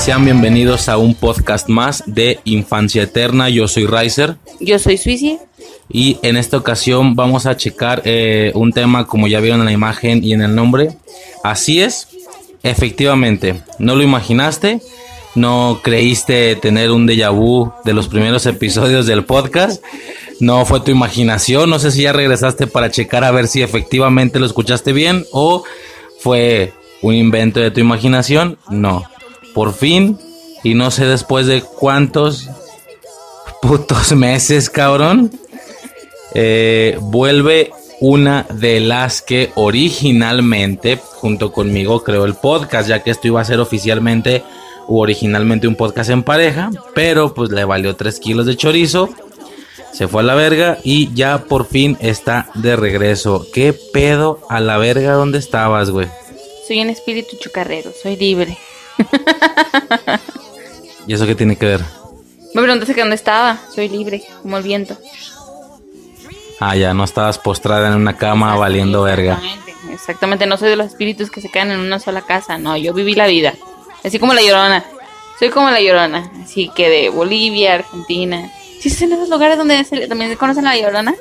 Sean bienvenidos a un podcast más de Infancia Eterna. Yo soy Riser. Yo soy Suizi. Y en esta ocasión vamos a checar eh, un tema como ya vieron en la imagen y en el nombre. Así es, efectivamente, no lo imaginaste, no creíste tener un déjà vu de los primeros episodios del podcast, no fue tu imaginación, no sé si ya regresaste para checar a ver si efectivamente lo escuchaste bien o fue un invento de tu imaginación, no, por fin, y no sé después de cuántos putos meses, cabrón, eh, vuelve una de las que originalmente, junto conmigo, creó el podcast, ya que esto iba a ser oficialmente o originalmente un podcast en pareja, pero pues le valió 3 kilos de chorizo, se fue a la verga y ya por fin está de regreso. ¿Qué pedo a la verga dónde estabas, güey? Soy un espíritu chucarrero, soy libre. ¿Y eso qué tiene que ver? Me preguntaste que dónde estaba. Soy libre, como el viento. Ah, ya no estabas postrada en una cama valiendo verga. Exactamente, exactamente. No soy de los espíritus que se quedan en una sola casa. No, yo viví la vida. Así como la llorona. Soy como la llorona. Así que de Bolivia, Argentina. ¿Sí es en esos lugares donde se- también se conocen la llorona?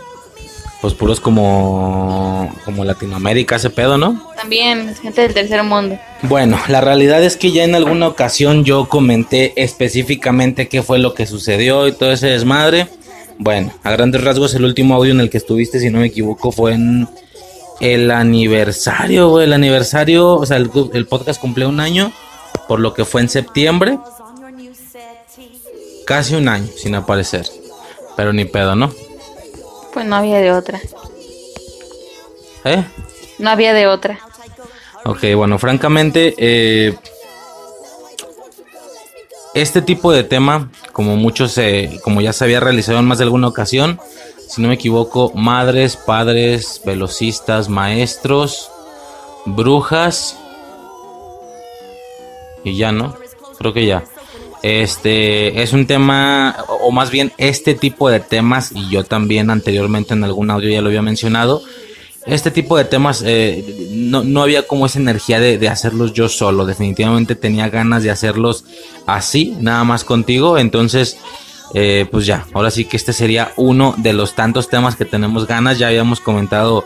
Pues puros como como Latinoamérica ese pedo, ¿no? También, gente del tercer mundo. Bueno, la realidad es que ya en alguna ocasión yo comenté específicamente qué fue lo que sucedió y todo ese desmadre. Bueno, a grandes rasgos el último audio en el que estuviste, si no me equivoco, fue en el aniversario, güey, el aniversario, o sea, el, el podcast cumplió un año, por lo que fue en septiembre. Casi un año sin aparecer. Pero ni pedo, ¿no? Pues no había de otra. ¿Eh? No había de otra. Ok, bueno, francamente, eh, este tipo de tema, como muchos, eh, como ya se había realizado en más de alguna ocasión, si no me equivoco, madres, padres, velocistas, maestros, brujas y ya, ¿no? Creo que ya. Este es un tema, o más bien este tipo de temas, y yo también anteriormente en algún audio ya lo había mencionado, este tipo de temas eh, no, no había como esa energía de, de hacerlos yo solo. Definitivamente tenía ganas de hacerlos así, nada más contigo. Entonces, eh, pues ya, ahora sí que este sería uno de los tantos temas que tenemos ganas. Ya habíamos comentado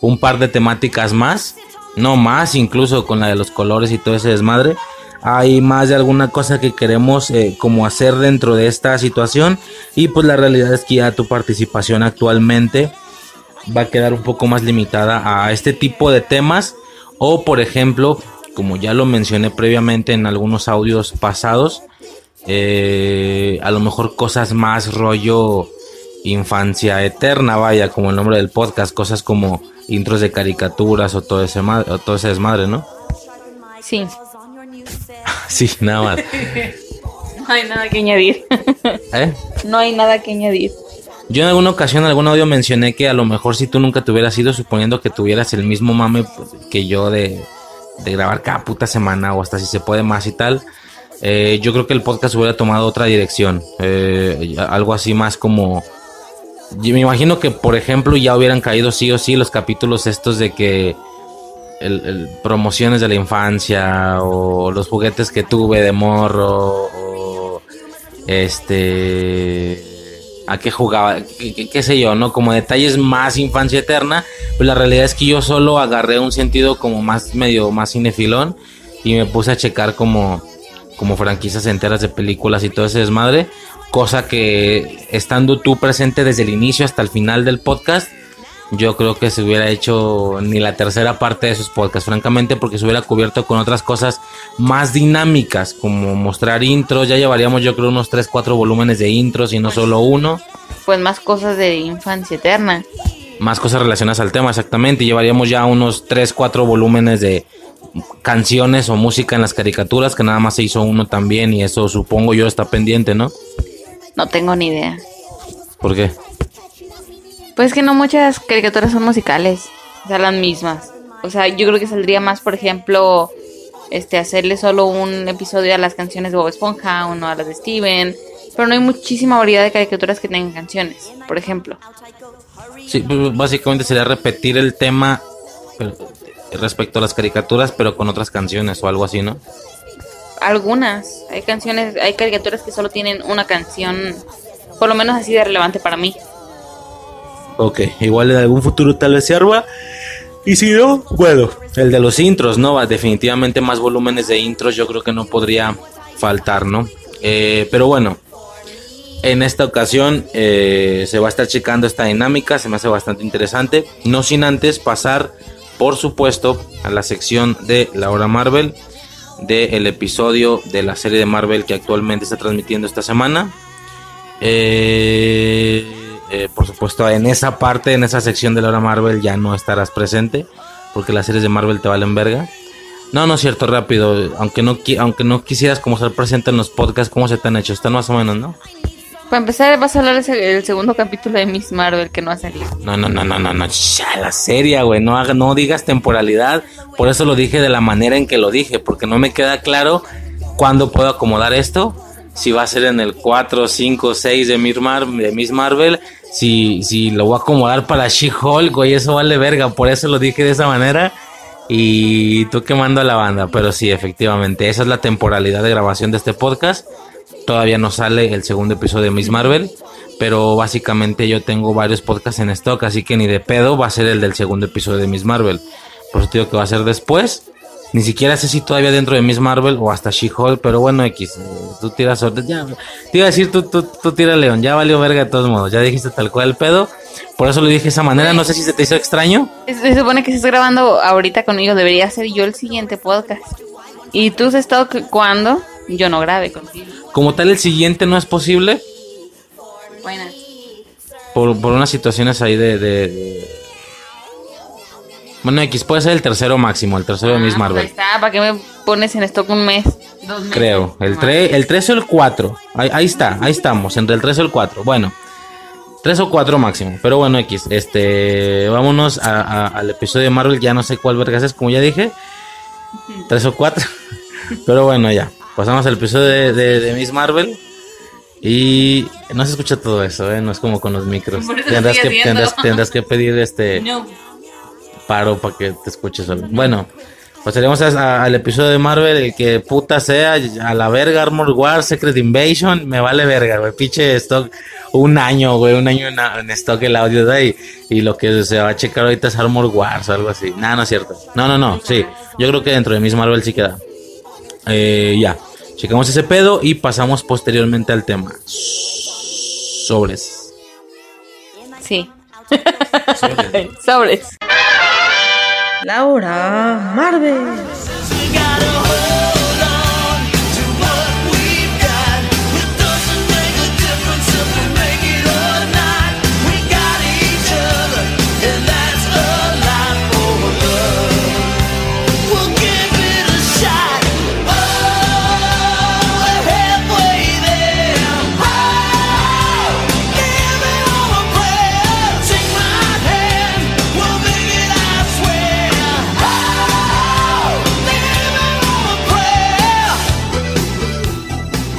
un par de temáticas más, no más, incluso con la de los colores y todo ese desmadre. Hay más de alguna cosa que queremos eh, como hacer dentro de esta situación. Y pues la realidad es que ya tu participación actualmente va a quedar un poco más limitada a este tipo de temas. O por ejemplo como ya lo mencioné previamente en algunos audios pasados eh, a lo mejor cosas más rollo infancia eterna vaya como el nombre del podcast cosas como intros de caricaturas o todo ese o todo ese desmadre no Sí. Sí nada más No hay nada que añadir. ¿Eh? no hay nada que añadir. Yo en alguna ocasión, en algún audio mencioné que a lo mejor si tú nunca te hubieras ido, suponiendo que tuvieras el mismo mame que yo de, de grabar cada puta semana o hasta si se puede más y tal, eh, yo creo que el podcast hubiera tomado otra dirección. Eh, algo así más como... Yo me imagino que, por ejemplo, ya hubieran caído sí o sí los capítulos estos de que... promociones de la infancia o los juguetes que tuve de morro o este a qué jugaba, qué sé yo, ¿no? Como detalles más infancia eterna, pues la realidad es que yo solo agarré un sentido como más medio más cinefilón y me puse a checar como como franquicias enteras de películas y todo ese desmadre, cosa que estando tú presente desde el inicio hasta el final del podcast, yo creo que se hubiera hecho ni la tercera parte de esos podcasts, francamente, porque se hubiera cubierto con otras cosas más dinámicas, como mostrar intros, ya llevaríamos yo creo unos 3, 4 volúmenes de intros y no solo uno. Pues más cosas de infancia eterna. Más cosas relacionadas al tema, exactamente, llevaríamos ya unos 3, 4 volúmenes de canciones o música en las caricaturas, que nada más se hizo uno también y eso supongo yo está pendiente, ¿no? No tengo ni idea. ¿Por qué? Pues que no muchas caricaturas son musicales, o sea, las mismas. O sea, yo creo que saldría más, por ejemplo, este hacerle solo un episodio a las canciones de Bob Esponja, uno a las de Steven, pero no hay muchísima variedad de caricaturas que tengan canciones, por ejemplo. Sí, básicamente sería repetir el tema pero, respecto a las caricaturas, pero con otras canciones o algo así, ¿no? Algunas, hay canciones, hay caricaturas que solo tienen una canción, por lo menos así de relevante para mí. Ok, igual en algún futuro tal vez se. Y si no, bueno, el de los intros, ¿no? Definitivamente más volúmenes de intros yo creo que no podría faltar, ¿no? Eh, pero bueno, en esta ocasión eh, se va a estar checando esta dinámica, se me hace bastante interesante. No sin antes pasar, por supuesto, a la sección de la hora Marvel, del episodio de la serie de Marvel que actualmente está transmitiendo esta semana. Eh, eh, por supuesto, en esa parte, en esa sección de la hora Marvel ya no estarás presente, porque las series de Marvel te valen verga. No, no es cierto, rápido. Aunque no, aunque no quisieras como estar presente en los podcasts, ¿cómo se te han hecho? Están más o menos, ¿no? Para empezar, vas a hablar del segundo capítulo de Miss Marvel que no ha salido. No, no, no, no, no, no. Ya, la serie, güey. No, no digas temporalidad. Por eso lo dije de la manera en que lo dije, porque no me queda claro cuándo puedo acomodar esto. Si va a ser en el 4, 5, 6 de Miss, Mar de Miss Marvel. Si, si lo voy a acomodar para She-Hulk, güey. Eso vale verga. Por eso lo dije de esa manera. Y tú quemando a la banda. Pero sí, efectivamente. Esa es la temporalidad de grabación de este podcast todavía no sale el segundo episodio de Miss Marvel, pero básicamente yo tengo varios podcasts en stock, así que ni de pedo va a ser el del segundo episodio de Miss Marvel. Por eso digo que va a ser después. Ni siquiera sé si todavía dentro de Miss Marvel o hasta She-Hulk, pero bueno, X, tú tiras Ya, te iba a decir, tú, tú, tú tira León, ya valió verga de todos modos, ya dijiste tal cual el pedo. Por eso lo dije de esa manera, no sé si se te hizo extraño. Se supone que estás grabando ahorita conmigo, debería ser yo el siguiente podcast. ¿Y tú has estado cuándo? Yo no grabe contigo. Como tal, el siguiente no es posible. Buenas. Por, por unas situaciones ahí de, de, Bueno, X puede ser el tercero máximo, el tercero de Miss Ah, Marvel. Ahí está, ¿para qué me pones en stock un mes? Dos meses. Creo. El, tre- el 3 o el 4. Ahí, ahí está, ahí estamos, entre el 3 o el 4. Bueno, 3 o 4 máximo. Pero bueno, X. Este, vámonos a- a- al episodio de Marvel. Ya no sé cuál vergas es, como ya dije. 3 o 4. Pero bueno, ya. Pasamos al episodio de, de- de Miss Marvel. Y no se escucha todo eso, ¿eh? No es como con los micros. Tendrás que, tendrás que pedir este No. Paro para que te escuches solo. Bueno, pasaremos a- a- al episodio de Marvel, el que puta sea, a la verga, Armor War, Secret Invasion, me vale verga, güey, pinche stock, un año, güey, un año en, en stock el audio de ahí, y lo que se va a checar ahorita es Armor Wars o algo así. Nada, no es cierto. No, no, no, sí, yo creo que dentro de Miss Marvel sí queda. Eh, ya, checamos ese pedo y pasamos posteriormente al tema. Sobres. Sí. Sobres. Laura Marvel.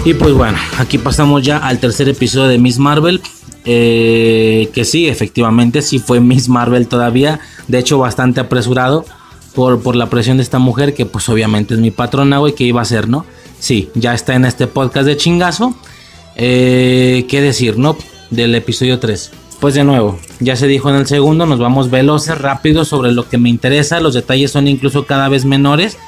Y pues bueno, aquí pasamos ya al tercer episodio de Miss Marvel. eh, que sí, efectivamente, sí fue Miss Marvel todavía. De hecho, bastante apresurado por, por la presión de esta mujer, que pues obviamente es mi patrona, güey, que iba a ser, ¿no? Sí, ya está en este podcast de chingazo. Eh, ¿Qué decir, no? Del episodio 3. Pues de nuevo, ya se dijo en el segundo, nos vamos veloces, rápidos sobre lo que me interesa. Los detalles son incluso cada vez menores.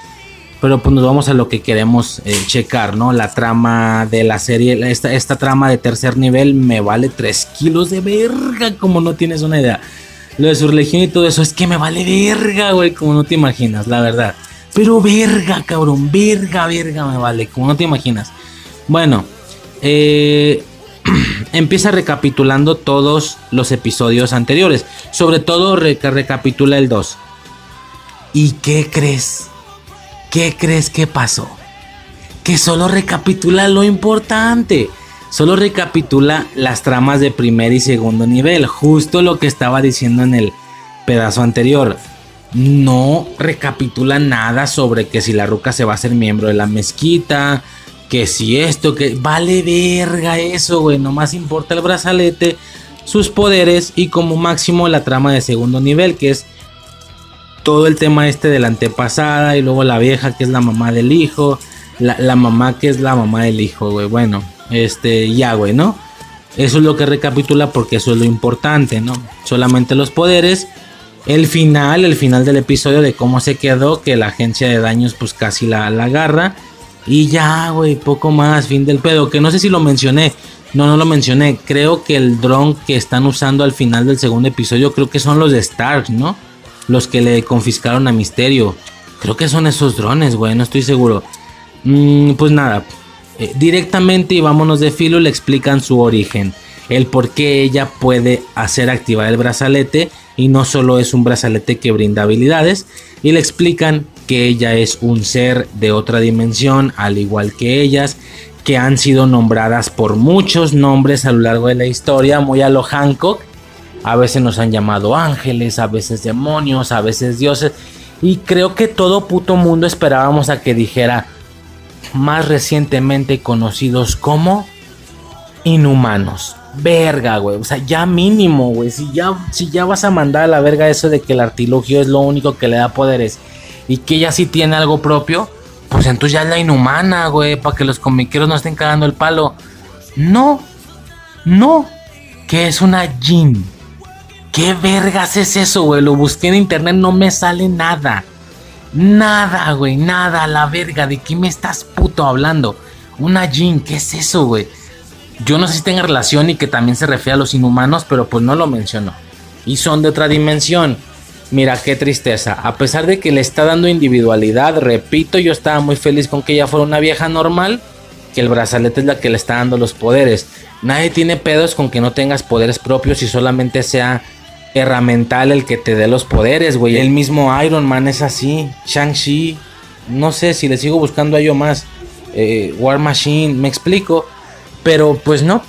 Pero pues nos vamos a lo que queremos eh, checar, ¿no? La trama de la serie, esta, esta trama de tercer nivel me vale 3 kilos de verga, como no tienes una idea. Lo de su religión y todo eso es que me vale verga, güey, como no te imaginas, la verdad. Pero verga, cabrón, verga, verga me vale, como no te imaginas. Bueno, eh, empieza recapitulando todos los episodios anteriores. Sobre todo recapitula el 2. ¿Y qué crees? ¿Qué crees que pasó? Que solo recapitula lo importante. Solo recapitula las tramas de primer y segundo nivel. Justo lo que estaba diciendo en el pedazo anterior. No recapitula nada sobre que si la ruca se va a ser miembro de la mezquita. Que si esto, que vale verga eso, güey. Nomás importa el brazalete, sus poderes y como máximo la trama de segundo nivel, que es todo el tema este de la antepasada y luego la vieja que es la mamá del hijo, la, mamá que es la mamá del hijo, güey. Bueno, este, ya, güey, ¿no? Eso es lo que recapitula porque eso es lo importante, ¿no? Solamente los poderes. El final, el final del episodio de cómo se quedó, que la agencia de daños pues casi la, la agarra. Y ya, güey, poco más, fin del pedo. Que no sé si lo mencioné. No, no lo mencioné. Creo que el dron que están usando al final del segundo episodio, creo que son los de Stark, ¿no? Los que le confiscaron a Misterio. Creo que son esos drones, güey, no estoy seguro. Mm, pues nada, eh, directamente y vámonos de filo le explican su origen, el por qué ella puede hacer activar el brazalete y no solo es un brazalete que brinda habilidades, y le explican que ella es un ser de otra dimensión, al igual que ellas, que han sido nombradas por muchos nombres a lo largo de la historia, muy a lo Hancock, a veces nos han llamado ángeles, a veces demonios, a veces dioses. Y creo que todo puto mundo esperábamos a que dijera más recientemente conocidos como inhumanos. Verga, güey. O sea, ya mínimo, güey. Si ya, si ya vas a mandar a la verga eso de que el artilugio es lo único que le da poderes y que ella sí tiene algo propio, pues entonces ya es la inhumana, güey. Para que los comiqueros no estén cagando el palo. No, no. Que es una Jin. ¿Qué vergas es eso, güey? Lo busqué en internet, no me sale nada. Nada, güey, nada, la verga. ¿De qué me estás puto hablando? Una Jin, ¿qué es eso, güey? Yo no sé si tenga relación y que también se refiere a los inhumanos, pero pues no lo mencionó. Y son de otra dimensión. Mira, qué tristeza. A pesar de que le está dando individualidad, repito, yo estaba muy feliz con que ella fuera una vieja normal, que el brazalete es la que le está dando los poderes. Nadie tiene pedos con que no tengas poderes propios y solamente sea herramental el que te dé los poderes, güey. El mismo Iron Man es así. Shang-Chi. No sé si le sigo buscando a yo más. Eh, War Machine, me explico. Pero pues no.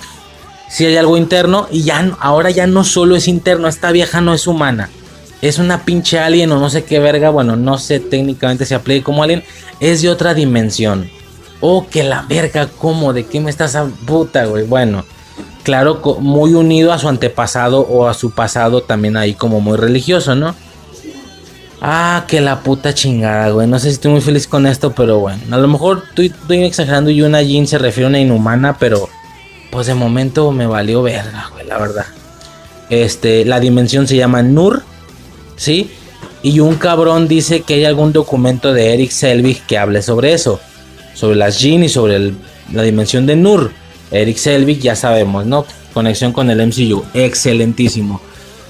Si hay algo interno y ya ahora ya no solo es interno, esta vieja no es humana. Es una pinche alien o no sé qué verga. Bueno, no sé técnicamente si aplique como alien. Es de otra dimensión. Oh, que la verga, ¿cómo? ¿De qué me estás a puta, güey? Bueno claro, muy unido a su antepasado o a su pasado también ahí como muy religioso, ¿no? Ah, que la puta chingada, güey. No sé si estoy muy feliz con esto, pero bueno. A lo mejor estoy, exagerando y una Jin se refiere a una inhumana, pero pues de momento me valió verga, güey, la verdad. Este, la dimensión se llama Nur, ¿sí? Y un cabrón dice que hay algún documento de Eric Selvig que hable sobre eso. Sobre las Jin y sobre la dimensión de Nur. Eric Selvig, ya sabemos, ¿no? Conexión con el MCU, excelentísimo.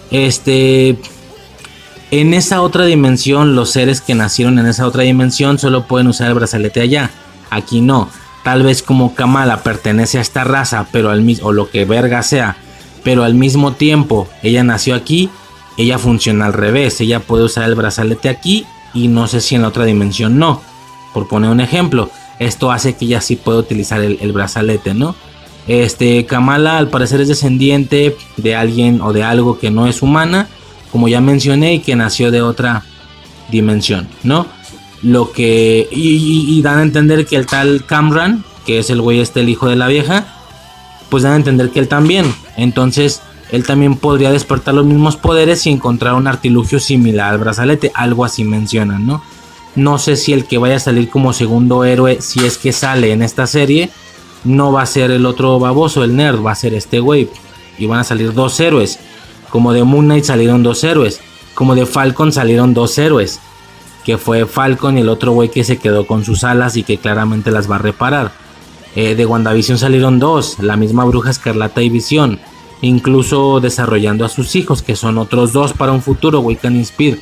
Este, en esa otra dimensión, los seres que nacieron en esa otra dimensión solo pueden usar el brazalete allá. Aquí no. Tal vez como Kamala pertenece a esta raza, pero al mismo, o lo que verga sea, pero al mismo tiempo ella nació aquí, ella funciona al revés. Ella puede usar el brazalete aquí y no sé si en la otra dimensión no. Por poner un ejemplo, esto hace que ella sí pueda utilizar el brazalete, ¿no? Este, Kamala al parecer es descendiente de alguien o de algo que no es humana, como ya mencioné, y que nació de otra dimensión, ¿no? Lo que. Y, dan a entender que el tal Camran, que es el güey este, el hijo de la vieja, pues dan a entender que él también. Entonces, él también podría despertar los mismos poderes y encontrar un artilugio similar al brazalete, algo así mencionan, ¿no? No sé si el que vaya a salir como segundo héroe, si es que sale en esta serie, no va a ser el otro baboso, el nerd, va a ser este güey. Y van a salir dos héroes. Como de Moon Knight salieron dos héroes. Como de Falcon salieron dos héroes. que fue Falcon y el otro güey que se quedó con sus alas y que claramente las va a reparar. Eh, de WandaVision salieron dos, la misma Bruja Escarlata y Visión, incluso desarrollando a sus hijos, que son otros dos para un futuro, Wiccan y Speed.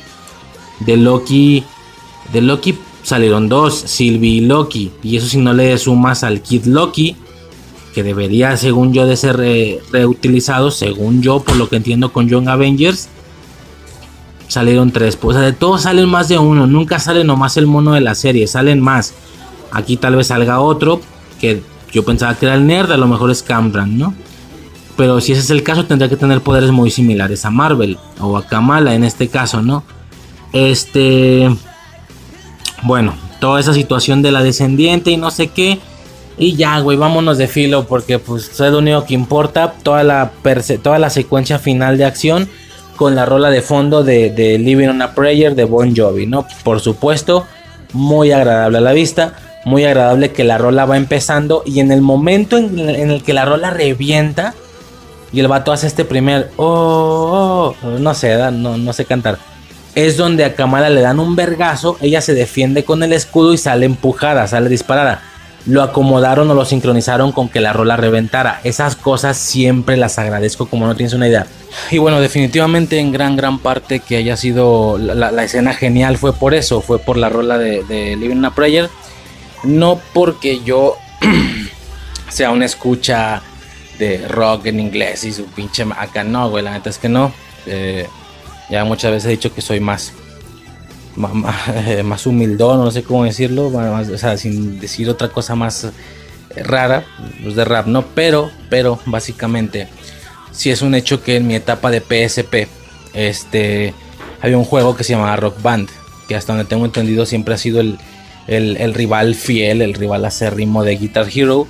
De Loki, de Loki salieron dos, Sylvie y Loki, y eso si no le sumas al Kid Loki, que debería, según yo, de ser reutilizado, según yo, por lo que entiendo con Young Avengers, salieron tres. Pues, o sea, de todos salen más de uno. Nunca sale nomás el mono de la serie, salen más. Aquí tal vez salga otro, que yo pensaba que era el nerd, a lo mejor es Cameron, ¿no? Pero si ese es el caso, tendría que tener poderes muy similares a Marvel o a Kamala en este caso, ¿no? Este. Bueno, toda esa situación de la descendiente y no sé qué. Y ya, güey, vámonos de filo porque pues es lo único que importa. Toda la, toda la secuencia final de acción con la rola de fondo de, Living on a Prayer de Bon Jovi, ¿no? Por supuesto, muy agradable a la vista, muy agradable que la rola va empezando y en el momento en, el que la rola revienta y el vato hace este primer, oh, oh no sé, no, no sé cantar, es donde a Kamala le dan un vergazo, ella se defiende con el escudo y sale empujada, sale disparada lo acomodaron o lo sincronizaron con que la rola reventara. Esas cosas siempre las agradezco como no tienes una idea. Y bueno, definitivamente en gran, gran parte que haya sido la, escena genial fue por eso, fue por la rola de, de Living a Prayer. No porque yo sea una escucha de rock en inglés y su pinche acá, no, güey, la neta es que no. Eh, ya muchas veces he dicho que soy más más, humildón, no sé cómo decirlo, sin decir otra cosa más rara, pues de rap, ¿no? Pero, pero, básicamente, si es un hecho que en mi etapa de PSP, este, había un juego que se llamaba Rock Band, que hasta donde tengo entendido siempre ha sido el, el, rival fiel, el rival acérrimo de Guitar Hero.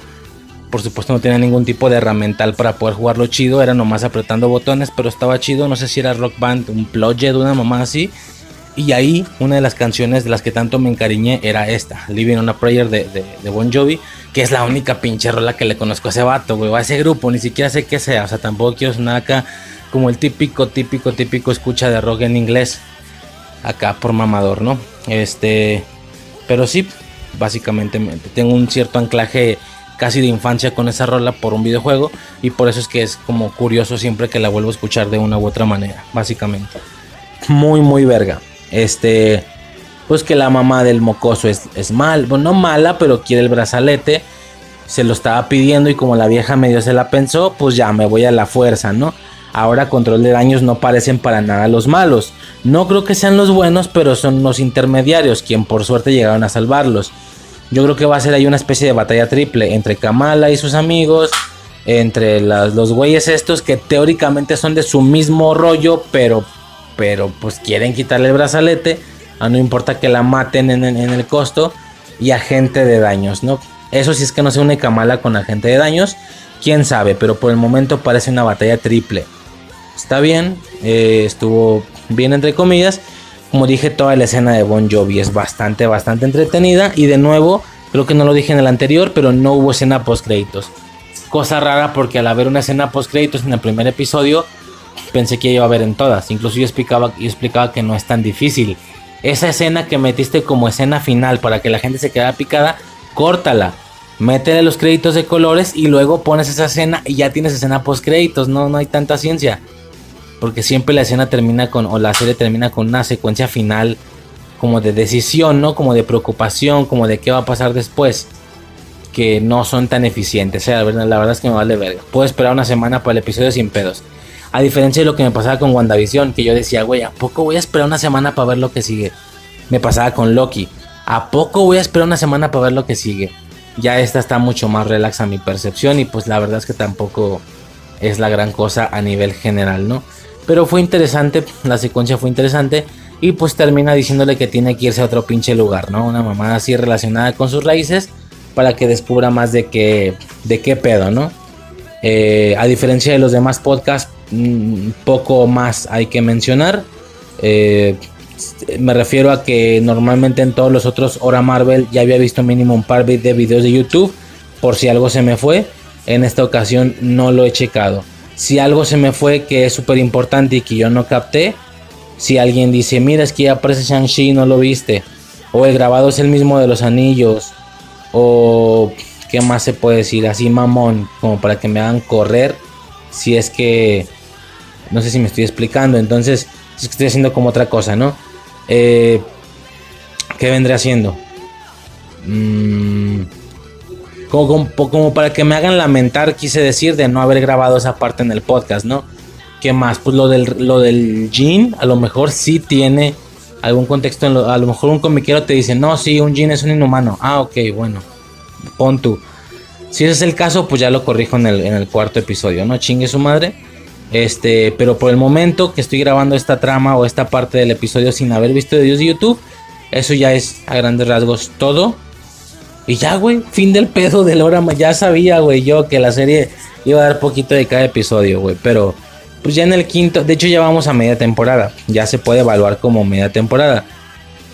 Por supuesto no tenía ningún tipo de herramental para poder jugarlo chido, era nomás apretando botones, pero estaba chido, no sé si era Rock Band, un de una mamá así y ahí una de las canciones de las que tanto me encariñé era esta, Living on a Prayer de, de, Bon Jovi, que es la única pinche rola que le conozco a ese vato, a ese grupo, ni siquiera sé qué sea, o sea, tampoco quiero sonar acá como el típico, típico, típico escucha de rock en inglés, acá por mamador, ¿no? Este, pero sí, básicamente tengo un cierto anclaje casi de infancia con esa rola por un videojuego y por eso es que es como curioso siempre que la vuelvo a escuchar de una u otra manera, básicamente. Muy, muy verga. Este, pues que la mamá del mocoso es, es mal, bueno, no mala, pero quiere el brazalete. Se lo estaba pidiendo y como la vieja medio se la pensó, pues ya me voy a la fuerza, ¿no? Ahora control de daños no parecen para nada los malos. No creo que sean los buenos, pero son los intermediarios, quien por suerte llegaron a salvarlos. Yo creo que va a ser ahí una especie de batalla triple entre Kamala y sus amigos, entre los güeyes estos que teóricamente son de su mismo rollo, pero pero pues quieren quitarle el brazalete, a no importa que la maten en, el costo, y agente de daños, ¿no? Eso sí es que no se une Kamala con agente de daños, quién sabe, pero por el momento parece una batalla triple. Está bien, eh, estuvo bien entre comillas. Como dije, toda la escena de Bon Jovi es bastante, bastante entretenida. Y de nuevo, creo que no lo dije en el anterior, pero no hubo escena post créditos. Cosa rara porque al haber una escena post créditos en el primer episodio, pensé que iba a ver en todas. Incluso yo explicaba, yo explicaba que no es tan difícil. Esa escena que metiste como escena final para que la gente se quedara picada, córtala. Métele los créditos de colores y luego pones esa escena y ya tienes escena post créditos. No, no hay tanta ciencia. Porque siempre la escena termina con, o la serie termina con una secuencia final como de decisión, ¿no? Como de preocupación, como de qué va a pasar después. Que no son tan eficientes. O sea, la verdad, la verdad es que me vale verga. Puedo esperar una semana para el episodio sin pedos. A diferencia de lo que me pasaba con WandaVision, que yo decía, güey, ¿a poco voy a esperar una semana para ver lo que sigue? Me pasaba con Loki. ¿A poco voy a esperar una semana para ver lo que sigue? Ya esta está mucho más relax a mi percepción y pues la verdad es que tampoco es la gran cosa a nivel general, ¿no? Pero fue interesante, la secuencia fue interesante y pues termina diciéndole que tiene que irse a otro pinche lugar, ¿no? Una mamá así relacionada con sus raíces para que descubra más de qué, de qué pedo, ¿no? Eh, a diferencia de los demás podcasts, Mm, poco más hay que mencionar. Eh, me refiero a que normalmente en todos los otros Hora Marvel ya había visto mínimo un par de videos de YouTube. Por si algo se me fue. En esta ocasión no lo he checado. Si algo se me fue que es súper importante y que yo no capté. Si alguien dice, mira, es que ya aparece Shang-Chi, no lo viste. O el grabado es el mismo de los anillos. O, ¿qué más se puede decir? Así mamón, como para que me hagan correr. Si es que, no sé si me estoy explicando. Entonces, es que estoy haciendo como otra cosa, ¿no? Eh, ¿Qué vendré haciendo? Mm, como, para que me hagan lamentar, quise decir, de no haber grabado esa parte en el podcast, ¿no? ¿Qué más? Pues lo del, lo del jean, a lo mejor sí tiene algún contexto. En lo- a lo mejor un comiquero te dice, no, sí, un jean es un inhumano. Ah, ok, bueno, pon tú. Si ese es el caso, pues ya lo corrijo en el, en el cuarto episodio, ¿no? Chingue su madre. Este, pero por el momento que estoy grabando esta trama o esta parte del episodio sin haber visto videos de YouTube, eso ya es a grandes rasgos todo. Y ya, güey, fin del pedo del hora. Ya sabía, güey, yo que la serie iba a dar poquito de cada episodio, güey. Pero, pues ya en el quinto, de hecho ya vamos a media temporada. Ya se puede evaluar como media temporada.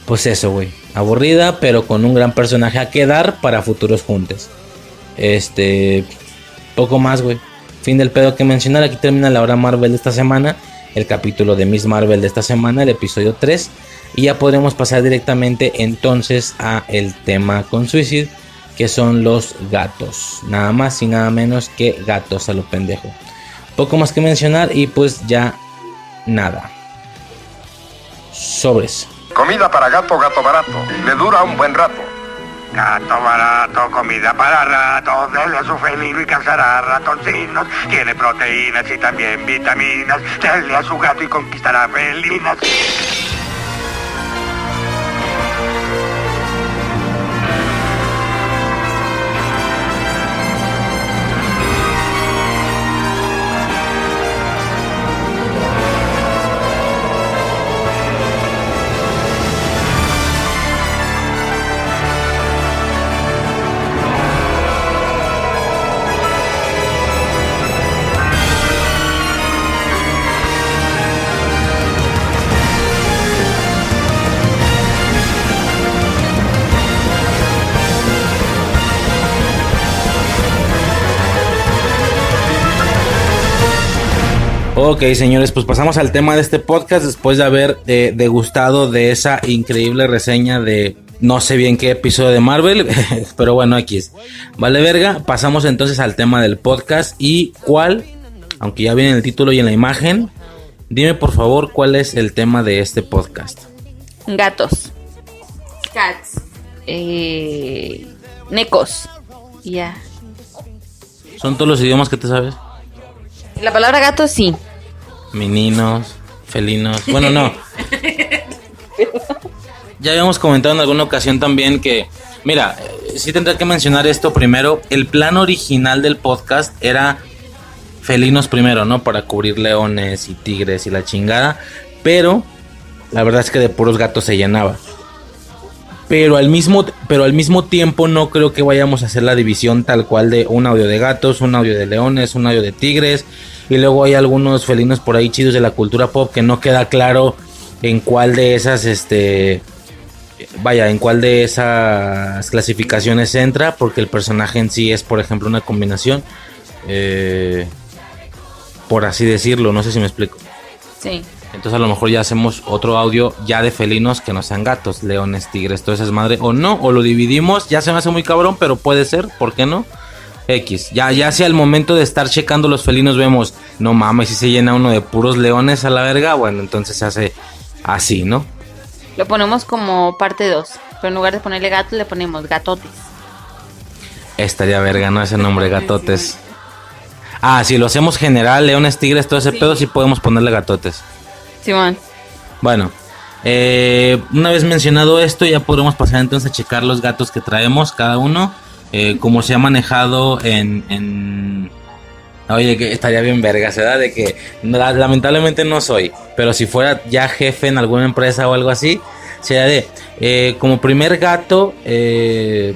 Pues eso, güey. Aburrida, pero con un gran personaje a quedar para futuros juntes. Este, poco más, güey. Fin del pedo que mencionar. Aquí termina la hora Marvel de esta semana. El capítulo de Miss Marvel de esta semana, el episodio 3. Y ya podremos pasar directamente entonces a el tema con Suicide, que son los gatos. Nada más y nada menos que gatos a lo pendejo. Poco más que mencionar y pues ya nada. Sobres. Comida para gato, gato barato. Le dura un buen rato. Gato barato, comida para ratos, dele a su felino y cazará ratoncinos. Tiene proteínas y también vitaminas. Dele a su gato y conquistará felinas. Ok, señores, pues pasamos al tema de este podcast después de haber eh, degustado de esa increíble reseña de no sé bien qué episodio de Marvel, pero bueno, aquí es. Vale, verga. Pasamos entonces al tema del podcast y cuál, aunque ya viene en el título y en la imagen, dime por favor cuál es el tema de este podcast. Gatos. Cats. Eh, necos. Ya. ¿Son todos los idiomas que te sabes? La palabra gato sí. Meninos, felinos. Bueno, no. Ya habíamos comentado en alguna ocasión también que, mira, eh, sí tendré que mencionar esto primero. El plan original del podcast era felinos primero, ¿no? Para cubrir leones y tigres y la chingada. Pero la verdad es que de puros gatos se llenaba. Pero al mismo, pero al mismo tiempo no creo que vayamos a hacer la división tal cual de un audio de gatos, un audio de leones, un audio de tigres. Y luego hay algunos felinos por ahí chidos de la cultura pop que no queda claro en cuál de esas, este, vaya, en cuál de esas clasificaciones entra, porque el personaje en sí es, por ejemplo, una combinación, eh, por así decirlo, no sé si me explico. Sí. Entonces a lo mejor ya hacemos otro audio ya de felinos que no sean gatos, leones, tigres, todo eso es madre. O no, o lo dividimos, ya se me hace muy cabrón, pero puede ser, ¿por qué no? X. Ya, ya hacia el momento de estar checando los felinos vemos, no mames, si se llena uno de puros leones a la verga, bueno, entonces se hace así, ¿no? Lo ponemos como parte 2. Pero en lugar de ponerle gatos, le ponemos gatotes. Estaría verga, ¿no? Ese nombre, gatotes. Ah, si lo hacemos general, leones, tigres, todo ese pedo, sí podemos ponerle gatotes. Simón. Bueno, eh, una vez mencionado esto, ya podremos pasar entonces a checar los gatos que traemos cada uno. Eh, como se ha manejado en, Oye, que estaría bien verga, se da de que la- lamentablemente no soy, pero si fuera ya jefe en alguna empresa o algo así, sería de eh, como primer gato, eh,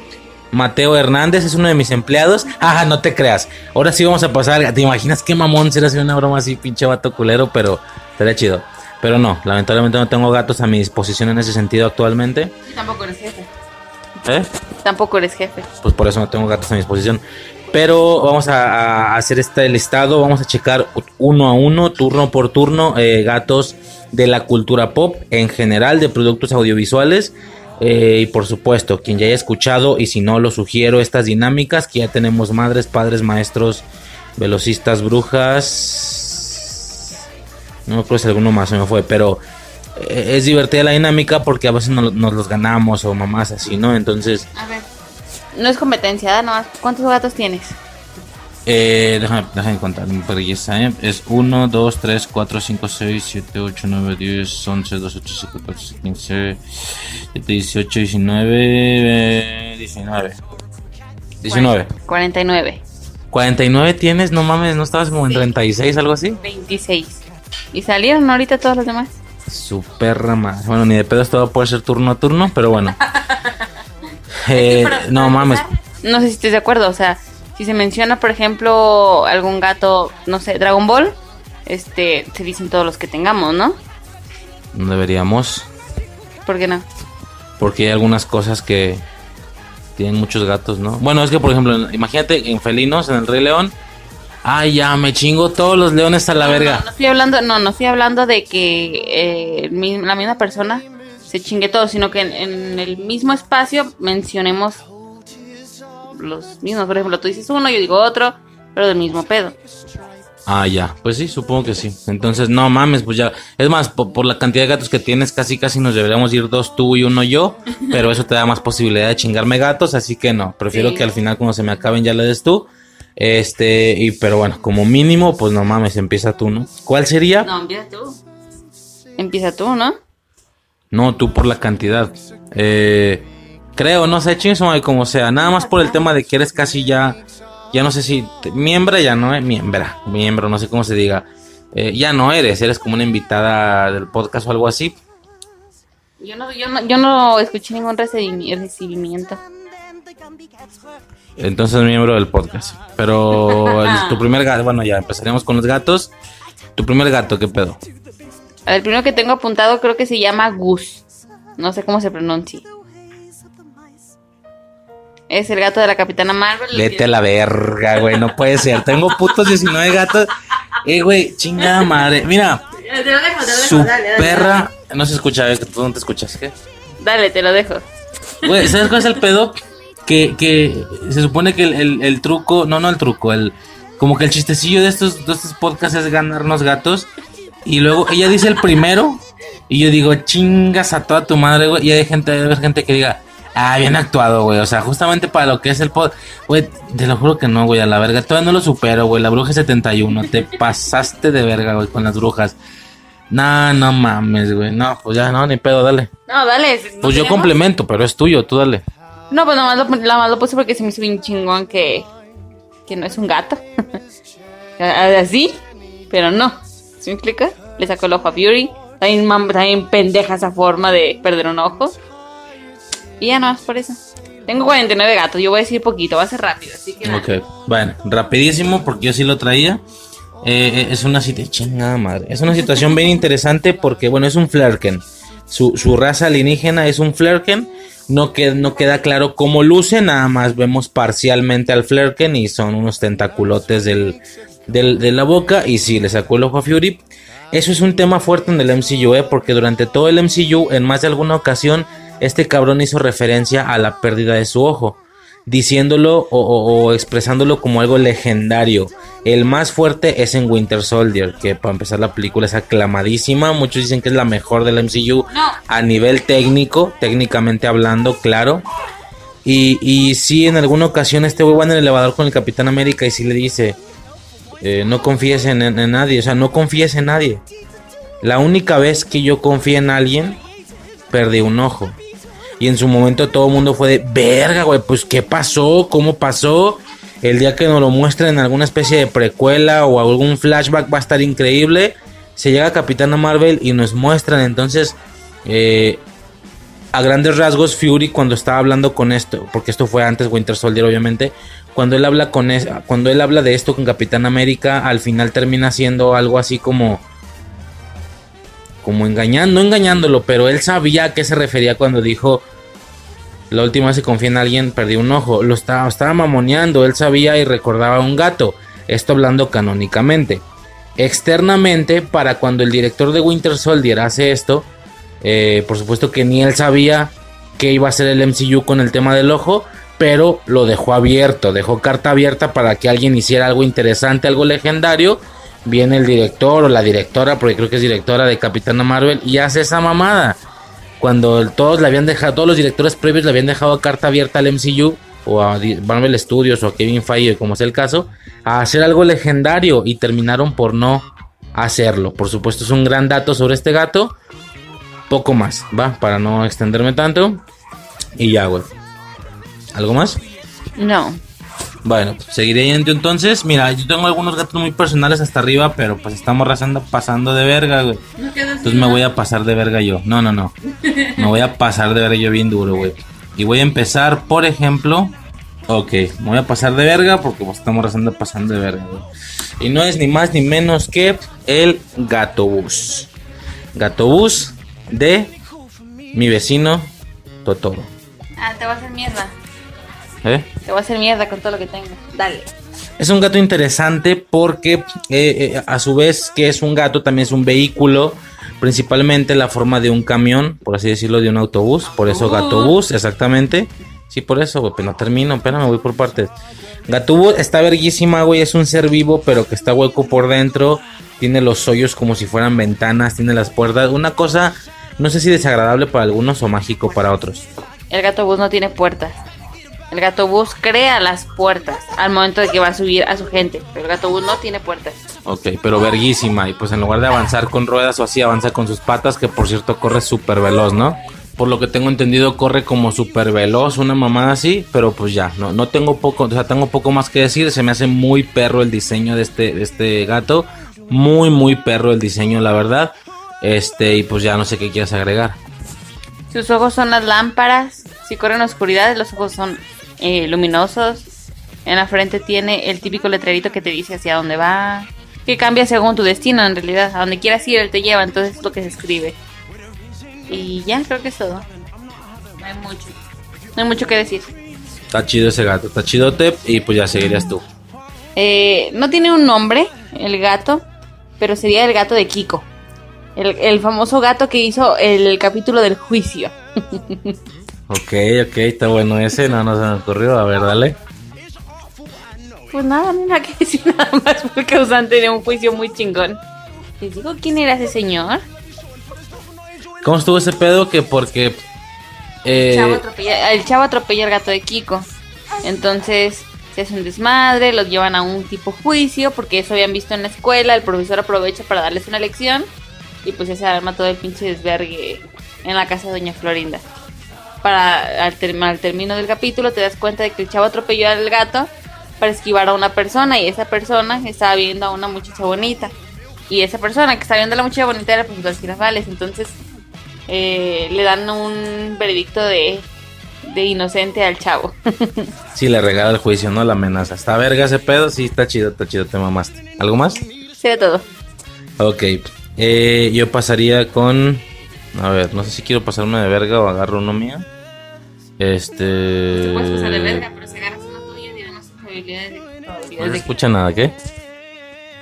Mateo Hernández es uno de mis empleados. Ah, no te creas. Ahora sí vamos a pasar. ¿Te imaginas qué mamón será hacer una broma así, pinche vato culero? Pero estaría chido. Pero no, lamentablemente no tengo gatos a mi disposición en ese sentido actualmente. Tampoco eres jefe. ¿Eh? Tampoco eres jefe. Pues por eso no tengo gatos a mi disposición. Pero vamos a, a hacer este listado. Vamos a checar uno a uno, turno por turno, eh, gatos de la cultura pop en general, de productos audiovisuales. Eh, y por supuesto, quien ya haya escuchado y si no, lo sugiero estas dinámicas que ya tenemos madres, padres, maestros, velocistas, brujas. No me acuerdo si alguno más se me fue, pero es divertida la dinámica porque a veces no- nos los ganamos o mamás así, ¿no? Entonces, A ver. No es competencia. Nomás, ¿cuántos gatos tienes? eh, déjame, déjame contar belleza, ¿eh? Es 1, 2, 3, 4, 5, 6, 7, 8, 9, 10, 11, 12, 13, 14, 15, 17, 18, 19, eh, 19. 19. 49. 49 tienes, no mames, no estabas como en 36, algo así. 26. ¿Y salieron ahorita todos los demás? Su perra más. Bueno, ni de pedo esto puede ser turno a turno, pero bueno. Eh, no mames. No sé si estés de acuerdo, o sea, si se menciona, por ejemplo, algún gato, no sé, Dragon Ball, este, se dicen todos los que tengamos, ¿no? No deberíamos. ¿Por qué no? Porque hay algunas cosas que tienen muchos gatos, ¿no? Bueno, es que, por ejemplo, imagínate en felinos, en el Rey León. Ay, ya, me chingo todos los leones a la verga. No estoy hablando, no, no estoy hablando de que eh, la misma persona se chingue todo, sino que en, en el mismo espacio mencionemos los mismos. Por ejemplo, tú dices uno, yo digo otro, pero del mismo pedo. Ah, ya. Pues sí, supongo que sí. Entonces, no mames, pues ya. Es más, po- por, la cantidad de gatos que tienes, casi casi nos deberíamos ir dos tú y uno yo. Pero eso te da más posibilidad de chingarme gatos, así que no. Prefiero Sí. que al final, cuando se me acaben, ya le des tú. Este, y pero bueno, como mínimo, pues no mames, empieza tú, ¿no? ¿Cuál sería? No, empieza tú. Empieza tú, ¿no? No, tú por la cantidad. Eh, creo, no sé, madre, como sea. Nada más por el tema de que eres casi ya. Ya no sé si. te- miembra ya no, eh. Miembra. Miembro, no sé cómo se diga. Eh, ya no eres, eres como una invitada del podcast o algo así. Yo no, yo no, yo no escuché ningún recibimi- recibimiento. Entonces, miembro del podcast. Pero el- tu primer gato. Bueno, ya empezaríamos con los gatos. Tu primer gato, ¿qué pedo? El primero que tengo apuntado creo que se llama Gus. No sé cómo se pronuncia. Es el gato de la Capitana Marvel. Vete a la verga, güey. No puede ser. Tengo putos 19 gatos. Eh, güey, chingada madre. Mira, Te lo dejo, te lo dejo, su dale, dale, perra. No se escucha, eh, que tú no te escuchas, ¿qué? Dale, te lo dejo. Güey, ¿sabes cuál es el pedo? Que, que se supone que el, el- el truco, no, no el truco, el como que el chistecillo de estos, de estos podcasts es ganarnos gatos. Y luego ella dice el primero. Y yo digo, chingas a toda tu madre, güey. Y hay gente, hay gente que diga, ah, bien actuado, güey. O sea, justamente para lo que es el pod. Güey, te lo juro que no, güey, a la verga. Todavía no lo supero, güey. La bruja 71. Te pasaste de verga, güey, con las brujas. No, no mames, güey. No, pues ya, no, ni pedo, dale. No, dale. ¿no Pues yo complemento, pero es tuyo, tú dale. No, pues nomás lo, nada más lo puse porque se me hizo bien chingón que, que no es un gato. Así, pero no. ¿Se me explica? Le sacó el ojo a Fury. También, también pendeja esa forma de perder un ojo. Y ya no, es por eso. Tengo 49 gatos, yo voy a decir poquito, va a ser rápido, así nada. Ok, bueno, rapidísimo porque yo sí lo traía. Eh, eh, es una situación, chingada madre. Es una situación bien interesante porque, bueno, es un Flerken. Su, su raza alienígena es un Flerken. No, no queda claro cómo luce, nada más vemos parcialmente al Flerken y son unos tentaculotes del, del- de la boca. Y sí, le sacó el ojo a Fury. Eso es un tema fuerte en el MCU, ¿eh? porque durante todo el MCU, en más de alguna ocasión, este cabrón hizo referencia a la pérdida de su ojo diciéndolo o, o- o expresándolo como algo legendario. El más fuerte es en Winter Soldier, que para empezar la película es aclamadísima. Muchos dicen que es la mejor del MCU a nivel técnico, técnicamente hablando, claro. Y, y sí, en alguna ocasión este güey va en el elevador con el Capitán América y sí le dice, eh, no confíes en, en- en nadie, o sea, no confíes en nadie. La única vez que yo confié en alguien, perdí un ojo. Y en su momento todo el mundo fue de, verga, güey, pues ¿qué pasó? ¿Cómo pasó? El día que nos lo muestren en alguna especie de precuela o algún flashback va a estar increíble. Se llega Capitana Marvel y nos muestran entonces... eh, a grandes rasgos Fury cuando estaba hablando con esto, porque esto fue antes Winter Soldier obviamente, cuando él habla con es- cuando él habla de esto con Capitán América, al final termina siendo algo así como como engañando, no engañándolo, pero él sabía a qué se refería cuando dijo la última vez que confié en alguien perdí un ojo, lo estaba, estaba mamoneando, él sabía y recordaba a un gato, esto hablando canónicamente. externamente para cuando el director de Winter Soldier hace esto, eh, por supuesto que ni él sabía que iba a ser el MCU con el tema del ojo, pero lo dejó abierto, dejó carta abierta para que alguien hiciera algo interesante, algo legendario. Viene el director o la directora, porque creo que es directora de Capitana Marvel, y hace esa mamada. Cuando todos le habían dejado, todos los directores previos le habían dejado carta abierta al MCU o a Marvel Studios o a Kevin Feige, como sea el caso, a hacer algo legendario y terminaron por no hacerlo. Por supuesto, es un gran dato sobre este gato. Poco más, ¿va? Para no extenderme tanto. Y ya, güey. ¿Algo más? No. Bueno, pues, seguiré yendo entonces. Mira, yo tengo algunos gatos muy personales hasta arriba, pero pues estamos razando, pasando de verga, güey. Entonces me voy a pasar de verga yo. No, no, no. Me voy a pasar de verga yo bien duro, güey. Y voy a empezar, por ejemplo. Ok, me voy a pasar de verga porque pues, estamos razando pasando de verga, güey. Y no es ni más ni menos que el Gatobús. Gatobús de mi vecino Totoro. Ah, te va a hacer mierda. ¿Eh? Te va a hacer mierda con todo lo que tengo. Dale. Es un gato interesante porque eh, eh, a su vez que es un gato también es un vehículo, principalmente la forma de un camión, por así decirlo, de un autobús, por eso gatobús, exactamente. Sí, por eso, güey, pero no termino, me voy por partes. Gatobús está verguísima, güey, es un ser vivo, pero que está hueco por dentro, tiene los hoyos como si fueran ventanas, tiene las puertas, una cosa, no sé si desagradable para algunos o mágico para otros. El gatobús no tiene puertas. El gatobús crea las puertas al momento de que va a subir a su gente. Pero el gatobús no tiene puertas. Ok, pero verguísima. Y pues en lugar de avanzar con ruedas o así, avanza con sus patas, que por cierto corre súper veloz, ¿no? Por lo que tengo entendido, corre como súper veloz, una mamada así. Pero pues ya, no, no tengo poco, o sea, tengo poco más que decir. Se me hace muy perro el diseño de este, de este gato. Muy, muy perro el diseño, la verdad. Este, y pues ya no sé qué quieras agregar. Sus ojos son las lámparas. Si corre en la oscuridad, los ojos son eh, luminosos. En la frente tiene el típico letrerito que te dice hacia dónde va. Que cambia según tu destino, en realidad. A donde quieras ir, él te lleva. Entonces es lo que se escribe. Y ya, creo que es todo. No hay mucho. No hay mucho que decir. Está chido ese gato, está chidote. Y pues ya seguirías tú. Eh, no tiene un nombre, el gato. Pero sería el gato de Kiko. El, el famoso gato que hizo el capítulo del juicio. Ok, ok, está bueno ese, no, no se me ocurrió, a ver, dale. Pues nada, no hay que decir nada más porque causante de un juicio muy chingón. ¿Les digo quién era ese señor? ¿Cómo estuvo ese pedo? Que porque... Eh... El, chavo atropella, el chavo atropella al gato de Kiko. Entonces se hace un desmadre, los llevan a un tipo juicio porque eso habían visto en la escuela, el profesor aprovecha para darles una lección y pues ya se arma todo el pinche desvergue en la casa de Doña Florinda para al, término del capítulo te das cuenta de que el chavo atropelló al gato para esquivar a una persona y esa persona estaba viendo a una muchacha bonita. Y esa persona que estaba viendo a la muchacha bonita era profesor Girafales. Entonces eh, le dan un veredicto de, de inocente al chavo. Sí le regala el juicio no la amenaza. Está verga ese pedo sí está chido está chido te mamaste. Algo más sí de todo. Ok eh, yo pasaría con a ver, no sé si quiero pasarme de verga o agarro uno mío. Este. puedes pasar de verga, pero si agarras uno tuyo, tiene más probabilidades de. No se escucha nada, ¿qué?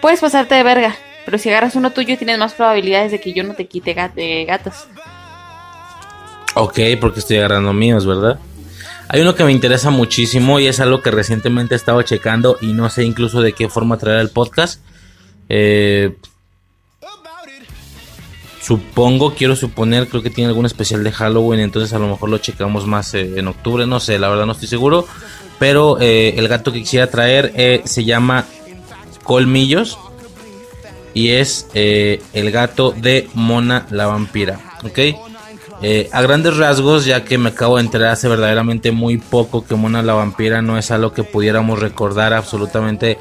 Puedes pasarte de verga, pero si agarras uno tuyo, tienes más probabilidades de que yo no te quite gatos. Ok, porque estoy agarrando míos, ¿verdad? Hay uno que me interesa muchísimo y es algo que recientemente he estado checando y no sé incluso de qué forma traer el podcast. Eh, Supongo, quiero suponer, creo que tiene algún especial de Halloween, entonces a lo mejor lo checamos más eh, en octubre, no sé, la verdad no estoy seguro. Pero eh, el gato que quisiera traer eh, se llama Colmillos y es el gato de Mona la vampira, ¿ok? a grandes rasgos, ya que me acabo de enterar hace verdaderamente muy poco que Mona la vampira no es algo que pudiéramos recordar absolutamente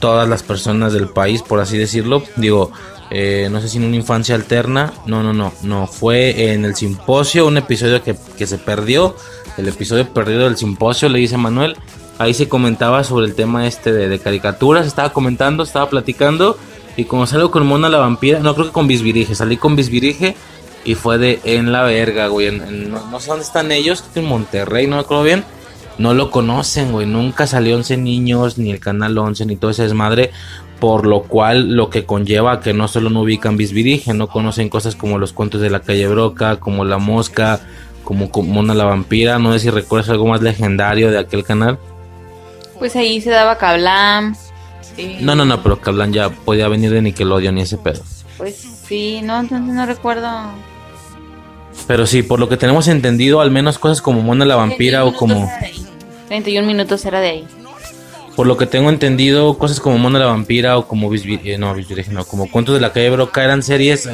todas las personas del país, por así decirlo. Digo, eh, no sé si en una infancia alterna, no, no, no, no, fue en el simposio, un episodio que, se perdió, el episodio perdido del simposio, le dice Manuel, ahí se comentaba sobre el tema este de, caricaturas, estaba comentando, estaba platicando, y como salgo con Mona la vampira, no creo que con Bisbirige, salí con Bisbirige, y fue de en la verga, güey, no, sé dónde están ellos, en Monterrey, no me acuerdo bien, no lo conocen, güey. Nunca salió 11 niños, ni el canal 11, ni todo ese desmadre. Por lo cual, lo que conlleva que no solo no ubican Bisbirige, no conocen cosas como los cuentos de la calle Broca, como La Mosca, como Mona la Vampira. No sé si recuerdas algo más legendario de aquel canal. Pues ahí se daba Cablam. No, no, no, pero Cablan ya podía venir de Nickelodeon y ese pedo. Pues sí, no, entonces no recuerdo. Pero sí, por lo que tenemos entendido, al menos cosas como Mona la Vampira o como... 31 minutos era de ahí. Por lo que tengo entendido, cosas como Mona la Vampira o como eh, no, no, como Cuentos de la calle Broca eran series,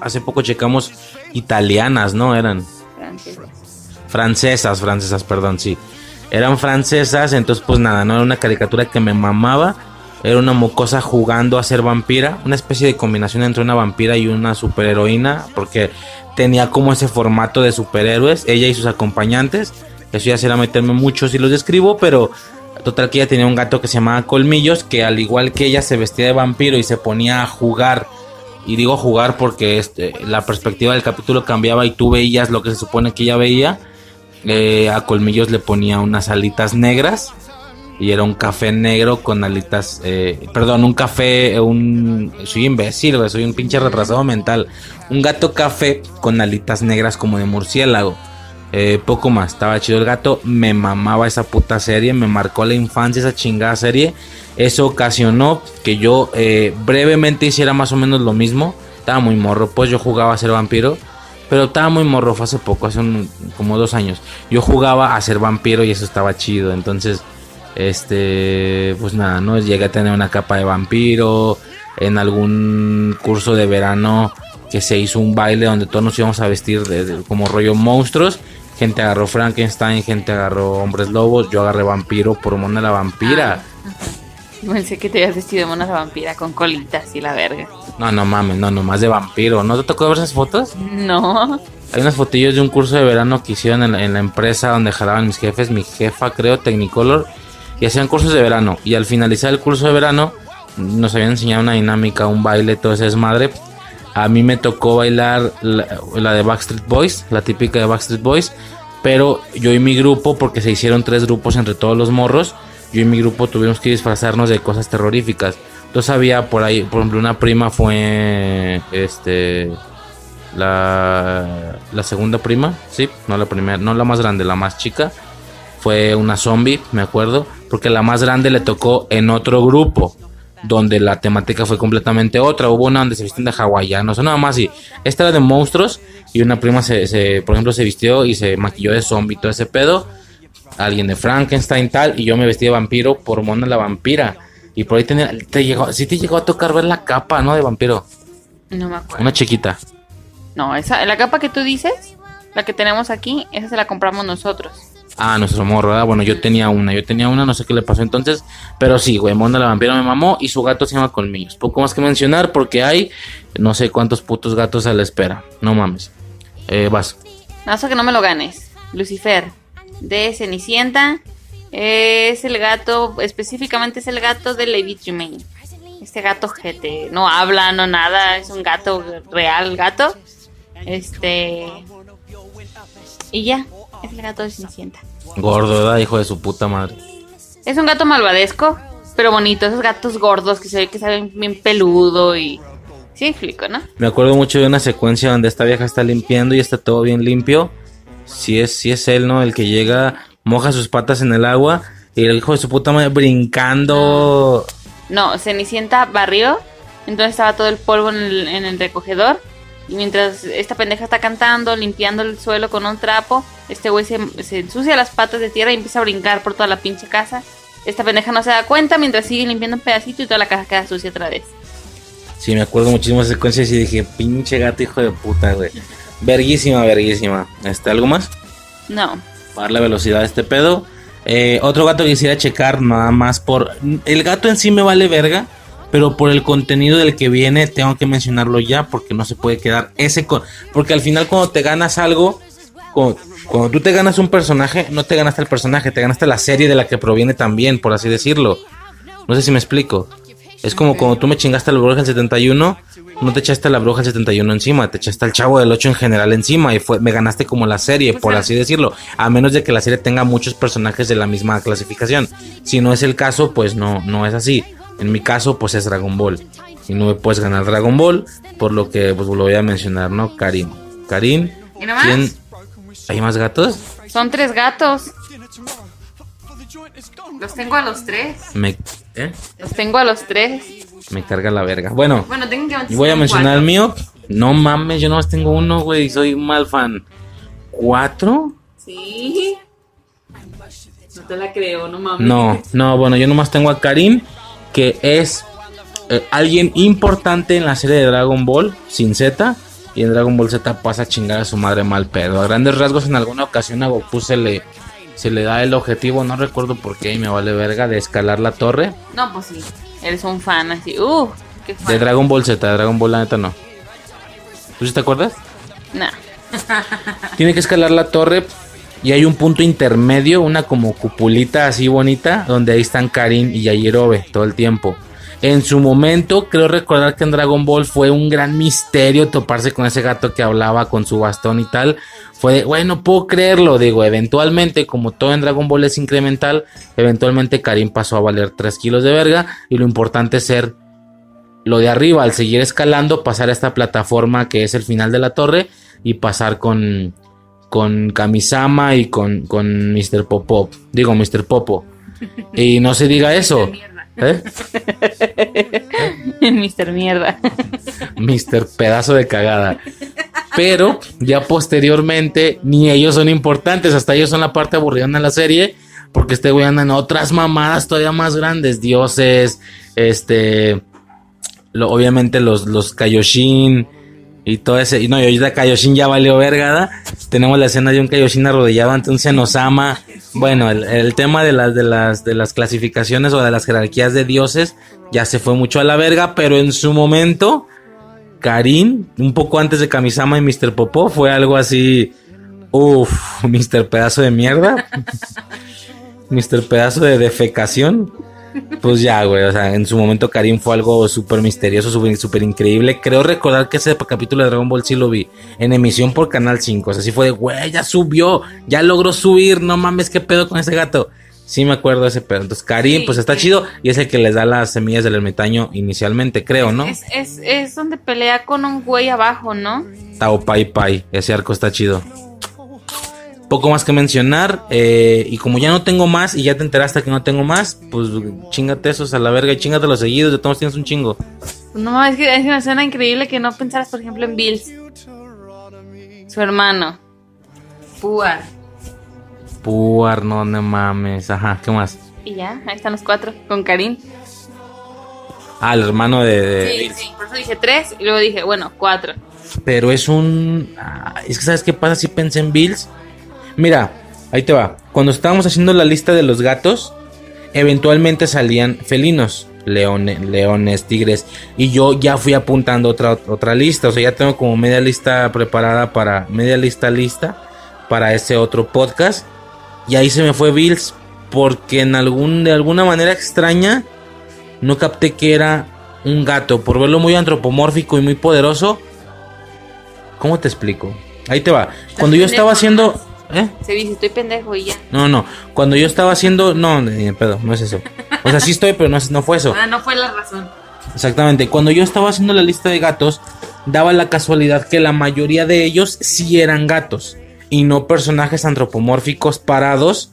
hace poco checamos italianas, ¿no? Eran francesas, francesas, perdón, sí. Eran francesas, entonces pues nada, no era una caricatura que me mamaba. Era una mocosa jugando a ser vampira, una especie de combinación entre una vampira y una superheroína, porque tenía como ese formato de superhéroes, ella y sus acompañantes. Eso ya será meterme mucho si los describo, pero total que ella tenía un gato que se llamaba Colmillos, que al igual que ella se vestía de vampiro y se ponía a jugar. Y digo jugar porque este, la perspectiva del capítulo cambiaba y tú veías lo que se supone que ella veía. Eh, a Colmillos le ponía unas alitas negras y era un café negro con alitas, eh, perdón, un café, un, soy imbécil, soy un pinche retrasado mental, un gato café con alitas negras como de murciélago, Eh, poco más, estaba chido el gato, me mamaba esa puta serie, me marcó la infancia esa chingada serie, eso ocasionó que yo eh, brevemente hiciera más o menos lo mismo, estaba muy morro, pues yo jugaba a ser vampiro, pero estaba muy morro, fue hace poco, hace como dos años. Yo jugaba a ser vampiro y eso estaba chido. Entonces, este, pues nada, ¿no? Llegué a tener una capa de vampiro. En algún curso de verano que se hizo un baile donde todos nos íbamos a vestir de- de- como rollo monstruos. Gente agarró Frankenstein, gente agarró hombres lobos. Yo agarré vampiro por Mona la vampira. Pensé que te habías vestido de mona vampira con colitas y la verga. No, no mames, no, nomás de vampiro. ¿No te tocó ver esas fotos? No. Hay unas fotillos de un curso de verano que hicieron en la, en la empresa donde jalaban mis jefes, mi jefa creo, Technicolor, y hacían cursos de verano. Y al finalizar el curso de verano nos habían enseñado una dinámica, un baile, todo ese desmadre. A mí me tocó bailar la, de Backstreet Boys, la típica de Backstreet Boys, pero yo y mi grupo, porque se hicieron tres grupos entre todos los morros, yo y mi grupo tuvimos que disfrazarnos de cosas terroríficas. Entonces había por ahí, por ejemplo, una prima fue este la segunda prima, sí, no la primera, no la más grande, la más chica, fue una zombie, me acuerdo, porque la más grande le tocó en otro grupo, donde la temática fue completamente otra. Hubo una donde se visten de hawaianos, o nada más y esta era de monstruos, y una prima se, se, por ejemplo, se vistió y se maquilló de zombie, todo ese pedo. Alguien de Frankenstein tal, y yo me vestí de vampiro por Mona la vampira. Y por ahí tenía, te llegó, sí te llegó a tocar ver la capa, ¿no? De vampiro. No me acuerdo. Una chiquita. No, esa, la capa que tú dices, la que tenemos aquí, esa se la compramos nosotros. Ah, nuestro morro, ¿verdad? Bueno, yo tenía una, yo tenía una, no sé qué le pasó entonces, pero sí, güey, Mona la vampira me mamó y su gato se llama Colmillos. Poco más que mencionar porque hay no sé cuántos putos gatos a la espera, no mames. Eh, vas. Más que no me lo ganes. Lucifer, de Cenicienta, es el gato, específicamente es el gato de Lady Tremaine. Este gato gente no habla, no nada, es un gato real, gato. Este. Y ya, es el gato de Cenicienta. Gordo, ¿verdad? Hijo de su puta madre. Es un gato malvadesco, pero bonito. Esos gatos gordos que se ve que saben bien peludo y. Sí, explico, ¿no? Me acuerdo mucho de una secuencia donde esta vieja está limpiando y está todo bien limpio. Si es, si es él, ¿no? El que llega, moja sus patas en el agua y el hijo de su puta madre brincando. No, Cenicienta barrió, entonces estaba todo el polvo en el, en el recogedor. Y mientras esta pendeja está cantando, limpiando el suelo con un trapo, este güey se, se ensucia las patas de tierra y empieza a brincar por toda la pinche casa. Esta pendeja no se da cuenta mientras sigue limpiando un pedacito y toda la casa queda sucia otra vez. Sí, me acuerdo muchísimo de secuencias y dije, pinche gato hijo de puta, güey. Verguísima, verguísima. Este, ¿algo más? No. Para darle velocidad a este pedo. Eh, otro gato que quisiera checar nada más por... El gato en sí me vale verga, pero por el contenido del que viene tengo que mencionarlo ya porque no se puede quedar ese... Con... Porque al final cuando te ganas algo, cuando, cuando tú te ganas un personaje, no te ganaste el personaje, te ganaste la serie de la que proviene también, por así decirlo. No sé si me explico. Es como cuando tú me chingaste a la bruja del 71, no te echaste a la bruja del 71 encima, te echaste al chavo del 8 en general encima y fue, me ganaste como la serie, por así decirlo. A menos de que la serie tenga muchos personajes de la misma clasificación. Si no es el caso, pues no, no es así. En mi caso, pues es Dragon Ball. Y no me puedes ganar Dragon Ball, por lo que pues lo voy a mencionar, ¿no? Karim. Karim, ¿Y nomás? ¿quién? ¿Hay más gatos? Son tres gatos. Los tengo a los tres. Me, ¿eh? Los tengo a los tres. me carga la verga. Bueno, Bueno, tengo que y voy a mencionar el mío. No mames, yo nomás tengo uno, güey. Soy un mal fan. ¿Cuatro? Sí. No te la creo, no mames. No, no, bueno, yo nomás tengo a Karim, que es eh, alguien importante en la serie de Dragon Ball, sin Z. Y en Dragon Ball Z pasa a chingar a su madre mal pedo. A grandes rasgos, en alguna ocasión a Goku se le, se le da el objetivo, no recuerdo por qué, y me vale verga, de escalar la torre. No, pues sí. Eres un fan así. Uh, qué fan. De Dragon Ball Z, de Dragon Ball la neta no. ¿Tú sí te acuerdas? Nah. Tiene que escalar la torre y hay un punto intermedio, una como cupulita así bonita, donde ahí están Karin y Yajirobe todo el tiempo. En su momento, creo recordar que en Dragon Ball fue un gran misterio toparse con ese gato que hablaba con su bastón y tal. Fue de, güey, no puedo creerlo. Digo, eventualmente, como todo en Dragon Ball es incremental, eventualmente Karin pasó a valer 3 kilos de verga. Y lo importante es ser lo de arriba, al seguir escalando, pasar a esta plataforma que es el final de la torre y pasar con, con Kamisama y con, con Mr. Popo. Digo, Mr. Popo. Y no se diga eso. ¿Eh? Mr. Mierda. Mr. Pedazo de cagada. Pero ya posteriormente ni ellos son importantes, hasta ellos son la parte aburrida de la serie, porque este güey anda en otras mamadas todavía más grandes, dioses, este, lo- obviamente los, los Kaioshin y todo ese, y no, y ahorita Kaioshin ya valió vergada, tenemos la escena de un Kaioshin arrodillado ante un Senosama, bueno, el, tema de las, de las, de las clasificaciones o de las jerarquías de dioses ya se fue mucho a la verga, pero en su momento... Karin, un poco antes de Kamisama y Mr. Popó, fue algo así. Uff, Mr. Pedazo de mierda. Mr. Pedazo de defecación. Pues ya, güey. O sea, en su momento Karin fue algo súper misterioso, súper increíble. Creo recordar que ese capítulo de Dragon Ball sí lo vi en emisión por Canal 5. O sea, sí fue de, güey, ya subió, ya logró subir. No mames, qué pedo con ese gato. Sí me acuerdo de ese pedo. Entonces, Karin, Sí, pues está sí. chido y es el que les da las semillas del ermitaño inicialmente, creo, ¿no? Es, es, es donde pelea con un güey abajo, ¿no? Tao Pai Pai. Ese arco está chido. Poco más que mencionar. eh, y como ya no tengo más y ya te enteraste que no tengo más, pues chingate esos a la verga y chingate los seguidos. De todos tienes un chingo. No, es que es una escena increíble que no pensaras, por ejemplo, en Bills. Su hermano. Puar. Puar, no, no mames. Ajá, ¿qué más? Y ya, ahí están los cuatro, con Karim. Ah, el hermano de. de Sí, Bills. sí, por eso dije tres y luego dije, bueno, cuatro. Pero es un. ah, es que, ¿sabes qué pasa si pensé en Bills? Mira, ahí te va. Cuando estábamos haciendo la lista de los gatos, eventualmente salían felinos. Leones, leones, tigres. Y yo ya fui apuntando otra, otra lista. O sea, ya tengo como media lista preparada para. Media lista lista para ese otro podcast. Y ahí se me fue Bills. Porque en algún, de alguna manera extraña. No capté que era un gato. Por verlo muy antropomórfico y muy poderoso. ¿Cómo te explico? Ahí te va. Cuando yo estaba haciendo. ¿Eh? Se dice, estoy pendejo y ya. No, no. Cuando yo estaba haciendo. No, ni pedo, no es eso. O sea, sí estoy, pero no, es- no fue eso. Ah, no fue la razón. Exactamente. Cuando yo estaba haciendo la lista de gatos, daba la casualidad que la mayoría de ellos sí eran gatos. Y no personajes antropomórficos parados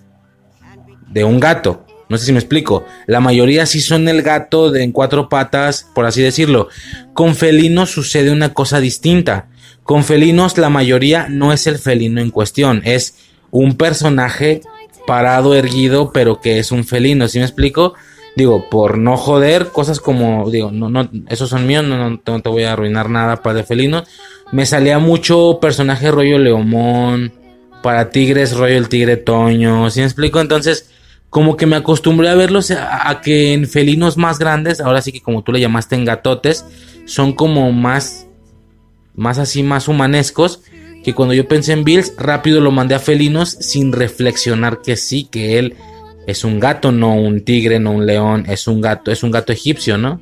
de un gato. No sé si me explico. La mayoría sí son el gato de en cuatro patas, por así decirlo. Con felinos sucede una cosa distinta. Con felinos la mayoría no es el felino en cuestión, es un personaje parado, erguido, pero que es un felino. ¿Sí me explico? Digo, por no joder, cosas como, digo, no, no, esos son míos, no, no, no te voy a arruinar nada para de felinos. Me salía mucho personaje rollo Leomón, para tigres rollo el tigre Toño, ¿sí me explico? Entonces, como que me acostumbré a verlos a, a que en felinos más grandes, ahora sí que como tú le llamaste en gatotes, son como más, más así, más humanescos. Que cuando yo pensé en Bills, rápido lo mandé a felinos sin reflexionar que sí, que él es un gato, no un tigre, no un león, es un gato, es un gato egipcio, ¿no?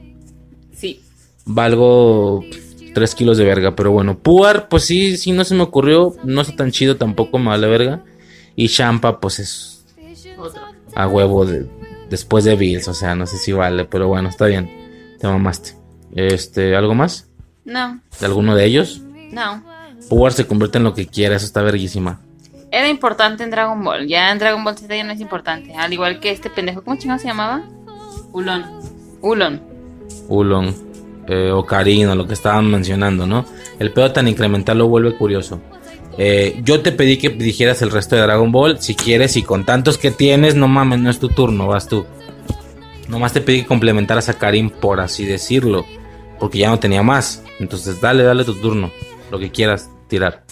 valgo 3 kilos de verga. Pero bueno, Puar, pues sí, sí, no se me ocurrió. No está tan chido tampoco, me vale verga. Y Champa, pues es a huevo de- después de Bills. O sea, no sé si vale, pero bueno, está bien. Te mamaste. Este, ¿algo más? No, ¿De alguno de ellos? no. Puar se convierte en lo que quiera, eso está verguísima. Era importante en Dragon Ball. Ya en Dragon Ball Z ya no es importante. Al igual que este pendejo. ¿Cómo chingado se llamaba? Ulon. Ulon. Ulon, eh, Ocarín o lo que estaban mencionando, ¿no? El pedo tan incremental lo vuelve curioso. Eh, yo te pedí que dijeras el resto de Dragon Ball, si quieres, y con tantos que tienes, no mames, no es tu turno, vas tú. Nomás te pedí que complementaras a Karim, por así decirlo, porque ya no tenía más. Entonces, dale, dale tu turno, lo que quieras tirar.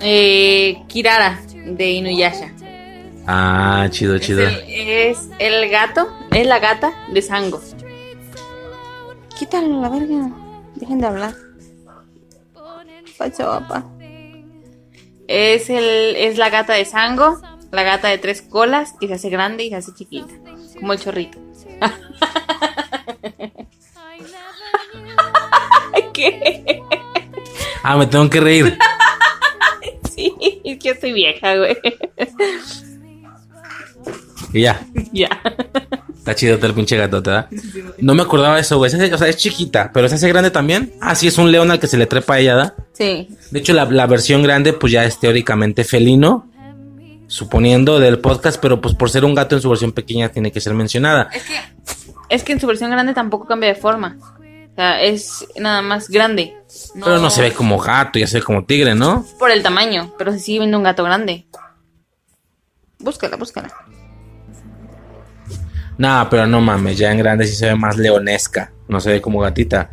Eh, Kirara de Inuyasha. Ah, chido, chido. Es el, es el gato, es la gata de Sango. Quítalo la verga. Dejen de hablar. Pacho, papá. Es el, es la gata de Sango, la gata de tres colas que se hace grande y se hace chiquita, como el chorrito. ¿Qué? Ah, me tengo que reír. Sí, es que estoy vieja, güey. Y ya. ya. Está chido el pinche gato, ¿verdad? No me acordaba de eso, güey. O sea, es chiquita, pero se hace grande también. Ah, sí, es un león al que se le trepa a ella, ¿da? Sí. De hecho, la, la versión grande, pues ya es teóricamente felino, suponiendo del podcast, pero pues por ser un gato en su versión pequeña tiene que ser mencionada. Es que en su versión grande tampoco cambia de forma. O sea, es nada más grande. Pero no se ve como gato, ya se ve como tigre, ¿no? Por el tamaño, pero se sigue viendo un gato grande. Búscala, búscala. Nah, pero no mames, ya en grande sí se ve más leonesca. No se ve como gatita.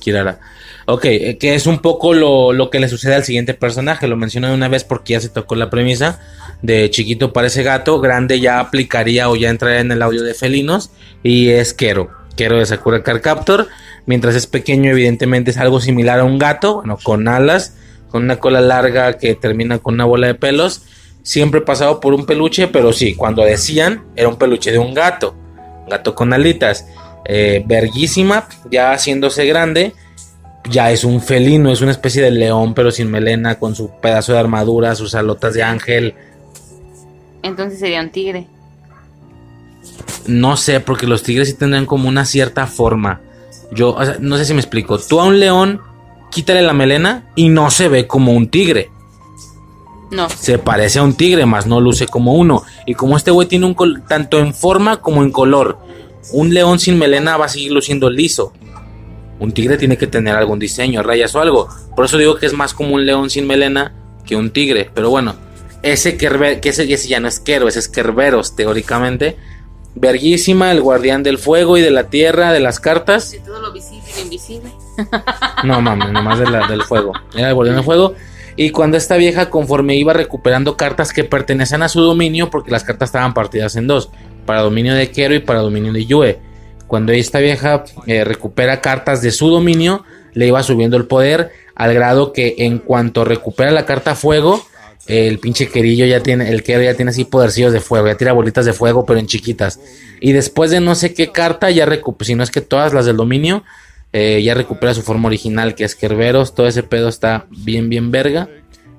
Kirara. Ok, eh, que es un poco lo, lo que le sucede al siguiente personaje. Lo menciono de una vez porque ya se tocó la premisa. De chiquito parece gato, grande ya aplicaría o ya entraría en el audio de felinos. Y es Kero. Kero de Sakura Card Captor. Mientras es pequeño, evidentemente es algo similar a un gato, bueno, con alas, con una cola larga que termina con una bola de pelos. Siempre pasado por un peluche, pero sí, cuando decían, era un peluche de un gato. Un gato con alitas. Eh, verguísima, ya haciéndose grande ya es un felino, es una especie de león, pero sin melena, con su pedazo de armadura, sus alotas de ángel. Entonces sería un tigre. No sé, porque los tigres sí tendrán como una cierta forma. Yo, o sea, no sé si me explico. Tú a un león, quítale la melena y no se ve como un tigre. No. Se parece a un tigre, más no luce como uno. Y como este güey tiene un tanto en forma como en color. Un león sin melena va a seguir luciendo liso. Un tigre tiene que tener algún diseño, rayas o algo. Por eso digo que es más como un león sin melena que un tigre. Pero bueno, ese Kerber, que ese, ese ya no es Kero, ese es Kerberos, teóricamente. Verguísima, el guardián del fuego y de la tierra, de las cartas. De todo lo visible y lo invisible. No mames, nomás de la- del fuego. Era el guardián del fuego. Y cuando esta vieja, conforme iba recuperando cartas que pertenecen a su dominio, porque las cartas estaban partidas en dos: para dominio de Kero y para dominio de Yue. Cuando esta vieja eh, recupera cartas de su dominio, le iba subiendo el poder al grado que en cuanto recupera la carta fuego, el pinche querillo ya tiene, el Kero ya tiene así podercillos de fuego, ya tira bolitas de fuego, pero en chiquitas. Y después de no sé qué carta, ya recupera, si no es que todas las del dominio, eh, ya recupera su forma original, que es Kerberos. Todo ese pedo está bien, bien verga.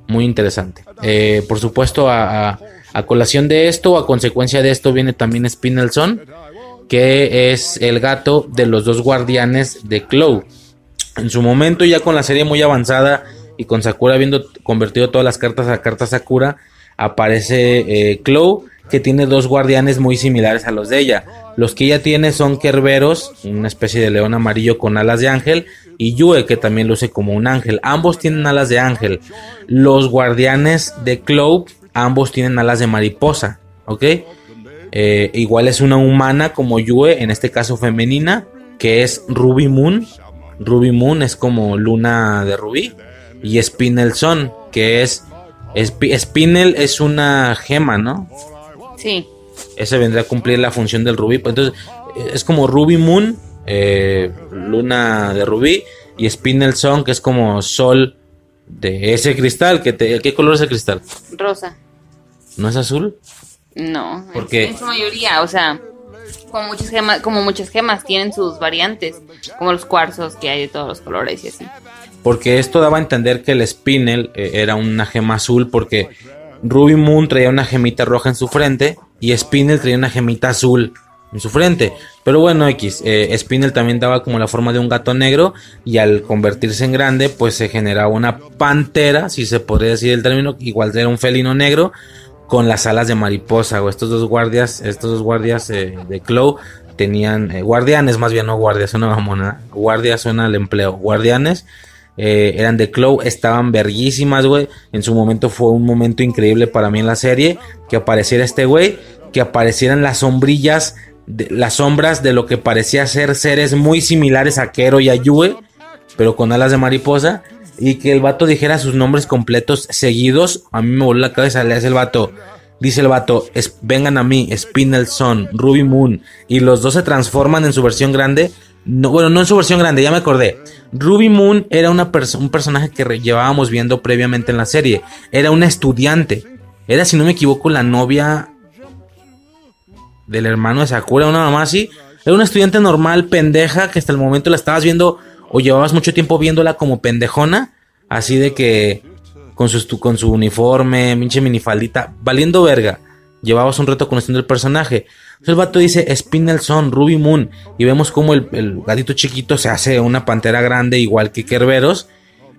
Muy interesante. Eh, por supuesto, a, a- colación de esto, a consecuencia de esto, viene también Spinelson, que es el gato de los dos guardianes de Clow. En su momento, ya con la serie muy avanzada y con Sakura habiendo convertido todas las cartas a cartas Sakura, aparece eh, que tiene dos guardianes muy similares a los de ella. Los que ella tiene son Kerberos, una especie de león amarillo con alas de ángel, y Yue, que también luce como un ángel. Ambos tienen alas de ángel. Los guardianes de Clow, ambos tienen alas de mariposa, ¿ok? Eh, igual es una humana como Yue, en este caso femenina, que es Ruby Moon. Ruby Moon es como luna de rubí. Y Spinel Son, que es... Spi- Spinel es una gema, ¿no? Sí. Ese vendría a cumplir la función del rubí. Pues Entonces, es como Ruby Moon, eh, luna de rubí, y Spinel Son, que es como sol de ese cristal. Que te- ¿Qué color es el cristal? Rosa. ¿No es azul? No. ¿Por en- qué? En su mayoría, o sea, Como muchas gemas, como muchas gemas tienen sus variantes, como los cuarzos que hay de todos los colores y así. Porque esto daba a entender que el Spinel eh, era una gema azul porque Ruby Moon traía una gemita roja en su frente y Spinel traía una gemita azul en su frente. Pero bueno, X, eh, Spinel también daba como la forma de un gato negro y al convertirse en grande pues se generaba una pantera, si se podría decir el término, igual era un felino negro con las alas de mariposa o estos dos guardias, estos dos guardias eh, de Clow tenían eh, guardianes más bien no guardias, una mamona, guardias suena al empleo, guardianes eh, eran de Clow, estaban verguísimas, güey. En su momento fue un momento increíble para mí en la serie. Que apareciera este güey, que aparecieran las sombrillas, las sombras de lo que parecía ser seres muy similares a Kero y a Yue, pero con alas de mariposa. Y que el vato dijera sus nombres completos seguidos. A mí me voló la cabeza, le hace el vato. Dice el vato, vengan a mí, Spinel Son, Ruby Moon. Y los dos se transforman en su versión grande. No, bueno, no en su versión grande, ya me acordé. Ruby Moon era una un personaje que llevábamos viendo previamente en la serie. Era una estudiante. Era, si no me equivoco, la novia del hermano de Sakura, una mamá así. Era una estudiante normal, pendeja, que hasta el momento la estabas viendo o llevabas mucho tiempo viéndola como pendejona. Así de que con su, con su uniforme, pinche minifaldita, valiendo verga. Llevabas un reto conociendo el personaje. Entonces el vato dice Spinel Son, Ruby Moon. Y vemos como el, el, gatito chiquito se hace una pantera grande, igual que Kerberos.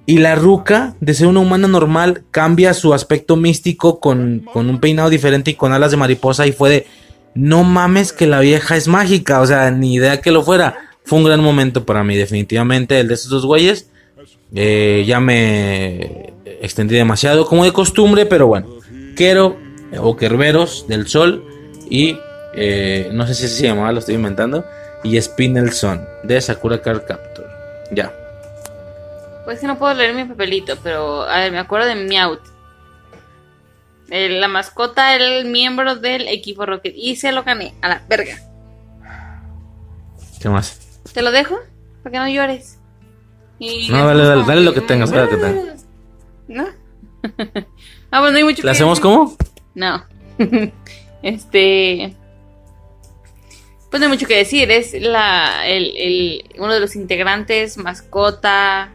Y la ruca, de ser una humana normal, cambia su aspecto místico con, con un peinado diferente y con alas de mariposa. Y fue de, no mames que la vieja es mágica. O sea, ni idea que lo fuera. Fue un gran momento para mí, definitivamente, el de esos dos güeyes. Eh, ya me extendí demasiado, como de costumbre, pero bueno. Kero o Kerberos del Sol y eh, no sé si se llamaba, lo estoy inventando. Y Spinel Son de Sakura Card Captor. Ya. Pues que no puedo leer mi papelito, pero a ver, me acuerdo de Meowth. la mascota era el miembro del equipo Rocket. Y se lo gané a la verga. ¿Qué más? ¿Te lo dejo? Para que no llores. Y no, dale, dale, dale lo que tengas, lo que tengas. ¿No? ah, bueno, no hay mucho ¿Le hacemos cómo? No. este. Pues no hay mucho que decir. Es la, el, el, uno de los integrantes mascota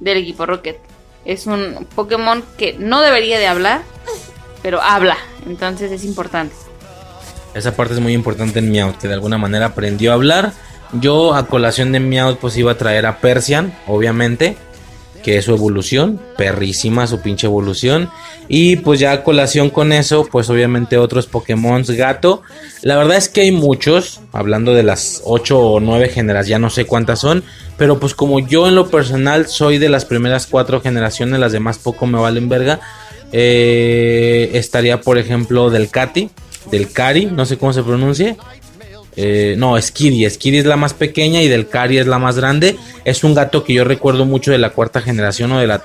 del equipo Rocket. Es un Pokémon que no debería de hablar, pero habla. Entonces es importante. Esa parte es muy importante en Meowth, que de alguna manera aprendió a hablar. Yo a colación de Meowth pues iba a traer a Persian, obviamente que es su evolución, perrísima su pinche evolución. Y pues ya a colación con eso, pues obviamente otros Pokémon gato. La verdad es que hay muchos, hablando de las 8 o 9 generaciones, ya no sé cuántas son. Pero pues como yo en lo personal soy de las primeras 4 generaciones, las demás poco me valen verga. Eh, estaría por ejemplo del Cati, del Cari, no sé cómo se pronuncie. Eh, no, Skiri. Skiri es la más pequeña y del Cari es la más grande. Es un gato que yo recuerdo mucho de la cuarta generación o de la...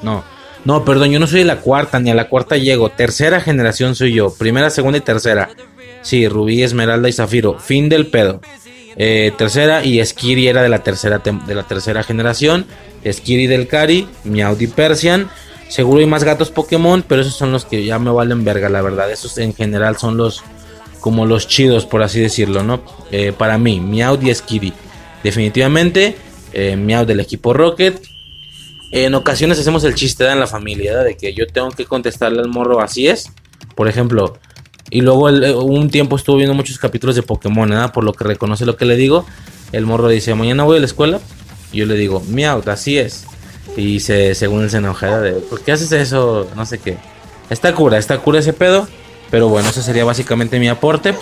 No, no, perdón, yo no soy de la cuarta, ni a la cuarta llego. Tercera generación soy yo. Primera, segunda y tercera. Sí, Rubí, Esmeralda y Zafiro. Fin del pedo. Eh, tercera y Skiri era de la tercera, de la tercera generación. Skiri del Cari, Miaudi Persian. Seguro hay más gatos Pokémon, pero esos son los que ya me valen verga, la verdad. Esos en general son los como los chidos, por así decirlo, ¿no? Eh, para mí, Meowth y Skiddy. Definitivamente, eh, del equipo Rocket. En ocasiones hacemos el chiste en la familia, de que yo tengo que contestarle al morro así es. Por ejemplo, y luego eh, un tiempo estuvo viendo muchos capítulos de Pokémon, ¿verdad? Por lo que reconoce lo que le digo. El morro dice, mañana voy a la escuela. Y yo le digo, Meowth, así es. Y se, según él se enoja de, ¿por qué haces eso? No sé qué. Está cura, está cura ese pedo. Pero bueno, ese sería básicamente mi aporte.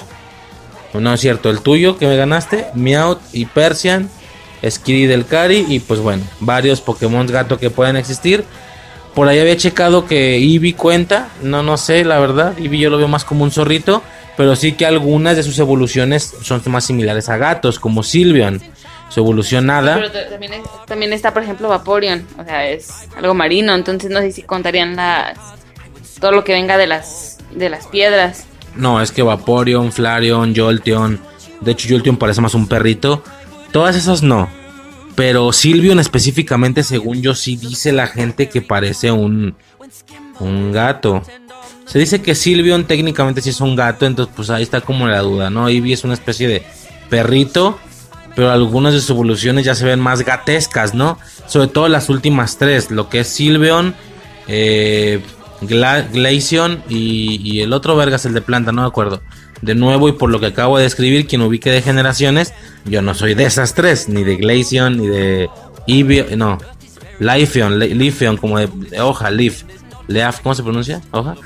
No es cierto, el tuyo que me ganaste, Meowth y Persian, Skiri del Cari y pues bueno, varios Pokémon gato que pueden existir. Por ahí había checado que Eevee cuenta, no no sé, la verdad, Eevee yo lo veo más como un zorrito, pero sí que algunas de sus evoluciones son más similares a gatos, como Sylveon. Su evolución nada. Pero también, también está, por ejemplo, Vaporeon, o sea, es algo marino, entonces no sé si contarían las todo lo que venga de las de las piedras. No, es que Vaporeon, Flareon, Jolteon. De hecho, Jolteon parece más un perrito. Todas esas no. Pero Silvion específicamente, según yo, sí dice la gente que parece un, un gato. Se dice que Silvion técnicamente sí es un gato, entonces pues ahí está como la duda, ¿no? Eevee es una especie de perrito, pero algunas de sus evoluciones ya se ven más gatescas, ¿no? Sobre todo las últimas tres, lo que es Silveon, eh, Gla- Glaceon y, y el otro vergas, el de planta, no me acuerdo. De nuevo, y por lo que acabo de describir, quien ubique de generaciones, yo no soy de esas tres, ni de Glaceon, ni de Eevee, no, Leafeon, Le- Leafeon, como de, hoja, Leaf, Leaf, ¿cómo se pronuncia? Hoja.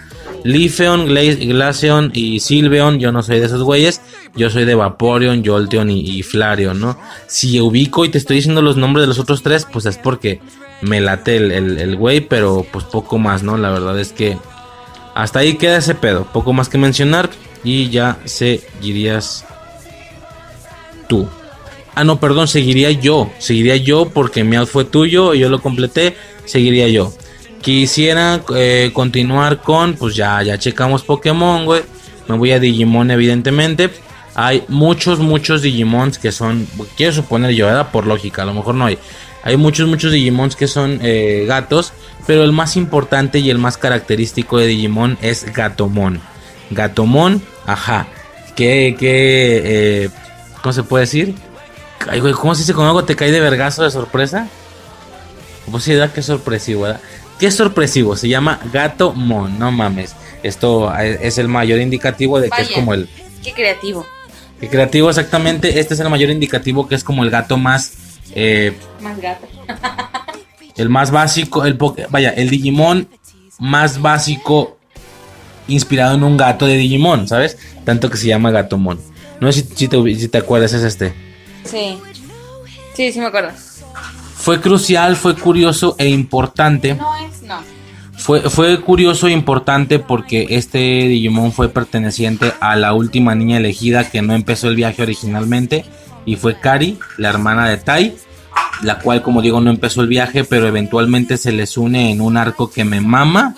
Leafeon, Gla- Glaceon y Silveon, yo no soy de esos güeyes, yo soy de Vaporeon, Jolteon y, y Flareon, ¿no? Si ubico y te estoy diciendo los nombres de los otros tres, pues es porque me late el, el, el güey, pero pues poco más, ¿no? La verdad es que hasta ahí queda ese pedo, poco más que mencionar y ya seguirías tú. Ah, no, perdón, seguiría yo. Seguiría yo porque mi out fue tuyo y yo lo completé. Seguiría yo. Quisiera eh, continuar con, pues ya, ya checamos Pokémon, güey. Me voy a Digimon, evidentemente. Hay muchos, muchos Digimons que son, quiero suponer yo, ¿verdad? Por lógica, a lo mejor no hay. Hay muchos, muchos Digimons que son eh, gatos, pero el más importante y el más característico de Digimon es Gatomon. Gatomon, ajá. Que, que, eh, ¿cómo se puede decir? Ay, güey, ¿cómo se dice cuando algo te cae de vergazo de sorpresa? Pues sí, da que sorpresivo, ¿verdad? ¿Qué sorpresivo? Se llama Gatomon, no mames. Esto eh, es el mayor indicativo de que es como el, Qué creativo. el creativo exactamente. Este es el mayor indicativo que es como el gato más eh, Más gato. el más básico, el vaya, el Digimon más básico inspirado en un gato de Digimon, ¿sabes? Tanto que se llama Gatomon. No sé si, si te, si te acuerdas, es este. Sí. Sí, sí me acuerdo. Fue crucial, fue curioso e importante. No es, no. Fue, fue curioso e importante porque este Digimon fue perteneciente a la última niña elegida que no empezó el viaje originalmente y fue Kari, la hermana de Tai, la cual como digo no empezó el viaje pero eventualmente se les une en un arco que me mama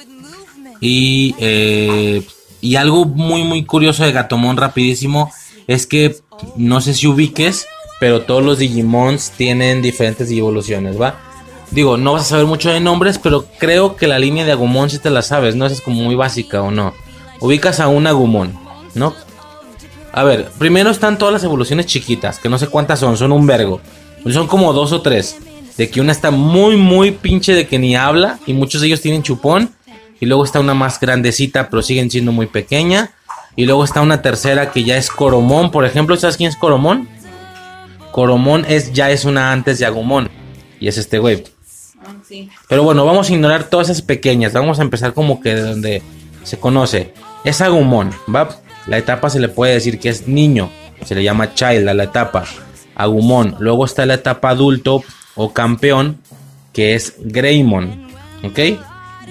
y, eh, y algo muy muy curioso de Gatomon rapidísimo es que no sé si ubiques pero todos los Digimons tienen diferentes evoluciones, ¿va? Digo, no vas a saber mucho de nombres, pero creo que la línea de Agumon sí te la sabes, ¿no? Esa es como muy básica o no. Ubicas a un Agumon, ¿no? A ver, primero están todas las evoluciones chiquitas, que no sé cuántas son, son un vergo. Son como dos o tres. De que una está muy, muy pinche de que ni habla, y muchos de ellos tienen chupón. Y luego está una más grandecita, pero siguen siendo muy pequeña. Y luego está una tercera que ya es Coromón, por ejemplo. ¿Sabes quién es Coromón? Coromón es, ya es una antes de Agumon. Y es este güey. Ah, sí. Pero bueno, vamos a ignorar todas esas pequeñas. Vamos a empezar como que de donde se conoce. Es Agumon, ¿va? La etapa se le puede decir que es niño. Se le llama child a la etapa. Agumon. Luego está la etapa adulto o campeón, que es Greymon. ¿Ok?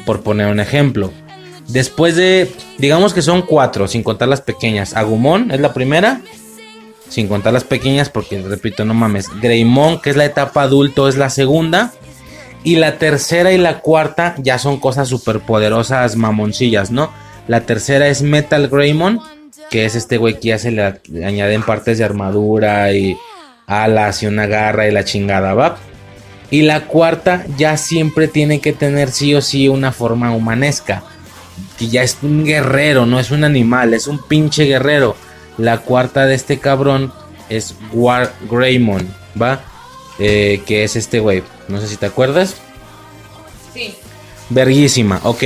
Por poner un ejemplo. Después de, digamos que son cuatro, sin contar las pequeñas. Agumon es la primera. Sin contar las pequeñas, porque repito, no mames. Greymon, que es la etapa adulto, es la segunda. Y la tercera y la cuarta ya son cosas súper poderosas, mamoncillas, ¿no? La tercera es Metal Greymon, que es este güey que ya se le, le añaden partes de armadura y alas y una garra y la chingada, ¿va? Y la cuarta ya siempre tiene que tener sí o sí una forma humanesca. Que ya es un guerrero, no es un animal, es un pinche guerrero. La cuarta de este cabrón es War Greymon, ¿va? Eh, que es este güey. No sé si te acuerdas. Sí. Verguísima, ok.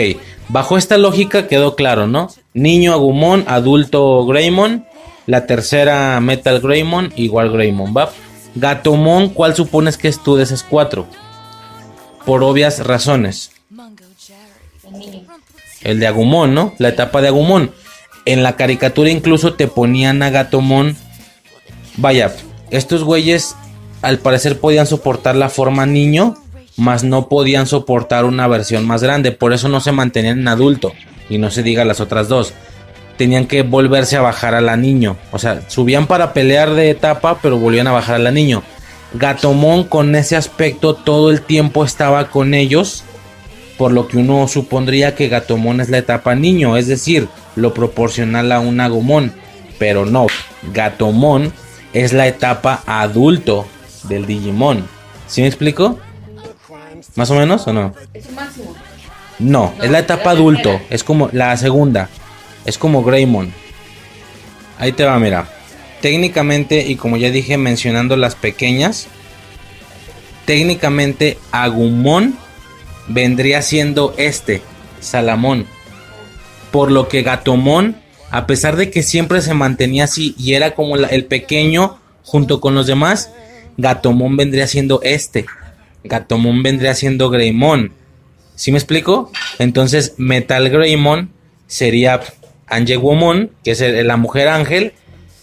Bajo esta lógica quedó claro, ¿no? Niño Agumon, adulto Greymon, la tercera Metal Greymon War Greymon, ¿va? Gatomon, ¿cuál supones que es tú de esas cuatro? Por obvias razones. El de Agumon, ¿no? La etapa de Agumon. En la caricatura incluso te ponían a Gatomon. Vaya, estos güeyes al parecer podían soportar la forma niño, mas no podían soportar una versión más grande. Por eso no se mantenían en adulto. Y no se diga las otras dos. Tenían que volverse a bajar a la niño. O sea, subían para pelear de etapa, pero volvían a bajar a la niño. Gatomon con ese aspecto todo el tiempo estaba con ellos por lo que uno supondría que Gatomon es la etapa niño, es decir, lo proporcional a un Agumon, pero no, Gatomon es la etapa adulto del Digimon. ¿Sí me explico? ¿Más o menos o no? Es máximo. No, es la etapa adulto. Es como la segunda. Es como Greymon. Ahí te va, mira. Técnicamente, y como ya dije, mencionando las pequeñas. Técnicamente, Agumon vendría siendo este, Salamón. Por lo que Gatomon, a pesar de que siempre se mantenía así y era como la- el pequeño junto con los demás, Gatomon vendría siendo este. Gatomon vendría siendo Greymon. ¿Sí me explico? Entonces, Metal Greymon sería Angewomon, que es la mujer ángel.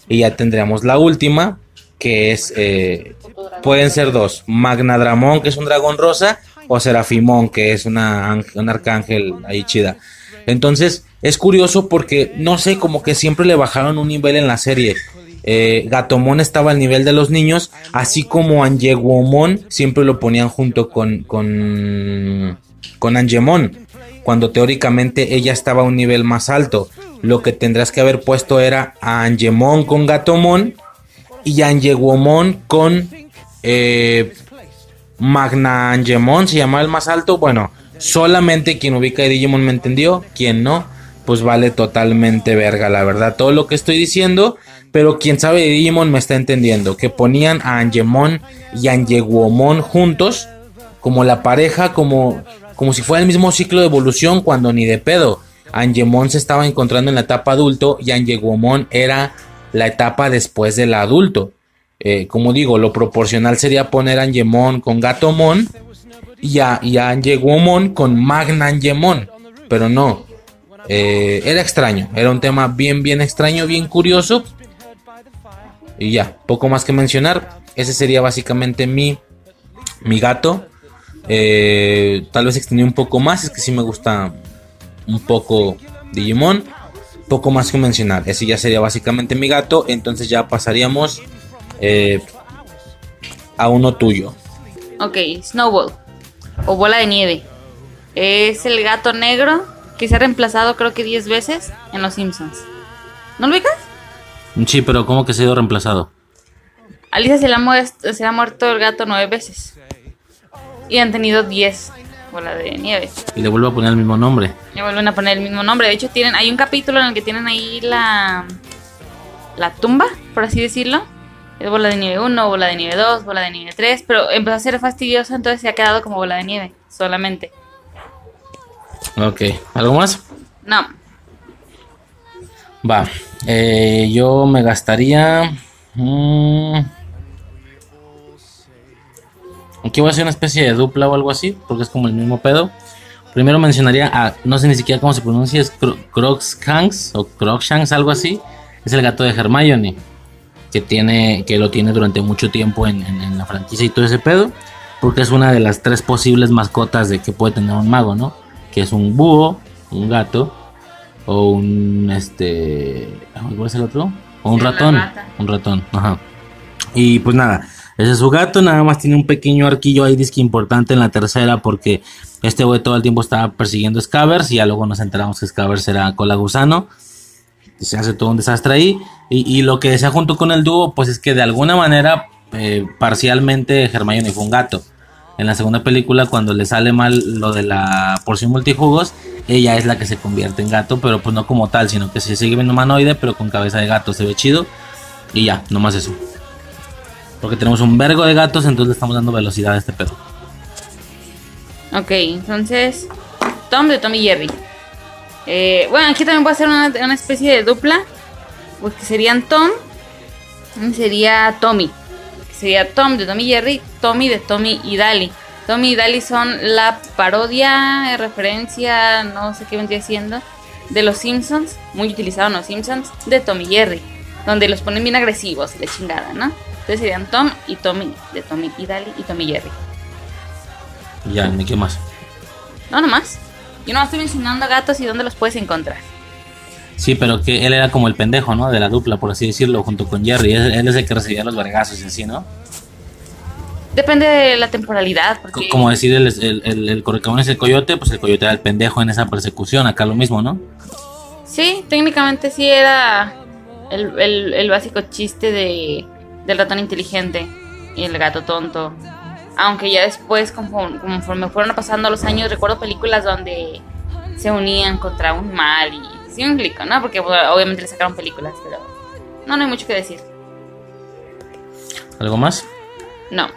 Y ya tendríamos la última, que es. eh, pueden ser dos: Magnadramon, que es un dragón rosa, o Serafimon, que es una, un arcángel ahí chida. Entonces, es curioso porque no sé, como que siempre le bajaron un nivel en la serie. Eh, Gatomon estaba al nivel de los niños, así como Angewomon siempre lo ponían junto con, con, con Angemon, cuando teóricamente ella estaba a un nivel más alto. Lo que tendrás que haber puesto era a Angemon con Gatomon y Angewomon con eh, Magna Angemon, se llamaba el más alto. Bueno, solamente quien ubica a Digimon me entendió, quien no, pues vale totalmente verga, la verdad, todo lo que estoy diciendo. Pero quien sabe de Digimon me está entendiendo. Que ponían a Angemon y Angewomon juntos. Como la pareja, como, como si fuera el mismo ciclo de evolución. Cuando ni de pedo. Angemon se estaba encontrando en la etapa adulto. Y Angewomon era la etapa después del adulto. Eh, como digo, lo proporcional sería poner Angemon con Gatomon. Y a, y a con Magna Angemon. Pero no. Eh, era extraño. Era un tema bien, bien extraño, bien curioso. Y ya, poco más que mencionar. Ese sería básicamente mi, mi gato. Eh, tal vez extendí un poco más. Es que sí me gusta un poco Digimon. Poco más que mencionar. Ese ya sería básicamente mi gato. Entonces ya pasaríamos eh, a uno tuyo. Ok, Snowball. O bola de nieve. Es el gato negro que se ha reemplazado creo que 10 veces en Los Simpsons. ¿No lo ubicas? Sí, pero ¿cómo que se ha ido reemplazado? A Lisa se le ha, se le ha muerto el gato 9 veces. Y han tenido 10 bola de nieve. Y le vuelvo a poner el mismo nombre. Le vuelven a poner el mismo nombre. De hecho, tienen, hay un capítulo en el que tienen ahí la, la tumba, por así decirlo. Es bola de nieve 1, bola de nieve 2, bola de nieve 3. Pero empezó a ser fastidioso, entonces se ha quedado como bola de nieve, solamente. Ok, ¿algo más? No, Va, eh, yo me gastaría. mm, aquí voy a hacer una especie de dupla o algo así, porque es como el mismo pedo. Primero mencionaría a, no sé ni siquiera cómo se pronuncia, es Cro- Crocshanks o Crocshanks, algo así. Es el gato de Hermione, que, tiene, que lo tiene durante mucho tiempo en, en- en la franquicia y todo ese pedo, porque es una de las tres posibles mascotas de que puede tener un mago, ¿no? Que es un búho, un gato o un este ¿cuál es el otro? O un ratón, un ratón, ajá. Y pues nada, ese es su gato, nada más tiene un pequeño arquillo ahí disque importante en la tercera porque este güey todo el tiempo estaba persiguiendo Scavers y ya luego nos enteramos que Scavers era cola gusano. Y se hace todo un desastre ahí. Y, lo que decía junto con el dúo, pues es que de alguna manera, eh, parcialmente Hermione fue un gato. En la segunda película, cuando le sale mal lo de la porción multijugos, ella es la que se convierte en gato, pero pues no como tal, sino que se sigue viendo humanoide, pero con cabeza de gato, se ve chido. Y ya, nomás eso. Porque tenemos un vergo de gatos, entonces le estamos dando velocidad a este pedo. ok, entonces Tom de Tom y Jerry. Eh, bueno, aquí también voy a hacer una, especie de dupla. Pues que serían Tom sería Tommy. Sería Tom de Tom y Jerry, Tommy de Tommy y Dali. Tommy y Dali son la parodia, referencia, no sé qué vendría siendo, de los Simpsons, muy utilizado en los Simpsons, de Tom y Jerry. Donde los ponen bien agresivos y la chingada, ¿no? Entonces serían Tom y Tommy, de Tommy y Dali y Tommy y Jerry. Ya, ni qué más. No, nomás. Yo no estoy mencionando gatos y dónde los puedes encontrar. Sí, pero que él era como el pendejo, ¿no? De la dupla, por así decirlo, junto con Jerry. Él, él es el que recibía los vergazos y así, ¿no? Depende de la temporalidad. Porque Como decir el, el, el, el correcamón es el coyote, pues el coyote era el pendejo en esa persecución. Acá lo mismo, ¿no? Sí, técnicamente sí era el, el- el básico chiste de, del ratón inteligente y el gato tonto. Aunque ya después, conforme, conforme fueron pasando los años, recuerdo películas donde se unían contra un mal y sí me explico, ¿no? Porque bueno, obviamente le sacaron películas, pero no, no hay mucho que decir. ¿Algo más? No.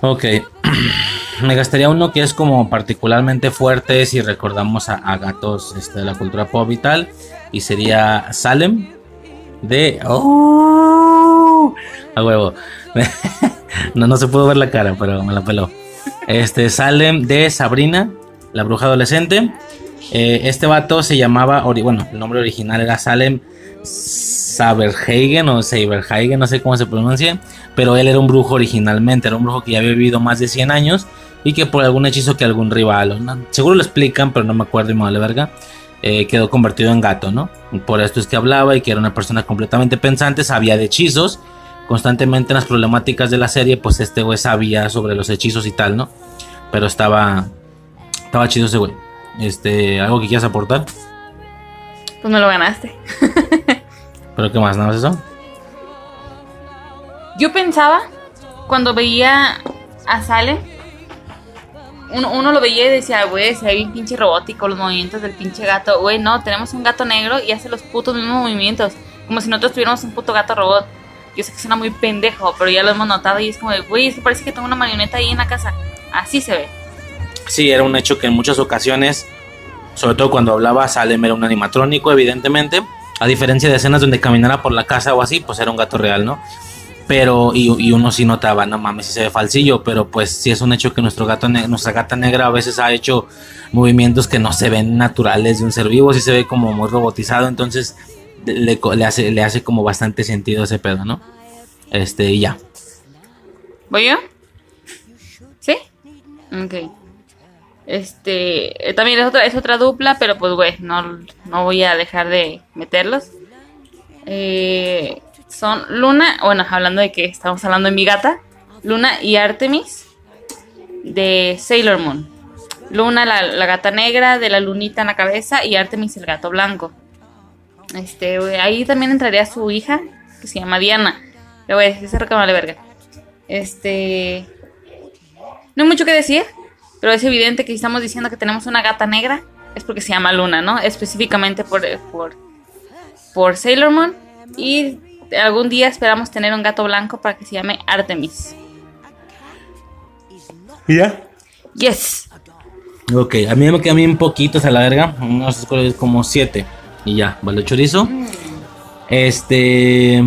Ok. Me gastaría uno que es como particularmente fuerte si recordamos a, a gatos este, de la cultura pop y tal. Y sería Salem de... ¡Oh! A huevo. no, no se pudo ver la cara, pero me la peló. Este Salem de Sabrina, la bruja adolescente. Eh, este vato se llamaba, bueno, el nombre original era Salem Saberhagen o Saberhagen, no sé cómo se pronuncia, pero él era un brujo originalmente, era un brujo que ya había vivido más de 100 años y que por algún hechizo que algún rival, seguro lo explican, pero no me acuerdo y me vale verga, eh, quedó convertido en gato, ¿no? Por esto es que hablaba y que era una persona completamente pensante, sabía de hechizos, constantemente en las problemáticas de la serie, pues este güey sabía sobre los hechizos y tal, ¿no? Pero estaba, estaba chido ese güey. Este, ¿algo que quieras aportar? Pues me lo ganaste. ¿Pero qué más? ¿Nada más eso? Yo pensaba, cuando veía a Sale, uno, uno lo veía y decía, güey, se ve bien pinche robótico los movimientos del pinche gato. Güey, no, tenemos un gato negro y hace los putos mismos movimientos. Como si nosotros tuviéramos un puto gato robot. Yo sé que suena muy pendejo, pero ya lo hemos notado y es como güey, es que parece que tengo una marioneta ahí en la casa. Así se ve. Sí, era un hecho que en muchas ocasiones, sobre todo cuando hablaba, Salem era un animatrónico, evidentemente. A diferencia de escenas donde caminara por la casa o así, pues era un gato real, ¿no? Pero, y, y uno sí notaba, no mames, si se ve falsillo, pero pues sí es un hecho que nuestro gato nuestra gata negra a veces ha hecho movimientos que no se ven naturales de un ser vivo, sí se ve como muy robotizado, entonces le, co- le hace, le hace como bastante sentido ese pedo, ¿no? Este, y ya. ¿Voy yo? ¿Sí? Ok. Este, eh, también es otra, es otra dupla, pero pues, güey, no, no voy a dejar de meterlos. Eh, son Luna, bueno, hablando de que estamos hablando de mi gata, Luna y Artemis de Sailor Moon. Luna, la, la gata negra de la lunita en la cabeza, y Artemis, el gato blanco. Este, ahí también entraría su hija, que se llama Diana. Pero, güey, ese recado vale verga. Este. No hay mucho que decir, pero es evidente que si estamos diciendo que tenemos una gata negra, es porque se llama Luna, ¿no? Específicamente por, por, por Sailor Moon. Y algún día esperamos tener un gato blanco para que se llame Artemis. ¿Ya? Yes. Ok, a mí me quedan bien poquitos a la verga. No sé cuál es, como siete. Y ya, vale chorizo. Este.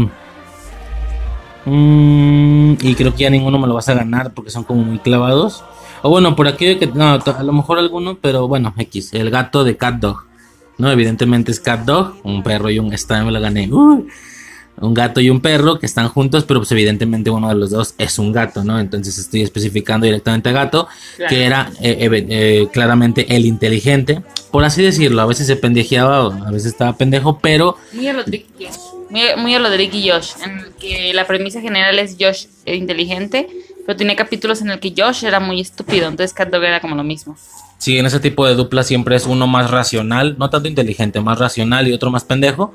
mm, y creo que ya ninguno me lo vas a ganar porque son como muy clavados. O bueno, por aquí que. No, a lo mejor alguno, pero bueno, X. El gato de Cat Dog. No, evidentemente es Cat Dog. Un perro y un. Esta me lo gané. Uy. Un gato y un perro que están juntos, pero pues evidentemente uno de los dos es un gato, ¿no? Entonces estoy especificando directamente a gato, Claro. que era eh, eh, claramente el inteligente, por así decirlo, a veces se pendejeaba, o a veces estaba pendejo, pero Muy a lo Drake y Josh. Muy, muy a lo Drake y Josh, en el que la premisa general es Josh inteligente, pero tiene capítulos en el que Josh era muy estúpido, entonces Cat Dog era como lo mismo. Sí, en ese tipo de dupla siempre es uno más racional, no tanto inteligente, más racional y otro más pendejo.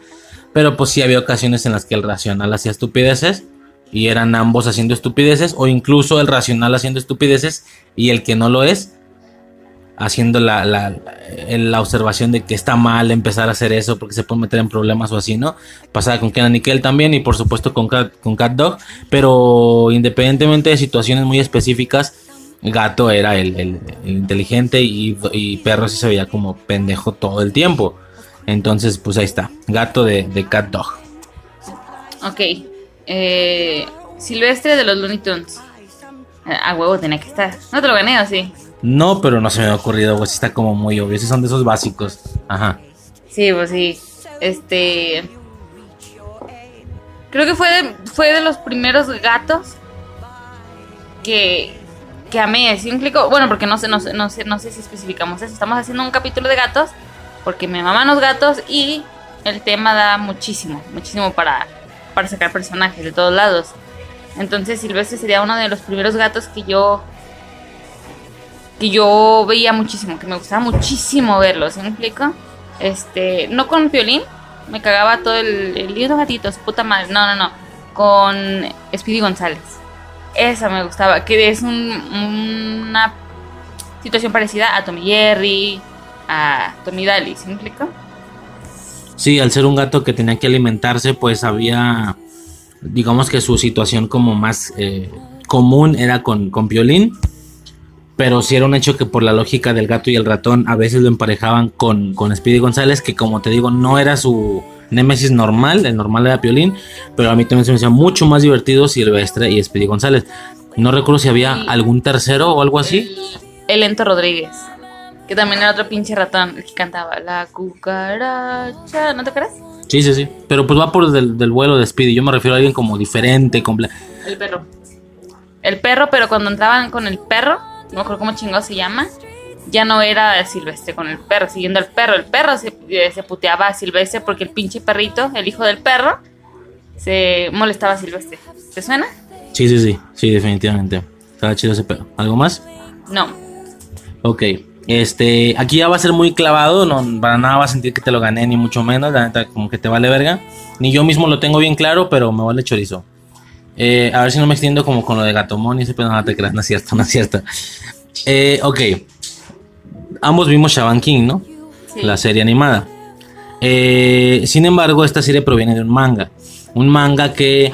Pero pues sí había ocasiones en las que el racional hacía estupideces y eran ambos haciendo estupideces o incluso el racional haciendo estupideces y el que no lo es haciendo la, la, la- la observación de que está mal empezar a hacer eso porque se puede meter en problemas o así, ¿no? Pasaba con Kenan y Kel también y por supuesto con Cat, con Cat Dog, pero independientemente de situaciones muy específicas, Gato era el, el- el inteligente y, y Perro sí se veía como pendejo todo el tiempo. Entonces, pues ahí está, Gato de, de Cat Dog. Ok. Eh, Silvestre de los Looney Tunes. Eh, A huevo tenía que estar. No te lo gané, ¿o sí? No, pero no se me ha ocurrido, pues está como muy obvio. Sí son de esos básicos. Ajá. Sí, pues sí. Este. Creo que fue de, fue de los primeros gatos que, que amé. ¿Sí? Bueno, porque no sé, no, sé, no, sé, no sé si especificamos eso. Estamos haciendo un capítulo de gatos porque me maman los gatos y el tema da muchísimo, muchísimo para, para sacar personajes de todos lados. Entonces Silvestre sería uno de los primeros gatos que yo que yo veía muchísimo, que me gustaba muchísimo verlos, ¿sí me explico? Este, no con Piolín, me cagaba todo el, el lindo gatito, su puta madre, no, no, no, con Speedy González. Esa me gustaba, que es un- una situación parecida a Tommy Jerry, a Tommy Daly, ¿sí me explico? Sí, al ser un gato que tenía que alimentarse, pues había, digamos que su situación como más eh, común era con, con violín. Pero sí era un hecho que por la lógica del gato y el ratón a veces lo emparejaban con, con Speedy González, que como te digo no era su némesis normal, el normal era Piolín, pero a mí también se me hacía mucho más divertido Silvestre y Speedy González. No recuerdo si había algún tercero o algo así. El Ento Rodríguez, que también era otro pinche ratón el que cantaba La cucaracha, ¿no te acuerdas? Sí, sí, sí. Pero pues va por del, del vuelo de Speedy. Yo me refiero a alguien como diferente, comple El perro. El perro, pero cuando entraban con el perro, no me acuerdo cómo chingado se llama, ya no era Silvestre con el perro, siguiendo al perro. El perro se, eh, se puteaba a Silvestre porque el pinche perrito, el hijo del perro, se molestaba a Silvestre. ¿Te suena? Sí, sí, sí. Sí, definitivamente. Estaba chido ese pedo. ¿Algo más? No. Ok. Este, aquí ya va a ser muy clavado, no para nada va a sentir que te lo gané, ni mucho menos, la neta, como que te vale verga. Ni yo mismo lo tengo bien claro, pero me vale chorizo. Eh, a ver si no me extiendo como con lo de Gatomón y ese pedo, no te creas, no es cierto, no es cierto. Eh, ok. Ambos vimos Shaban King, ¿no? Sí. La serie animada. Eh, sin embargo, esta serie proviene de un manga. Un manga que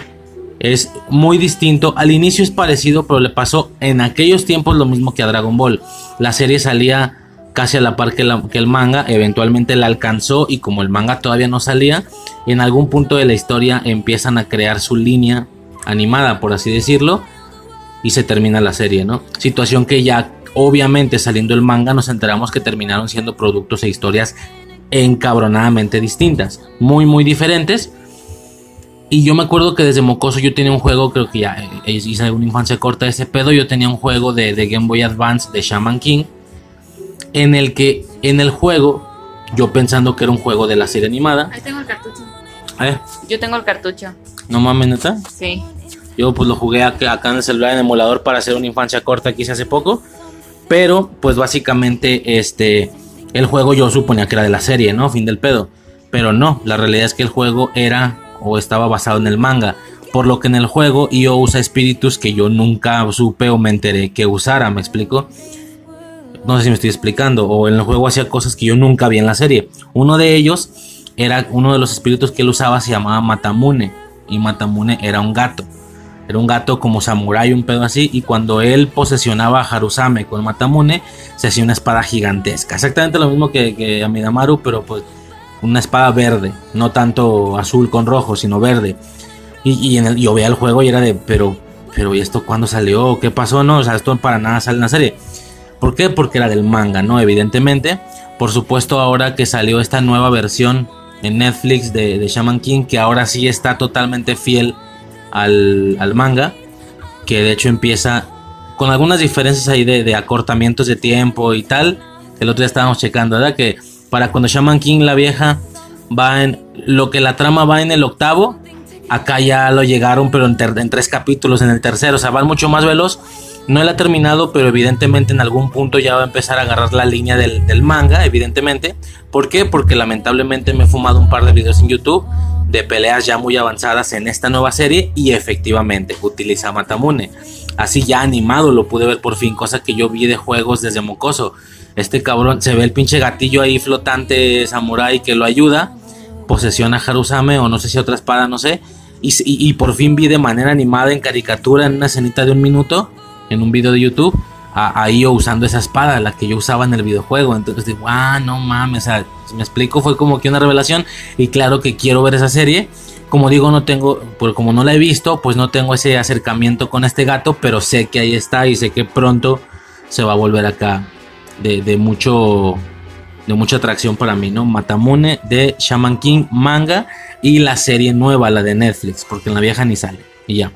es muy distinto. Al inicio es parecido, pero le pasó en aquellos tiempos lo mismo que a Dragon Ball. La serie salía casi a la par que, que el manga. Eventualmente la alcanzó y como el manga todavía no salía, en algún punto de la historia empiezan a crear su línea animada, por así decirlo. Y se termina la serie, ¿no? Situación que ya obviamente saliendo el manga nos enteramos que terminaron siendo productos e historias encabronadamente distintas. Muy, muy diferentes. Y yo me acuerdo que desde Mocoso yo tenía un juego, creo que ya eh, hice una infancia corta de ese pedo. Yo tenía un juego de, de Game Boy Advance de Shaman King. En el que en el juego, yo pensando que era un juego de la serie animada. Ahí tengo el cartucho. Eh, Yo tengo el cartucho. no mames, neta. Sí. Yo pues lo jugué ac- acá en el celular en emulador para hacer una infancia corta que hice hace poco. Pero pues básicamente este el juego yo suponía que era de la serie, ¿no? Fin del pedo. Pero no, la realidad es que el juego era o estaba basado en el manga. Por lo que en el juego Io usa espíritus que yo nunca supe o me enteré que usara, ¿me explico? No sé si me estoy explicando. O en el juego hacía cosas que yo nunca vi en la serie. Uno de ellos era uno de los espíritus que él usaba, se llamaba Matamune. Y Matamune era un gato. Era un gato como samurái, un pedo así. Y cuando él posesionaba a Harusame con Matamune, se hacía una espada gigantesca. Exactamente lo mismo que, que pero pues una espada verde. No tanto azul con rojo, sino verde. Y, y en el, yo veía el juego y era de, pero, pero ¿y esto cuándo salió? ¿Qué pasó? No, o sea, esto para nada sale en la serie. ¿Por qué? Porque era del manga, ¿no? Evidentemente. Por supuesto, ahora que salió esta nueva versión en Netflix de, de Shaman King, que ahora sí está totalmente fiel al, al manga, que de hecho empieza con algunas diferencias ahí de, de acortamientos de tiempo y tal. El otro día estábamos checando, ¿verdad? Que para cuando Shaman King la vieja va en lo que la trama va en el octavo, acá ya lo llegaron, pero en, tres capítulos, en el tercero, o sea, van mucho más veloz. No la ha terminado, pero evidentemente en algún punto ya va a empezar a agarrar la línea del, del manga, evidentemente. ¿Por qué? Porque lamentablemente me he fumado un par de videos en YouTube de peleas ya muy avanzadas en esta nueva serie y efectivamente utiliza Matamune. Así ya animado lo pude ver por fin, cosa que yo vi de juegos desde Mocoso. Este cabrón se ve el pinche gatillo ahí flotante samurai que lo ayuda, posesiona a Harusame o no sé si otra espada, no sé. Y, y- por fin vi de manera animada en caricatura en una escenita de un minuto, en un video de YouTube, a, a usando esa espada, la que yo usaba en el videojuego. Entonces digo, ah, no mames, o sea, si me explico, fue como que una revelación. Y claro que quiero ver esa serie. Como digo, no tengo, pues como no la he visto, pues no tengo ese acercamiento con este gato, pero sé que ahí está y sé que pronto se va a volver acá de, de mucho de mucha atracción para mí, ¿no? Matamune de Shaman King manga y la serie nueva, la de Netflix, porque en la vieja ni sale. Y ya.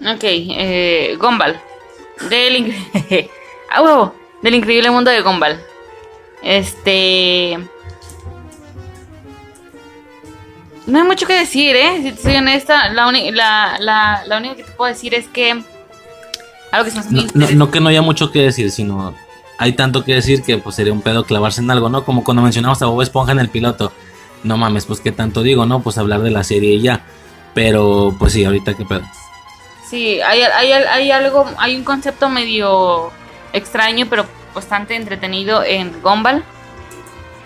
Ok, eh, Gumball. Del, ah, del increíble mundo de Gumball. Este. No hay mucho que decir, ¿eh? Si te soy honesta, la, la, la, la única que te puedo decir es que. Algo que se No, no- no que no haya mucho que decir, sino hay tanto que decir que pues sería un pedo clavarse en algo, ¿no? Como cuando mencionamos a Bob Esponja en el piloto. No mames, pues qué tanto digo, ¿no? Pues hablar de la serie y ya. Pero pues sí, ahorita qué pedo. Sí, hay, hay, hay algo, hay un concepto medio extraño, pero bastante entretenido en Gumball.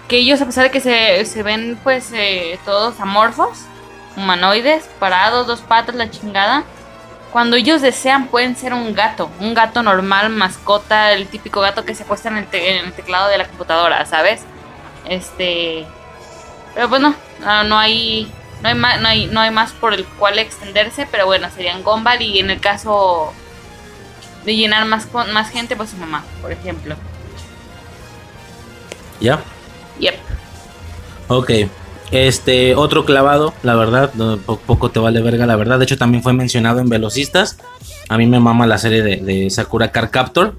Que ellos, a pesar de que se, se ven pues eh, todos amorfos, humanoides, parados, dos patas, la chingada. Cuando ellos desean pueden ser un gato, un gato normal, mascota, el típico gato que se acuesta en el, te- en el teclado de la computadora, ¿sabes? Este... Pero pues no, no, hay, no, hay más, no, hay, no hay más por el cual extenderse, pero bueno, serían Gumball y en el caso de llenar más, más gente, pues su mamá, por ejemplo. ¿Ya? Yep. Ok. Este, otro clavado, la verdad, poco te vale verga, la verdad. De hecho, también fue mencionado en Velocistas. A mí me mama la serie de, de Sakura Card Captor.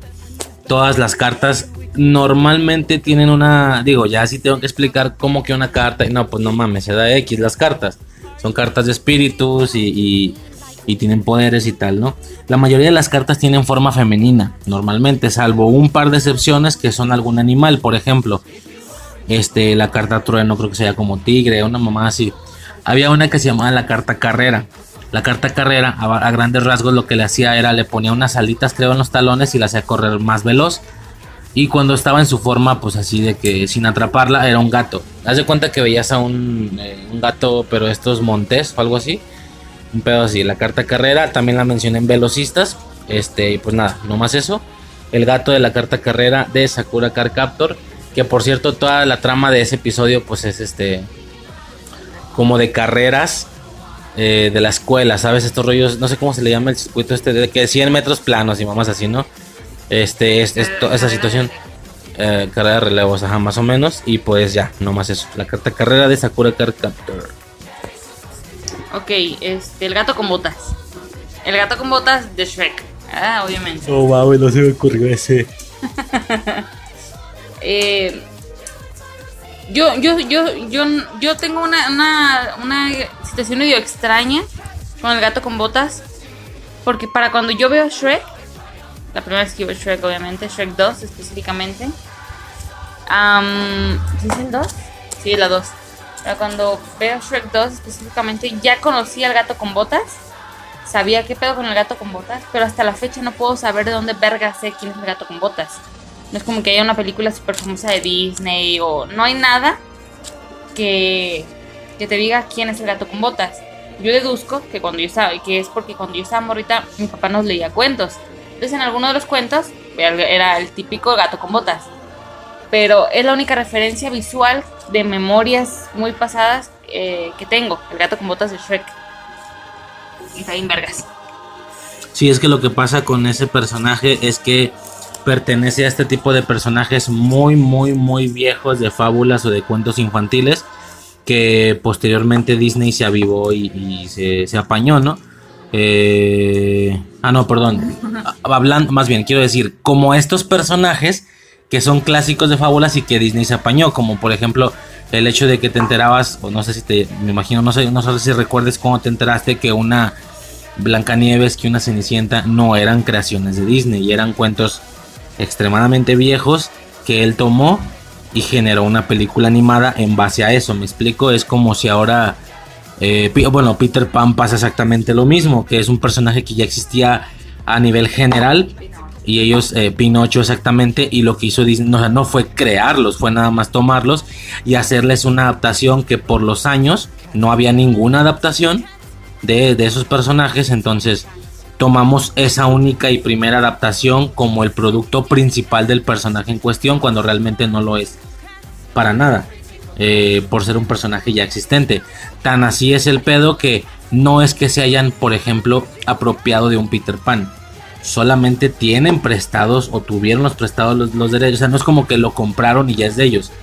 Todas las cartas normalmente tienen una. Digo, ya sí tengo que explicar cómo que una carta. No, pues no mames, se da X las cartas. Son cartas de espíritus y, y- y tienen poderes y tal, ¿no? La mayoría de las cartas tienen forma femenina, normalmente, salvo un par de excepciones que son algún animal, por ejemplo. Este, la carta trueno creo que sea como tigre, una mamá así. Había una que se llamaba la carta carrera. La carta carrera, a, a grandes rasgos, lo que le hacía era le ponía unas alitas, creo, en los talones y la hacía correr más veloz. Y cuando estaba en su forma, pues así de que sin atraparla, era un gato. Haz de cuenta que veías a un, eh, gato, pero estos montés o algo así. Un pedo así. La carta carrera también la mencioné en Velocistas. Este, pues nada, nomás eso. El gato de la carta carrera de Sakura Card Captor. Que por cierto, toda la trama de ese episodio, pues es este. Como de carreras eh, de la escuela, ¿sabes? Estos rollos, no sé cómo se le llama el circuito este, de que 100 metros planos y mamás así, ¿no? Este, es, esto- esa situación. Eh, carrera de relevos, ajá, más o menos. Y pues ya, nomás eso. La carta carrera de Sakura Card Captor. Ok, este, el gato con botas. El gato con botas de Shrek. Ah, obviamente. Oh, wow, no se me ocurrió ese. Eh, yo, yo, yo, yo, yo tengo una, una, una situación medio extraña con el gato con botas. Porque para cuando yo veo Shrek, la primera vez que veo Shrek, obviamente, Shrek 2 específicamente. am, ¿sí es el 2? Sí, la 2. Pero cuando veo Shrek 2 específicamente, ya conocí al gato con botas. Sabía qué pedo con el gato con botas, pero hasta la fecha no puedo saber de dónde verga sé quién es el gato con botas. No es como que haya una película súper famosa de Disney o no hay nada que, que te diga quién es el gato con botas. Yo deduzco que cuando yo estaba, que es porque cuando yo estaba morrita, mi papá nos leía cuentos. Entonces en alguno de los cuentos era el típico gato con botas. Pero es la única referencia visual de memorias muy pasadas eh, que tengo. El gato con botas de Shrek. Está bien vergas. Sí, es que lo que pasa con ese personaje es que pertenece a este tipo de personajes muy, muy, muy viejos de fábulas o de cuentos infantiles que posteriormente Disney se avivó y, y se, se apañó, ¿no? Eh, ah, no, perdón. Hablando, más bien, quiero decir, como estos personajes que son clásicos de fábulas y que Disney se apañó, como por ejemplo el hecho de que te enterabas, o no sé si te, me imagino, no sé, no sé si recuerdes cómo te enteraste que una Blancanieves, que una Cenicienta no eran creaciones de Disney, y eran cuentos extremadamente viejos que él tomó y generó una película animada en base a eso. Me explico, es como si ahora, eh, bueno, Peter Pan pasa exactamente lo mismo, que es un personaje que ya existía a nivel general y ellos, eh, Pinocho exactamente, y lo que hizo Disney, no, no fue crearlos, fue nada más tomarlos y hacerles una adaptación que por los años no había ninguna adaptación de esos personajes, entonces tomamos esa única y primera adaptación como el producto principal del personaje en cuestión cuando realmente no lo es para nada eh, por ser un personaje ya existente. Tan así es el pedo que no es que se hayan por ejemplo apropiado de un Peter Pan. Solamente tienen prestados o tuvieron los prestados los, derechos. O sea no es como que lo compraron y ya es de ellos.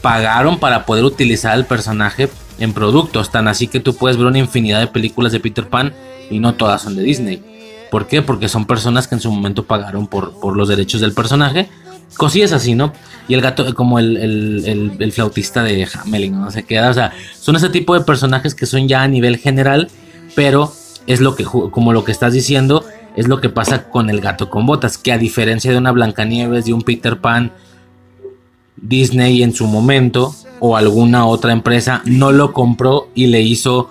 Pagaron para poder utilizar el personaje en productos. Tan así que tú puedes ver una infinidad de películas de Peter Pan y no todas son de Disney. ¿Por qué? Porque son personas que en su momento pagaron por, por los derechos del personaje. Cosillas así, ¿no? Y el gato, como el, el, el- flautista de Hamelin, ¿no? Se queda, o sea, son ese tipo de personajes que son ya a nivel general, pero es lo que, como lo que estás diciendo, es lo que pasa con el gato con botas, que a diferencia de una Blancanieves, de un Peter Pan, Disney en su momento o alguna otra empresa no lo compró y le hizo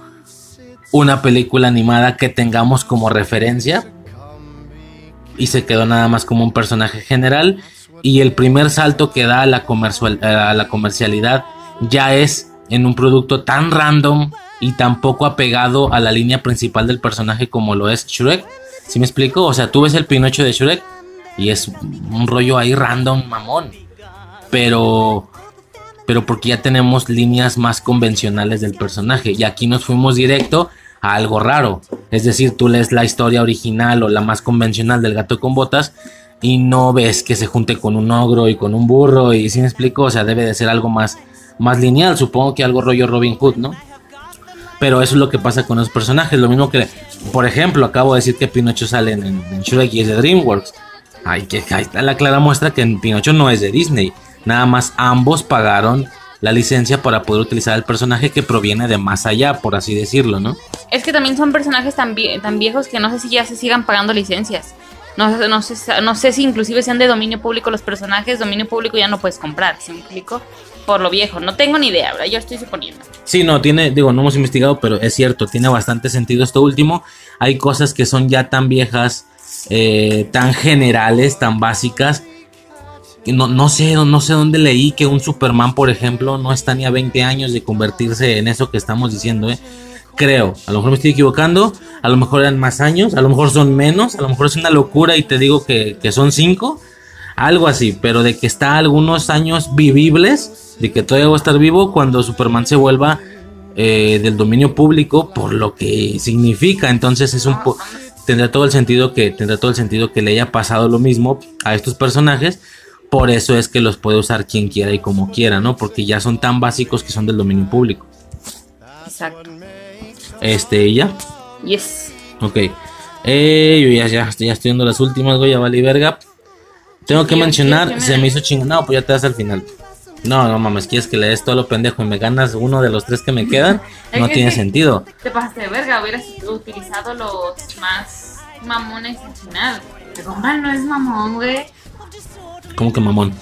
una película animada que tengamos como referencia. Y se quedó nada más como un personaje general. Y el primer salto que da a la, comercial, a la comercialidad ya es en un producto tan random y tan poco apegado a la línea principal del personaje como lo es Shrek. ¿Sí me explico? O sea, tú ves el Pinocho de Shrek y es un rollo ahí random, mamón. Pero pero porque ya tenemos líneas más convencionales del personaje y aquí nos fuimos directo a algo raro. Es decir, tú lees la historia original o la más convencional del gato con botas y no ves que se junte con un ogro y con un burro y si me explico, o sea, debe de ser algo más más lineal, supongo que algo rollo Robin Hood, ¿no? Pero eso es lo que pasa con los personajes, lo mismo que, por ejemplo, acabo de decir que Pinocho sale en, en Shrek y es de DreamWorks. Que ahí está la clara muestra que Pinocho no es de Disney. Nada más ambos pagaron la licencia para poder utilizar el personaje que proviene de más allá, por así decirlo, ¿no? Es que también son personajes tan, tan viejos que no sé si ya se sigan pagando licencias. No, no, sé, no sé si inclusive sean de dominio público los personajes, dominio público ya no puedes comprar, ¿se me explico? Por lo viejo, no tengo ni idea, ¿verdad? Yo estoy suponiendo. Sí, no, tiene, digo, no hemos investigado, pero es cierto, tiene bastante sentido esto último. Hay cosas que son ya tan viejas, eh, tan generales, tan básicas, no, no, sé, no sé dónde leí que un Superman, por ejemplo, no está ni a 20 años de convertirse en eso que estamos diciendo, ¿eh? Creo, a lo mejor me estoy equivocando, a lo mejor eran más años, a lo mejor son menos, a lo mejor es una locura y te digo que, son 5, algo así, pero de que está algunos años vivibles, de que todavía va a estar vivo cuando Superman se vuelva eh, del dominio público por lo que significa, entonces es un tendrá todo el sentido que tendrá todo el sentido que le haya pasado lo mismo a estos personajes por eso es que los puede usar quien quiera y como quiera, ¿no? Porque ya son tan básicos que son del dominio público. Exacto. Este, ¿y ya? Yes. Ok. Eh, yo ya, ya, estoy viendo las últimas, güey, ya vale verga. Tengo que mencionar, se me hizo chingón. No, pues ya te das al final. No, no mames, quieres que le des todo lo pendejo y me ganas uno de los tres que me quedan. no tiene sentido. Te pasaste de verga, hubieras utilizado los más mamones al final. Pero mal no es mamón, güey. ¿Cómo que mamón?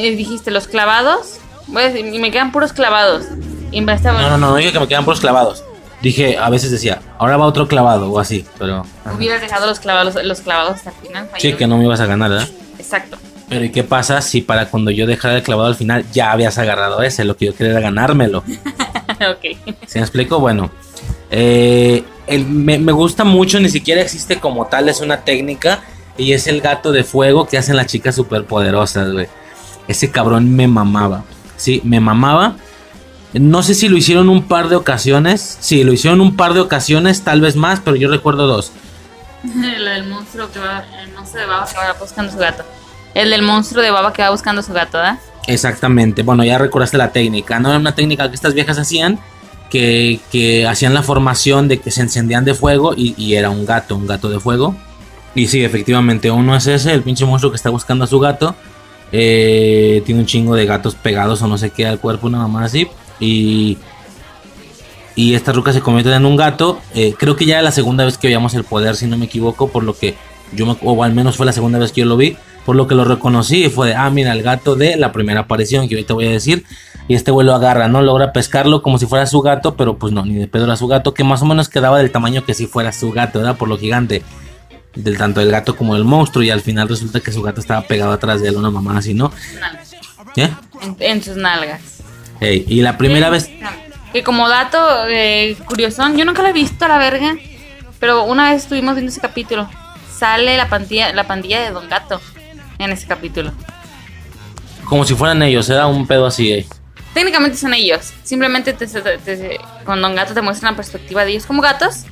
dijiste los clavados. y me quedan puros clavados. Y me no, no, no, dije que me quedan puros clavados. Dije, a veces decía, ahora va otro clavado o así, pero. Hubieras dejado los clavados, los clavados hasta el final. Sí, que no me ibas a ganar, ¿verdad? Exacto. Pero ¿y qué pasa si para cuando yo dejara el clavado al final ya habías agarrado ese? Lo que yo quería era ganármelo. ok. ¿Se me explico? Bueno, eh, me, me, gusta mucho, ni siquiera existe como tal, es una técnica y es el gato de fuego que hacen las chicas superpoderosas, güey. Ese cabrón me mamaba. Sí, me mamaba. No sé si lo hicieron un par de ocasiones. Sí, lo hicieron un par de ocasiones, tal vez más, pero yo recuerdo dos. el del monstruo que va, el monstruo de baba que va buscando su gato. El del monstruo de baba que va buscando su gato, ¿verdad? Exactamente. Bueno, ya recordaste la técnica. No era una técnica que estas viejas hacían. Que, que hacían la formación de que se encendían de fuego y, y era un gato, un gato de fuego. Y sí, efectivamente, uno es ese, el pinche monstruo que está buscando a su gato. Eh, tiene un chingo de gatos pegados o no sé qué al cuerpo, nada más así. Y, y esta ruca se convierte en un gato. Eh, creo que ya era la segunda vez que veíamos el poder, si no me equivoco, por lo que yo me, o al menos fue la segunda vez que yo lo vi, por lo que lo reconocí y fue de, ah, mira, el gato de la primera aparición que ahorita voy a decir. Y este güey lo agarra, ¿no? Logra pescarlo como si fuera su gato, pero pues no, ni de pedo era su gato, que más o menos quedaba del tamaño que si fuera su gato, ¿verdad? Por lo gigante del tanto del gato como del monstruo y al final resulta que su gato estaba pegado atrás de él, una mamá así, ¿no? ¿Qué? En, sus nalgas. y la primera vez... Que como dato eh, curioso, yo nunca lo he visto a la verga, pero una vez estuvimos viendo ese capítulo. Sale la pandilla, la pandilla de Don Gato en ese capítulo. Como si fueran ellos, era un pedo así, eh. Técnicamente son ellos. Simplemente con Don Gato te muestran la perspectiva de ellos como gatos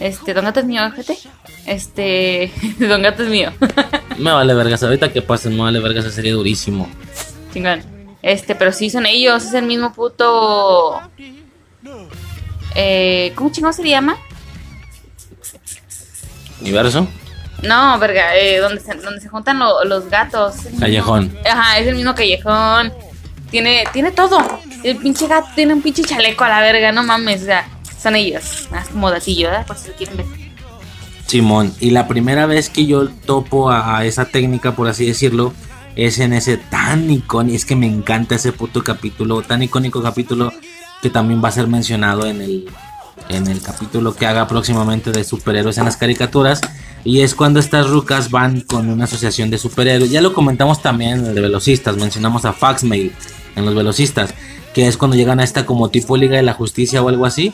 este, Don Gato es mío, gente. Este, Don Gato es mío. me vale vergas, ahorita que pasen, me vale vergas, sería durísimo. Chingón. Este, pero sí son ellos, es el mismo puto. Eh, ¿Cómo chingón se llama? ¿Universo? No, verga, eh, donde, se, donde se juntan los gatos. Callejón. ajá, es el mismo callejón. Tiene, tiene todo. El pinche gato tiene un pinche chaleco a la verga, no mames, o sea son ellos. Más como datillo, ¿verdad? Por si lo quieren ver. Simón, y la primera vez que yo topo a, esa técnica, por así decirlo, es en ese tan icónico, es que me encanta ese puto capítulo, tan icónico capítulo que también va a ser mencionado en el, en el capítulo que haga próximamente de superhéroes en las caricaturas. Y es cuando estas rucas van con una asociación de superhéroes. Ya lo comentamos también en el de velocistas. Mencionamos a Faxmail en los velocistas. Que es cuando llegan a esta como tipo Liga de la Justicia o algo así.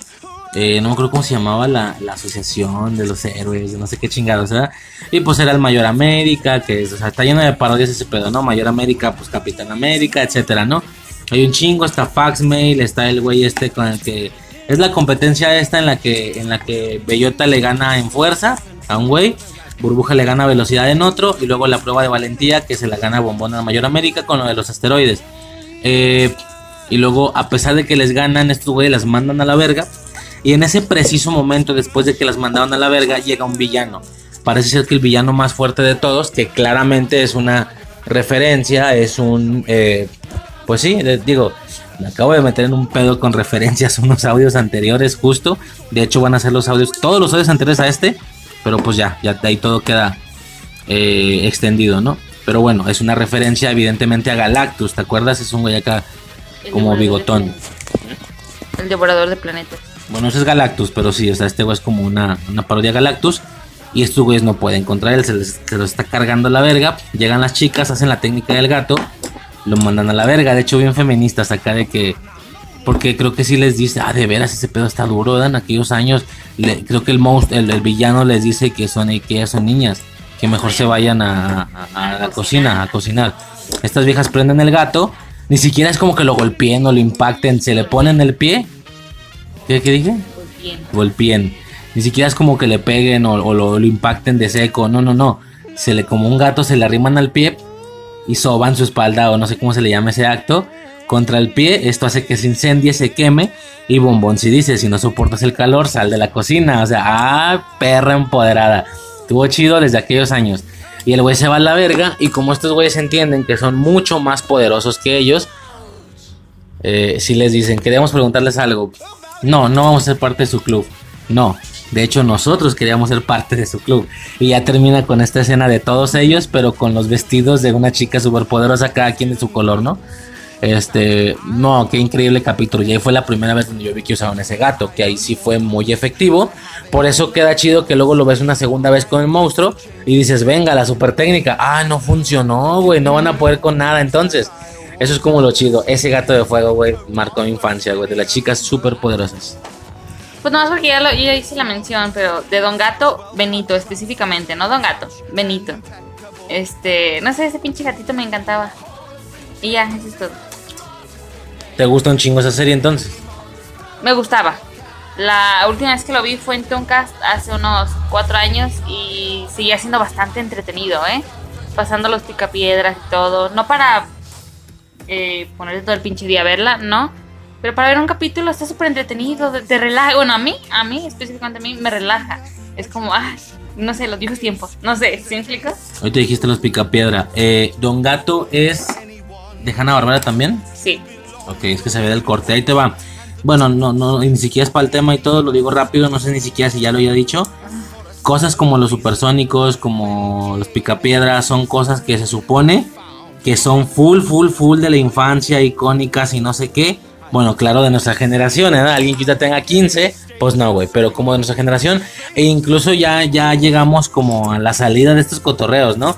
Eh, no me acuerdo cómo se llamaba la, la, asociación de los héroes, no sé qué chingados, ¿verdad? Y pues era el Mayor América, que o sea, está lleno de parodias ese pedo, ¿no? Mayor América, pues Capitán América, etcétera, ¿no? Hay un chingo, está Faxmail, está el güey este con el que es la competencia esta en la que en la que Bellota le gana en fuerza a un güey, Burbuja le gana velocidad en otro y luego la prueba de valentía que se la gana Bombón a Mayor América con lo de los asteroides. Eh, y luego a pesar de que les ganan estos güeyes las mandan a la verga y en ese preciso momento después de que las mandaron a la verga llega un villano. Parece ser que el villano más fuerte de todos, que claramente es una referencia, es un eh, pues sí, les digo, me acabo de meter en un pedo con referencias a unos audios anteriores justo. De hecho van a ser los audios, todos los audios anteriores a este. Pero pues ya, ya de ahí todo queda eh, extendido, ¿no? Pero bueno, es una referencia evidentemente a Galactus, ¿te acuerdas? Es un güey acá como bigotón. El devorador de planetas. Bueno, ese es Galactus, pero sí, o sea, este güey es como una, una parodia a Galactus. Y estos güeyes no pueden contra él, se les, se está cargando la verga. Llegan las chicas, hacen la técnica del gato lo mandan a la verga. De hecho, bien feministas acá de que. Porque creo que sí les dice, ah, de veras, ese pedo está duro, En aquellos años, creo que el, el, villano les dice que son, que ellas son niñas, que mejor se vayan a, la cocina, a cocinar. Estas viejas prenden el gato, ni siquiera es como que lo golpeen o lo impacten, se le ponen el pie. ¿Qué, qué dije? Golpeen. Ni siquiera es como que le peguen o, lo, lo, impacten de seco, no, no, no. Se le, como un gato, se le arriman al pie y soban su espalda o no sé cómo se le llama ese acto contra el pie. Esto hace que se incendie, se queme. Y Bombón si dice, si no soportas el calor, sal de la cocina. O sea, ah, perra empoderada. Estuvo chido desde aquellos años. Y el güey se va a la verga. Y como estos güeyes entienden que son mucho más poderosos que ellos, eh, si les dicen, queremos preguntarles algo. No, no vamos a ser parte de su club. No, de hecho, nosotros queríamos ser parte de su club. Y ya termina con esta escena de todos ellos, pero con los vestidos de una chica poderosa cada quien de su color, ¿no? Este, no, qué increíble capítulo. Y ahí fue la primera vez donde yo vi que usaban ese gato, que ahí sí fue muy efectivo. Por eso queda chido que luego lo ves una segunda vez con el monstruo y dices, venga, la super técnica. Ah, no funcionó, güey, no van a poder con nada. Entonces, eso es como lo chido. Ese gato de fuego, güey, marcó mi infancia, güey, de las chicas súper poderosas. Pues no, porque ya, lo, ya hice la mención, pero de Don Gato, Benito específicamente, no Don Gato, Benito. Este, no sé, ese pinche gatito me encantaba. Y ya, eso es todo. ¿Te gusta un chingo esa serie entonces? Me gustaba. La última vez que lo vi fue en Toncast hace unos cuatro años y seguía siendo bastante entretenido, ¿eh? Pasando los picapiedras y todo. No para eh, ponerle todo el pinche día a verla, ¿no? Pero para ver un capítulo está súper entretenido, te, relaja. Bueno, a mí, a mí, específicamente a mí, me relaja. Es como, ah, no sé, los viejos tiempos. No sé, ¿sí me explicas? Hoy te dijiste los picapiedra. Eh, Don Gato es de Hanna Barbera también. Sí. Ok, es que se ve del corte. Ahí te va. Bueno, no, no, ni siquiera es para el tema y todo, lo digo rápido, no sé ni siquiera si ya lo había dicho. Cosas como los supersónicos, como los picapiedras, son cosas que se supone que son full, full, full de la infancia, icónicas y no sé qué bueno, claro, de nuestra generación, ¿eh? Alguien que ya tenga 15, pues no, güey, pero como de nuestra generación, e incluso ya, ya llegamos como a la salida de estos cotorreos, ¿no?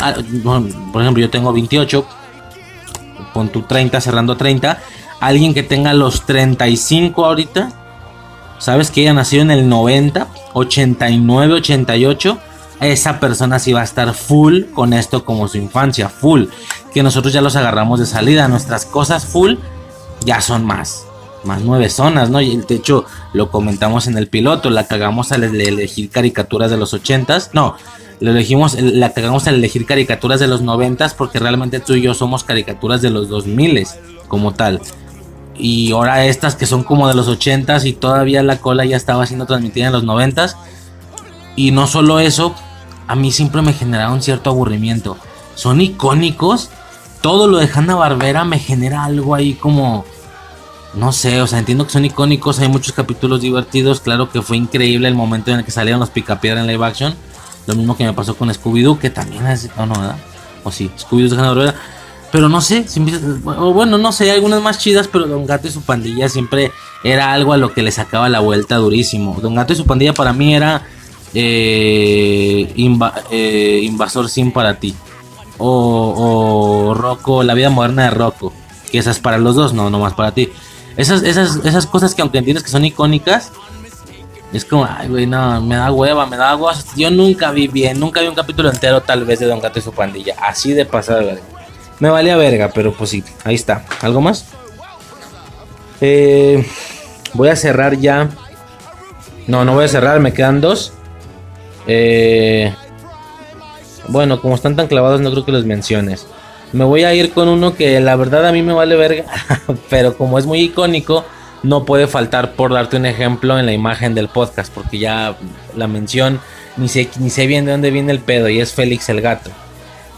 Ah, por ejemplo, yo tengo 28, con tu 30, cerrando 30, alguien que tenga los 35 ahorita, sabes que ella nació en el 90, 89, 88, esa persona sí va a estar full con esto como su infancia, full, que nosotros ya los agarramos de salida, nuestras cosas full ya son más, más nueve zonas, ¿no? Y de hecho lo comentamos en el piloto, la cagamos al elegir caricaturas de los ochentas, no, lo elegimos, la cagamos al elegir caricaturas de los noventas porque realmente tú y yo somos caricaturas de los dos miles como tal. Y ahora estas que son como de los ochentas y todavía la cola ya estaba siendo transmitida en los noventas. Y no solo eso, a mí siempre me generaron cierto aburrimiento. Son icónicos. Todo lo de Hanna Barbera me genera algo ahí como no sé, o sea, entiendo que son icónicos, hay muchos capítulos divertidos, claro que fue increíble el momento en el que salieron los picapiedra en live action, lo mismo que me pasó con Scooby-Doo, que también es, no, no, ¿verdad? O sí, Scooby-Doo de Pero no sé, bueno, no sé, algunas más chidas, pero Don Gato y su pandilla siempre era algo a lo que le sacaba la vuelta durísimo. Don Gato y su pandilla para mí era eh, eh, Invasor Sin para ti. O, o Rocco, la vida moderna de Rocco. Que esas para los dos, no, nomás para ti. Esas, esas, esas cosas que aunque entiendes que son icónicas, es como, ay, güey, no, me da hueva, me da hueva. Yo nunca vi bien, nunca vi un capítulo entero tal vez de Don Gato y su pandilla. Así de pasada, verga. Me valía verga, pero pues sí, ahí está. ¿Algo más? Eh, voy a cerrar ya. No, no voy a cerrar, me quedan dos. Eh, bueno, como están tan clavados, no creo que los menciones. Me voy a ir con uno que la verdad a mí me vale verga, pero como es muy icónico, no puede faltar por darte un ejemplo en la imagen del podcast, porque ya la mención ni sé, ni sé bien de dónde viene el pedo, y es Félix el gato.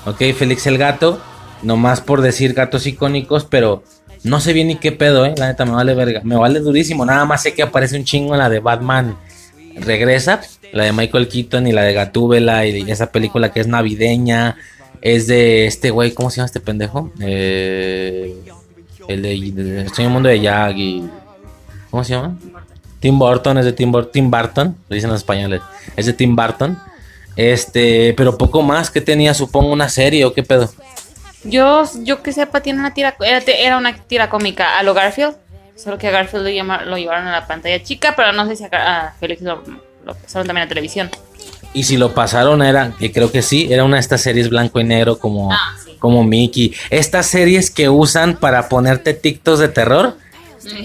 Ok, Félix el gato, nomás por decir gatos icónicos, pero no sé bien ni qué pedo, eh. La neta me vale verga, me vale durísimo. Nada más sé que aparece un chingo en la de Batman Regresa, la de Michael Keaton y la de Gatúbela y esa película que es navideña. Es de este güey, ¿cómo se llama este pendejo? Eh, el de, de Extraño Mundo de. ¿Cómo se llama? Tim Burton, es de Tim, Tim Burton, lo dicen los españoles. Es de Tim Burton. Este, pero poco más que tenía, supongo, una serie o qué pedo. Yo, yo que sepa, tiene una tira, era, era una tira cómica a lo Garfield. Solo que a Garfield lo, llama- lo llevaron a la pantalla chica, pero no sé si a, Félix lo, lo pasaron también a televisión. Y si lo pasaron era, que creo que sí, era una de estas series blanco y negro como, Ah, sí. como Mickey. Estas series que usan para ponerte TikToks de terror.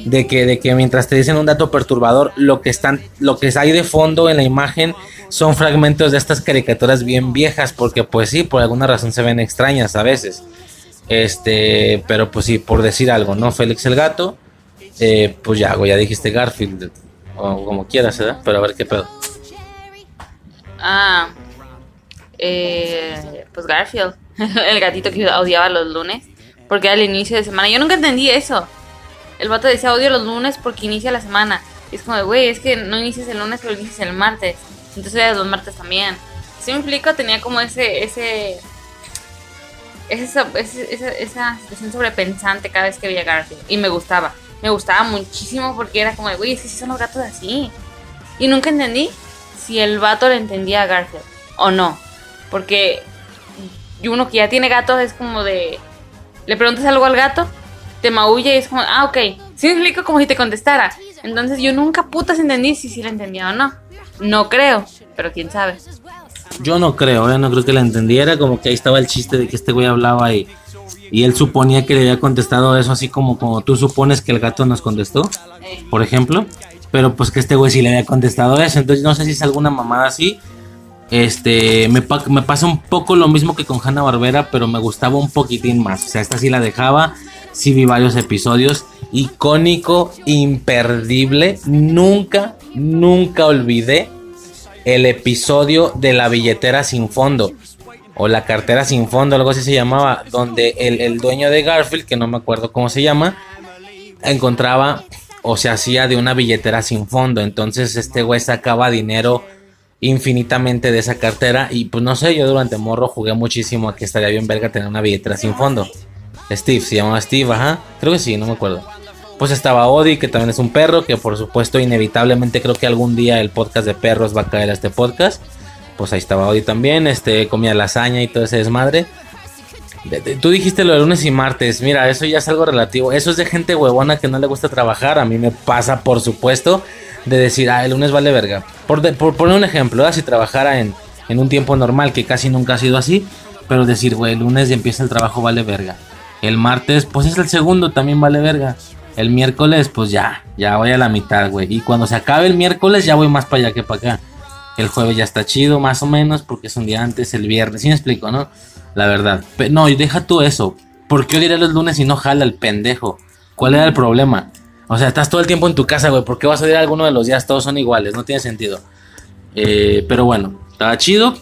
De que, de que mientras te dicen un dato perturbador, lo que están, lo que hay de fondo en la imagen son fragmentos de estas caricaturas bien viejas, porque pues sí, por alguna razón se ven extrañas a veces. Este, pero pues sí, por decir algo, ¿no? Félix el gato, eh, pues ya, ya dijiste Garfield, o como quieras, ¿verdad? Pero a ver qué pedo. Ah, eh, pues Garfield, el gatito que odiaba los lunes, porque era el inicio de semana. Yo nunca entendí eso. El vato decía odio los lunes porque inicia la semana. Y es como güey, es que no inicias el lunes, pero inicias el martes. Entonces odias los martes también. Si me explico, tenía como ese, ese, esa, esa, esa sobrepensante cada vez que veía Garfield. Y me gustaba. Me gustaba muchísimo porque era como güey, es que sí son los gatos así. Y nunca entendí si el vato le entendía a Garfield o no. Porque uno que ya tiene gatos es como de. Le preguntas algo al gato, te maulla y es como, ah, ok. Sí explico como si te contestara. Entonces yo nunca putas entendí si sí le entendía o no. No creo, pero quién sabe. Yo no creo, ¿eh? no creo que la entendiera, como que ahí estaba el chiste de que este güey hablaba y, y él suponía que le había contestado eso así como, como tú supones que el gato nos contestó, por ejemplo, pero pues que este güey sí le había contestado eso, entonces no sé si es alguna mamada así. Este, me, me pasa un poco lo mismo que con Hanna Barbera, pero me gustaba un poquitín más. O sea, esta sí la dejaba, sí vi varios episodios. Icónico, imperdible. Nunca, nunca olvidé el episodio de la billetera sin fondo. O la cartera sin fondo, algo así se llamaba. Donde el, el dueño de Garfield, que no me acuerdo cómo se llama, encontraba o se hacía de una billetera sin fondo. Entonces este güey sacaba dinero infinitamente de esa cartera. Y pues no sé, yo durante morro jugué muchísimo a que estaría bien verga tener una billetera sin fondo. Steve, se llamaba Steve, ajá. Creo que sí, no me acuerdo. Pues estaba Odi, que también es un perro, que por supuesto inevitablemente creo que algún día el podcast de perros va a caer a este podcast. Pues ahí estaba Odi también, este comía lasaña y todo ese desmadre. De- de- Tú dijiste lo de lunes y martes, mira, eso ya es algo relativo. Eso es de gente huevona que no le gusta trabajar. A mí me pasa, por supuesto, de decir, ah, el lunes vale verga. Por, de- poner un ejemplo, si trabajara en, en un tiempo normal, que casi nunca ha sido así, pero decir, güey, el lunes ya empieza el trabajo, vale verga. El martes, pues es el segundo, también vale verga. El miércoles, pues ya, ya voy a la mitad, güey. Y cuando se acabe el miércoles, ya voy más para allá que para acá. El jueves ya está chido, más o menos, porque es un día antes, el viernes. ¿Sí me explico, no? La verdad. Pe- no, y deja tú eso. ¿Por qué odiar los lunes y no jala el pendejo? ¿Cuál era el problema? O sea, estás todo el tiempo en tu casa, güey. ¿Por qué vas a odiar alguno de los días? Todos son iguales, no tiene sentido. Eh, pero bueno, estaba chido.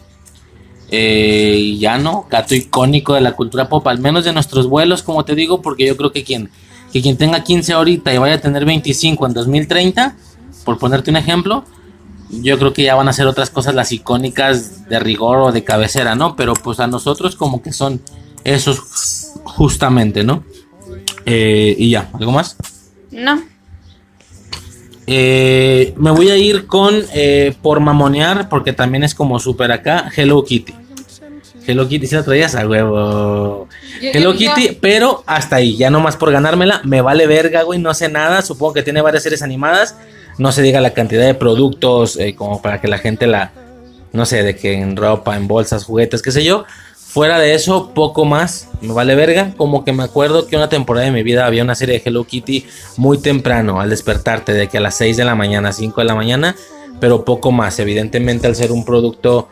Eh, ya no, gato icónico de la cultura pop, al menos de nuestros vuelos, como te digo, porque yo creo que quien, que quien tenga 15 ahorita y vaya a tener 25 en 2030, por ponerte un ejemplo, yo creo que ya van a ser otras cosas las icónicas de rigor o de cabecera, ¿no? Pero pues a nosotros como que son Esos justamente, ¿no? Eh, y ya, ¿algo más? No. Eh, me voy a ir con, eh, por mamonear, porque también es como súper acá, Hello Kitty. Hello Kitty, si la traías a huevo. Yo- Hello yo- Kitty, pero hasta ahí, ya nomás por ganármela, me vale verga, güey, no sé nada, supongo que tiene varias series animadas, no se diga la cantidad de productos eh, como para que la gente la, no sé, de que en ropa, en bolsas, juguetes, qué sé yo. Fuera de eso, poco más, me vale verga, como que me acuerdo que una temporada de mi vida había una serie de Hello Kitty muy temprano, al despertarte, de que a las 6 de la mañana, 5 de la mañana, pero poco más, evidentemente al ser un producto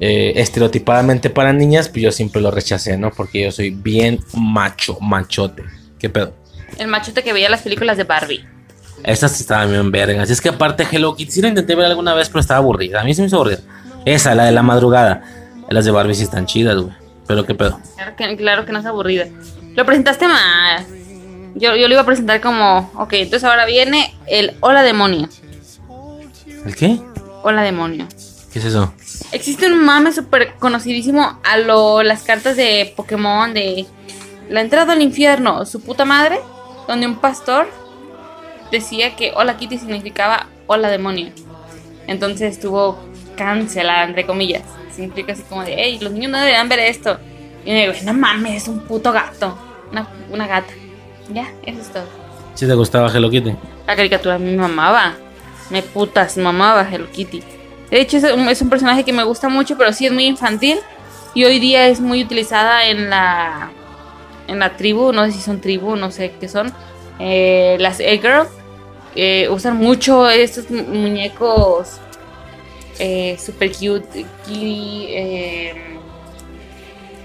eh, estereotipadamente para niñas, pues yo siempre lo rechacé, ¿no? Porque yo soy bien macho, machote. ¿Qué pedo? El machote que veía las películas de Barbie. Estas estaban bien vergas. Es que aparte Hello Kitty, sí lo intenté ver alguna vez, pero estaba aburrida. A mí se me hizo aburrida. Esa, la de la madrugada. Las de Barbie sí están chidas, güey. Pero qué pedo. Claro que, claro que no es aburrida. Lo presentaste mal. Yo, yo lo iba a presentar como, ok, entonces ahora viene el Hola Demonio. ¿El qué? Hola Demonio. ¿Qué es eso? Existe un mame súper conocidísimo a lo, las cartas de Pokémon de la entrada al infierno, su puta madre, donde un pastor decía que Hola Kitty significaba Hola Demonio. Entonces estuvo cancelada, entre comillas. Significa así como de, hey, los niños no deberían ver esto. Y me digo, no mames, es un puto gato. Una, una gata. Ya, eso es todo. ¿Sí te gustaba Hello Kitty? La caricatura me mamaba. Me putas, mamaba Hello Kitty. De hecho, es un, es un personaje que me gusta mucho, pero sí es muy infantil. Y hoy día es muy utilizada en la en la tribu, no sé si son tribu, no sé qué son. eh, las E-Girl eh, usan mucho estos mu- muñecos eh, super cute. Kitty, eh,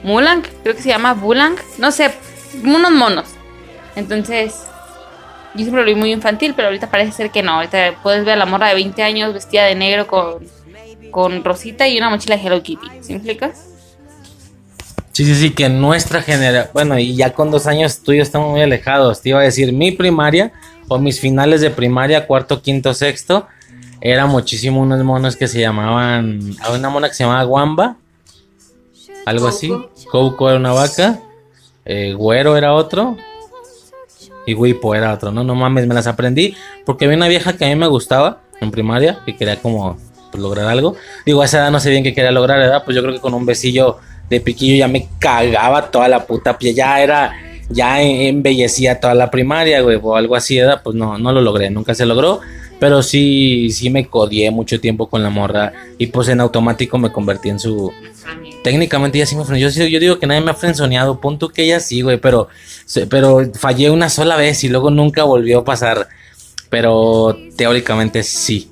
Mulang, creo que se llama Bulang. No sé, unos monos. Entonces, yo siempre lo vi muy infantil, pero ahorita parece ser que no. Ahorita puedes ver a la morra de 20 años vestida de negro con, con rosita y una mochila de Hello Kitty. ¿Sí me explicas? Sí, sí, sí, que nuestra generación, bueno, y ya con dos años tú y yo estamos muy alejados. Te iba a decir, mi primaria o mis finales de primaria, cuarto, quinto, sexto, era muchísimo unos monos que se llamaban, había una mona que se llamaba Guamba, algo así. Coco era una vaca, eh, Güero era otro, y Wipo era otro, no, no mames, me las aprendí porque había una vieja que a mí me gustaba en primaria y quería como pues, lograr algo. Digo, a esa edad no sé bien qué quería lograr, ¿verdad? Pues yo creo que con un besillo de piquillo ya me cagaba toda la puta piel, ya era, ya embellecía toda la primaria, güey, o algo así, ¿verdad? Pues no, no lo logré, nunca se logró. Pero sí, sí me codié mucho tiempo con la morra y pues en automático me convertí en su... Técnicamente ella sí me frenzoneó. Yo, yo digo que nadie me ha frenzoneado, punto que ella sí, güey, pero, pero fallé una sola vez y luego nunca volvió a pasar. Pero teóricamente sí.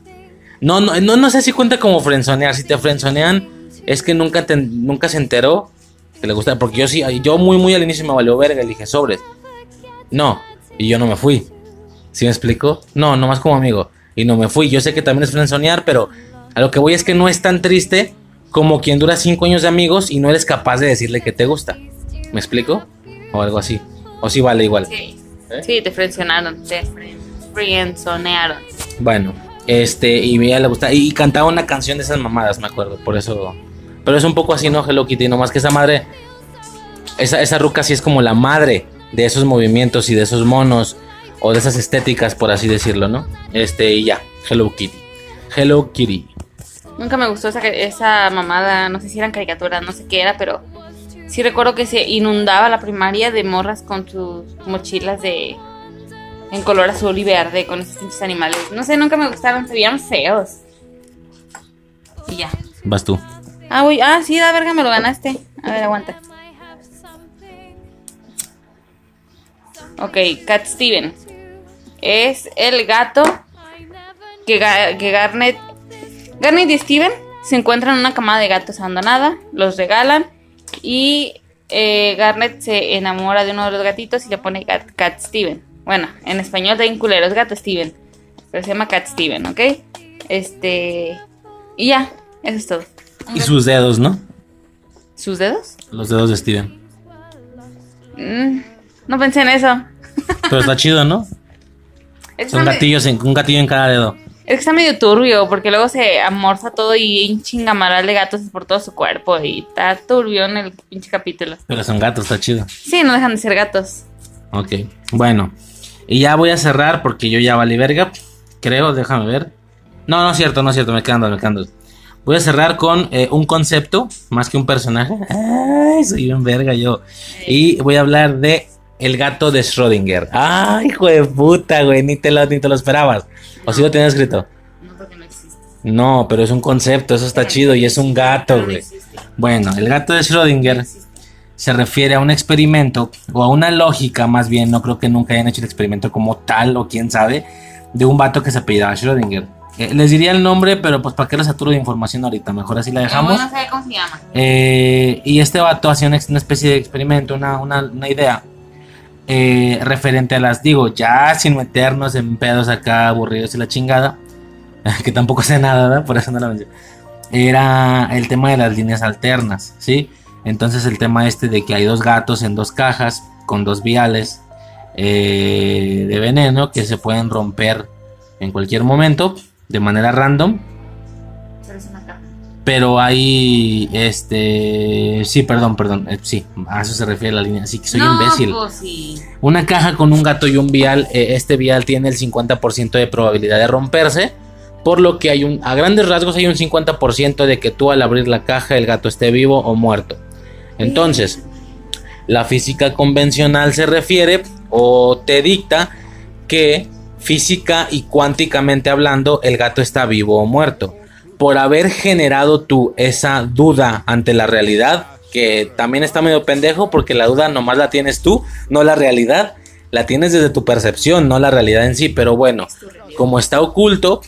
No, no, no, no sé si cuenta como frenzonear. Si te frenzonean, es que nunca, te- nunca se enteró que le gustaba. Porque yo sí, yo muy, muy al inicio me valió verga dije sobres. No, y yo no me fui. ¿Sí me explico? No, nomás como amigo. Y no me fui. Yo sé que también es frenzonear, pero a lo que voy es que no es tan triste como quien dura cinco años de amigos y no eres capaz de decirle que te gusta. ¿Me explico? O algo así. O sí vale igual. Sí. Sí, te frencionaron. Te fren- frenzonearon. Bueno, este, y a ella le gusta. Y cantaba una canción de esas mamadas, me acuerdo. Por eso. Pero es un poco así, ¿no? Hello Kitty. Nomás que esa madre. Esa, esa ruca sí es como la madre de esos movimientos y de esos monos. O de esas estéticas, por así decirlo, ¿no? Este, y ya. Hello Kitty. Hello Kitty. Nunca me gustó esa, esa mamada, no sé si eran caricaturas, no sé qué era, pero sí recuerdo que se inundaba la primaria de morras con sus mochilas de en color azul y verde con esos pinches animales. No sé, nunca me gustaron, se veían feos. Y ya. Vas tú. Ah, uy, ah, sí, da verga, me lo ganaste. A ver, aguanta. Ok, Cat Steven. Es el gato que, que Garnet. Garnet y Steven se encuentran en una camada de gatos abandonada, los regalan y eh, Garnet se enamora de uno de los gatitos y le pone Cat, Steven. Bueno, en español bien culero, es gato Steven, pero se llama Cat Steven, ¿ok? Este. Y ya, eso es todo. Y sus dedos, ¿no? ¿Sus dedos? Los dedos de Steven. Mm, no pensé en eso. Pero está chido, ¿no? Es Son gatillos, en, un gatillo en cada dedo. Es que está medio turbio, porque luego se amorza todo y un chingamaral de gatos por todo su cuerpo. Y está turbio en el pinche capítulo. Pero son gatos, está chido. Sí, no dejan de ser gatos. Ok, bueno. Y ya voy a cerrar porque yo ya valí verga. Creo, déjame ver. No, no es cierto, no es cierto, me quedan me quedan Voy a cerrar con eh, un concepto más que un personaje. Ay, soy un verga yo. Y voy a hablar de el gato de Schrödinger. Ay, hijo de puta, güey, ni te lo, ni te lo esperabas. ¿O si lo tenías escrito? No, porque no existe. No, pero es un concepto, eso está chido y es un gato, güey. Bueno, el gato de Schrödinger se refiere a un experimento o a una lógica, más bien, no creo que nunca hayan hecho el experimento como tal o quién sabe, de un vato que se apellidaba Schrödinger. Eh, les diría el nombre, pero pues para qué les saturo de información ahorita, mejor así la dejamos. No sé cómo se llama. Eh, y este vato hacía una, una especie de experimento, una, una, una idea eh, referente a las, digo, ya sin meternos en pedos acá aburridos y la chingada, que tampoco sé nada, ¿verdad? Por eso no la mencioné. Era el tema de las líneas alternas, ¿sí? Entonces el tema este de que hay dos gatos en dos cajas con dos viales de veneno que se pueden romper en cualquier momento de manera random. Pero es una caja. Pero hay, este, sí, perdón, perdón, eh, sí, a eso se refiere la línea, así que soy no, imbécil. Pues sí. Una caja con un gato y un vial, eh, este vial tiene el 50% de probabilidad de romperse, por lo que hay un, a grandes rasgos hay un 50% de que tú al abrir la caja el gato esté vivo o muerto. Entonces, la física convencional se refiere o te dicta que física y cuánticamente hablando, el gato está vivo o muerto. Por haber generado tú esa duda ante la realidad, que también está medio pendejo porque la duda nomás la tienes tú, no la realidad. La tienes desde tu percepción, no la realidad en sí. Pero bueno, como está oculto,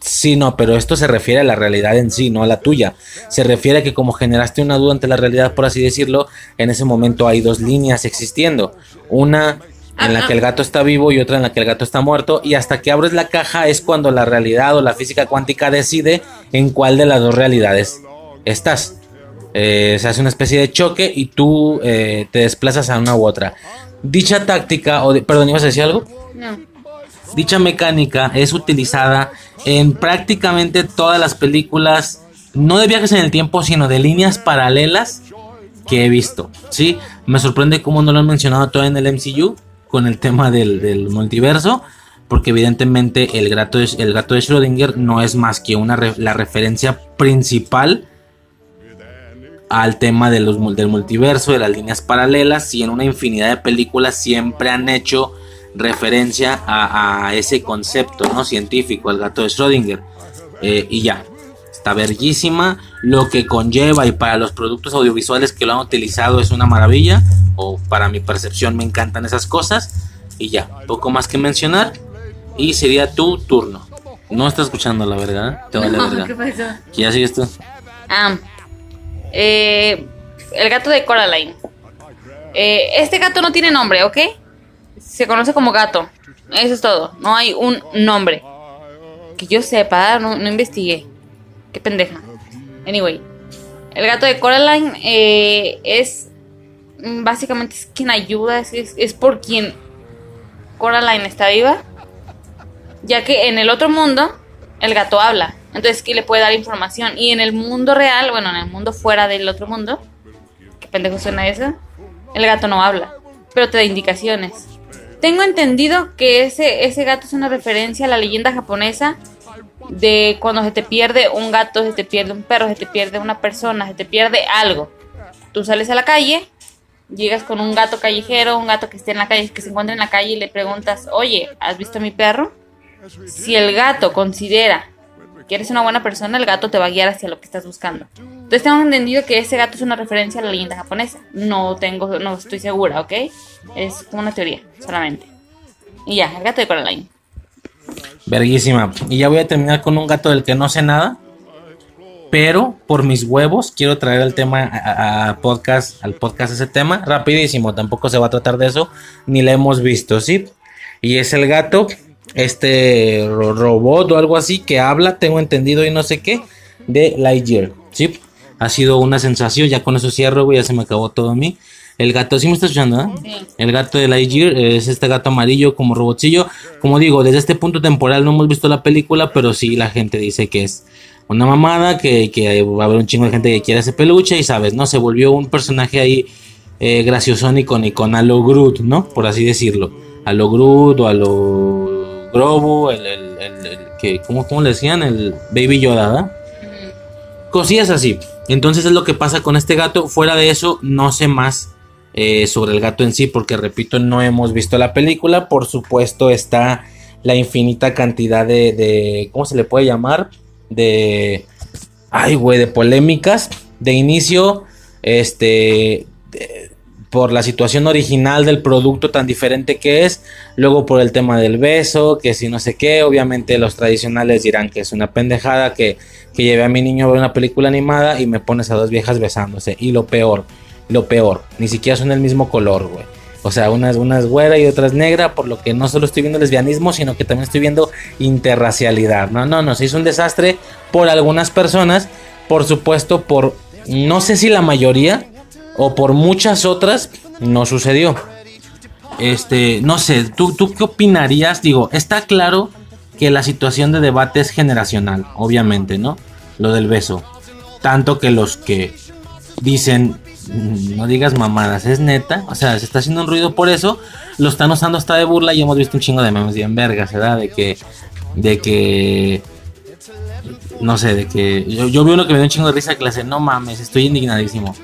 sí, no, pero esto se refiere a la realidad en sí, no a la tuya. Se refiere a que como generaste una duda ante la realidad, por así decirlo, en ese momento hay dos líneas existiendo. Una en la que el gato está vivo y otra en la que el gato está muerto. Y hasta que abres la caja es cuando la realidad o la física cuántica decide en cuál de las dos realidades estás. Eh, se hace una especie de choque y tú eh, te desplazas a una u otra. Dicha táctica, o perdón, ¿ibas a decir algo? No. Dicha mecánica es utilizada en prácticamente todas las películas, no de viajes en el tiempo, sino de líneas paralelas que he visto. ¿sí? Me sorprende cómo no lo han mencionado todo en el MCU, con el tema del, multiverso, porque evidentemente el gato, de, el gato de Schrödinger no es más que una la referencia principal al tema de los, del multiverso, de las líneas paralelas, y en una infinidad de películas siempre han hecho referencia a, ese concepto ¿no? científico, el gato de Schrödinger. Eh, y ya, está verguísima. Lo que conlleva y para los productos audiovisuales que lo han utilizado es una maravilla. O para mi percepción me encantan esas cosas. Y ya, poco más que mencionar. Y sería tu turno. No está escuchando la verdad. Te vale No, verga. ¿qué pasó? Ya sigues tú. Ah, eh, el gato de Coraline. Eh, este gato no tiene nombre, ¿ok? Se conoce como gato. Eso es todo. No hay un nombre. Que yo sepa, no, no investigué. Qué pendeja. Anyway, el gato de Coraline eh, es mm, básicamente es quien ayuda, es, es- por quien Coraline está viva. Ya que en el otro mundo el gato habla. Entonces, que le puede dar información. Y en el mundo real, bueno, en el mundo fuera del otro mundo, qué pendejo suena eso, el gato no habla, pero te da indicaciones. Tengo entendido que ese, ese gato es una referencia a la leyenda japonesa de cuando se te pierde un gato, se te pierde un perro, se te pierde una persona, se te pierde algo. Tú sales a la calle, llegas con un gato callejero, un gato que esté en la calle, que se encuentra en la calle y le preguntas, oye, ¿has visto a mi perro? Si el gato considera que eres una buena persona, el gato te va a guiar hacia lo que estás buscando. Entonces tengo entendido que ese gato es una referencia a la leyenda japonesa. No tengo, no estoy segura, ¿ok? Es como una teoría, solamente. Y ya, el gato de Coraline. Verguísima. Y ya voy a terminar con un gato del que no sé nada. Pero por mis huevos quiero traer el tema a, podcast, al podcast ese tema. Rapidísimo. Tampoco se va a tratar de eso. Ni la hemos visto, ¿sí? Y es el gato. Este ro- robot o algo así que habla, tengo entendido y no sé qué. De Lightyear. ¿Sí? Ha sido una sensación. Ya con eso cierro, güey. Ya se me acabó todo a. El gato, ¿sí me estás escuchando? eh? El gato de Lightyear es este gato amarillo como robotcillo. Como digo, desde este punto temporal no hemos visto la película, pero sí la gente dice que es una mamada, que, que va a haber un chingo de gente que quiere ese peluche y sabes, ¿no? Se volvió un personaje ahí eh, graciosón y con, y con a lo Groot, ¿no? Por así decirlo. A lo Groot o a lo el, el, el- el que, ¿cómo, cómo le decían? El Baby Yoda, ¿verdad? Cosillas así. Entonces es lo que pasa con este gato. Fuera de eso, no sé más eh, sobre el gato en sí, porque repito, no hemos visto la película. Por supuesto, está la infinita cantidad de, de ¿cómo se le puede llamar? De, ay, güey, de polémicas. De inicio, este, de- por la situación original del producto tan diferente que es, luego por el tema del beso, que si no sé qué, obviamente los tradicionales dirán que es una pendejada que, que llevé a mi niño a ver una película animada y me pones a dos viejas besándose. Y lo peor, lo peor, ni siquiera son el mismo color, güey. O sea, una, una es güera y otra es negra, por lo que no solo estoy viendo lesbianismo, sino que también estoy viendo interracialidad. No, no, no, se hizo un desastre por algunas personas, por supuesto, por no sé si la mayoría o por muchas otras no sucedió. Este, no sé, ¿tú, ¿tú qué opinarías? Digo, está claro que la situación de debate es generacional, obviamente, ¿no? Lo del beso. Tanto que los que dicen, "Mm, no digas mamadas, es neta, o sea, se está haciendo un ruido por eso, lo están usando hasta de burla y hemos visto un chingo de memes bien vergas, ¿verdad? De que, de que, no sé, de que, yo, yo vi uno que me dio un chingo de risa que le hace, no mames, estoy indignadísimo.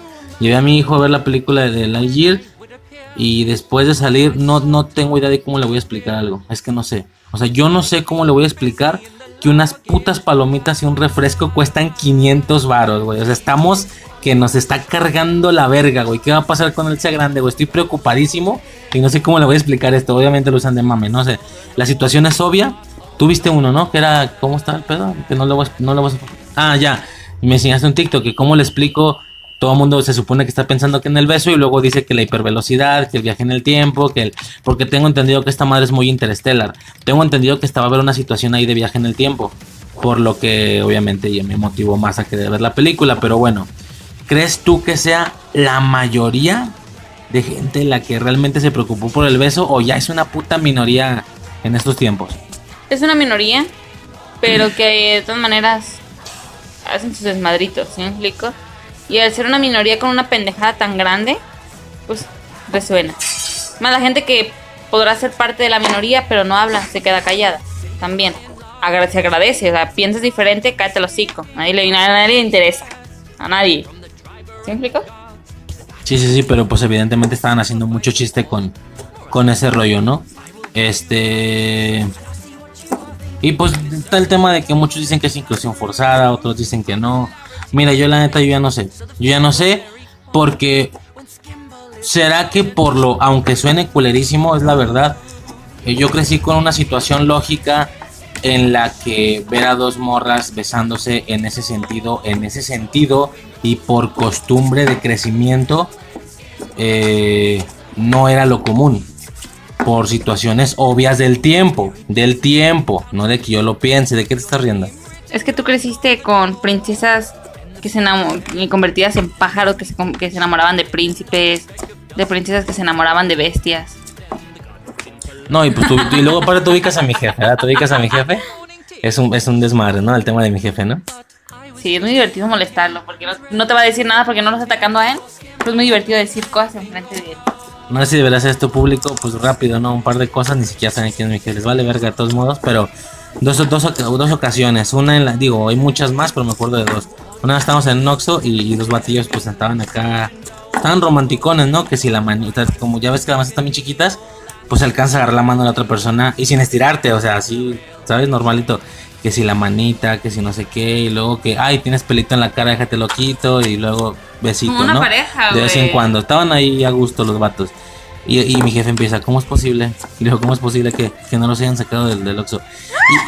Llevé a mi hijo a ver la película de Lightyear y después de salir no, no tengo idea de cómo le voy a explicar algo. Es que no sé. O sea, yo no sé cómo le voy a explicar que unas putas palomitas y un refresco cuestan 500 varos, güey. O sea, estamos que nos está cargando la verga, güey. ¿Qué va a pasar con el sea grande, güey? Estoy preocupadísimo y no sé cómo le voy a explicar esto. Obviamente lo usan de mame, no sé. La situación es obvia. Tú viste uno, ¿no? Que era, ¿cómo está el pedo? Que no le voy a... No a... Ah, ya. Me enseñaste un TikTok cómo le explico todo el mundo se supone que está pensando que en el beso y luego dice que la hipervelocidad, que el viaje en el tiempo, que el... Porque tengo entendido que esta madre es muy interstellar. Tengo entendido que estaba a haber una situación ahí de viaje en el tiempo. Por lo que obviamente ya me motivó más a querer ver la película. Pero bueno, ¿crees tú que sea la mayoría de gente la que realmente se preocupó por el beso o ya es una puta minoría en estos tiempos? Es una minoría, pero que de todas maneras hacen sus desmadritos, ¿sí me explico? Y al ser una minoría con una pendejada tan grande, pues resuena. Más la gente que podrá ser parte de la minoría, pero no habla, se queda callada. También. Agra- se agradece, o sea, piensas diferente, cállate el hocico. Nadie, le, a nadie le interesa. A nadie. ¿Sí me explico? Sí, sí, sí, pero pues evidentemente estaban haciendo mucho chiste con, con ese rollo, ¿no? Este... Y pues está el tema de que muchos dicen que es inclusión forzada, otros dicen que no. Mira, yo la neta yo ya no sé. Yo ya no sé porque será que por lo, aunque suene culerísimo, es la verdad. eh, Yo crecí con una situación lógica en la que ver a dos morras besándose en ese sentido, en ese sentido y por costumbre de crecimiento eh, no era lo común por situaciones obvias del tiempo, del tiempo, no de que yo lo piense, de qué te estás riendo. Es que tú creciste con princesas que se enamo- y convertidas en pájaros que se, que se enamoraban de príncipes, de princesas que se enamoraban de bestias. No, y pues tú, y luego aparte tú ubicas a mi jefe, ¿verdad? Tú ubicas a mi jefe. Es un, es un desmadre, ¿no? El tema de mi jefe, ¿no? Sí, es muy divertido molestarlo, porque no, no te va a decir nada porque no lo está atacando a él. Pero es muy divertido decir cosas enfrente de él. No sé si debería hacer esto público, pues rápido, ¿no? Un par de cosas, ni siquiera saben quién es mi jefe. Les vale verga de todos modos, pero dos, dos, dos ocasiones. Una en la, digo, hay muchas más, pero me acuerdo de dos. Una vez estábamos en Noxo y, y dos batillos pues estaban acá, estaban romanticones, ¿no? Que si la manita, como ya ves que además están bien chiquitas, pues alcanza a agarrar la mano a la otra persona y sin estirarte, o sea, así, ¿sabes? Normalito. Que si la manita, que si no sé qué, y luego que, ay, tienes pelito en la cara, déjate lo quito, y luego besito, Como una ¿no? pareja, de vez en cuando. Estaban ahí a gusto los vatos. Y, y mi jefe empieza, ¿cómo es posible? Y le digo, ¿cómo es posible que, que no los hayan sacado del, del Oxxo?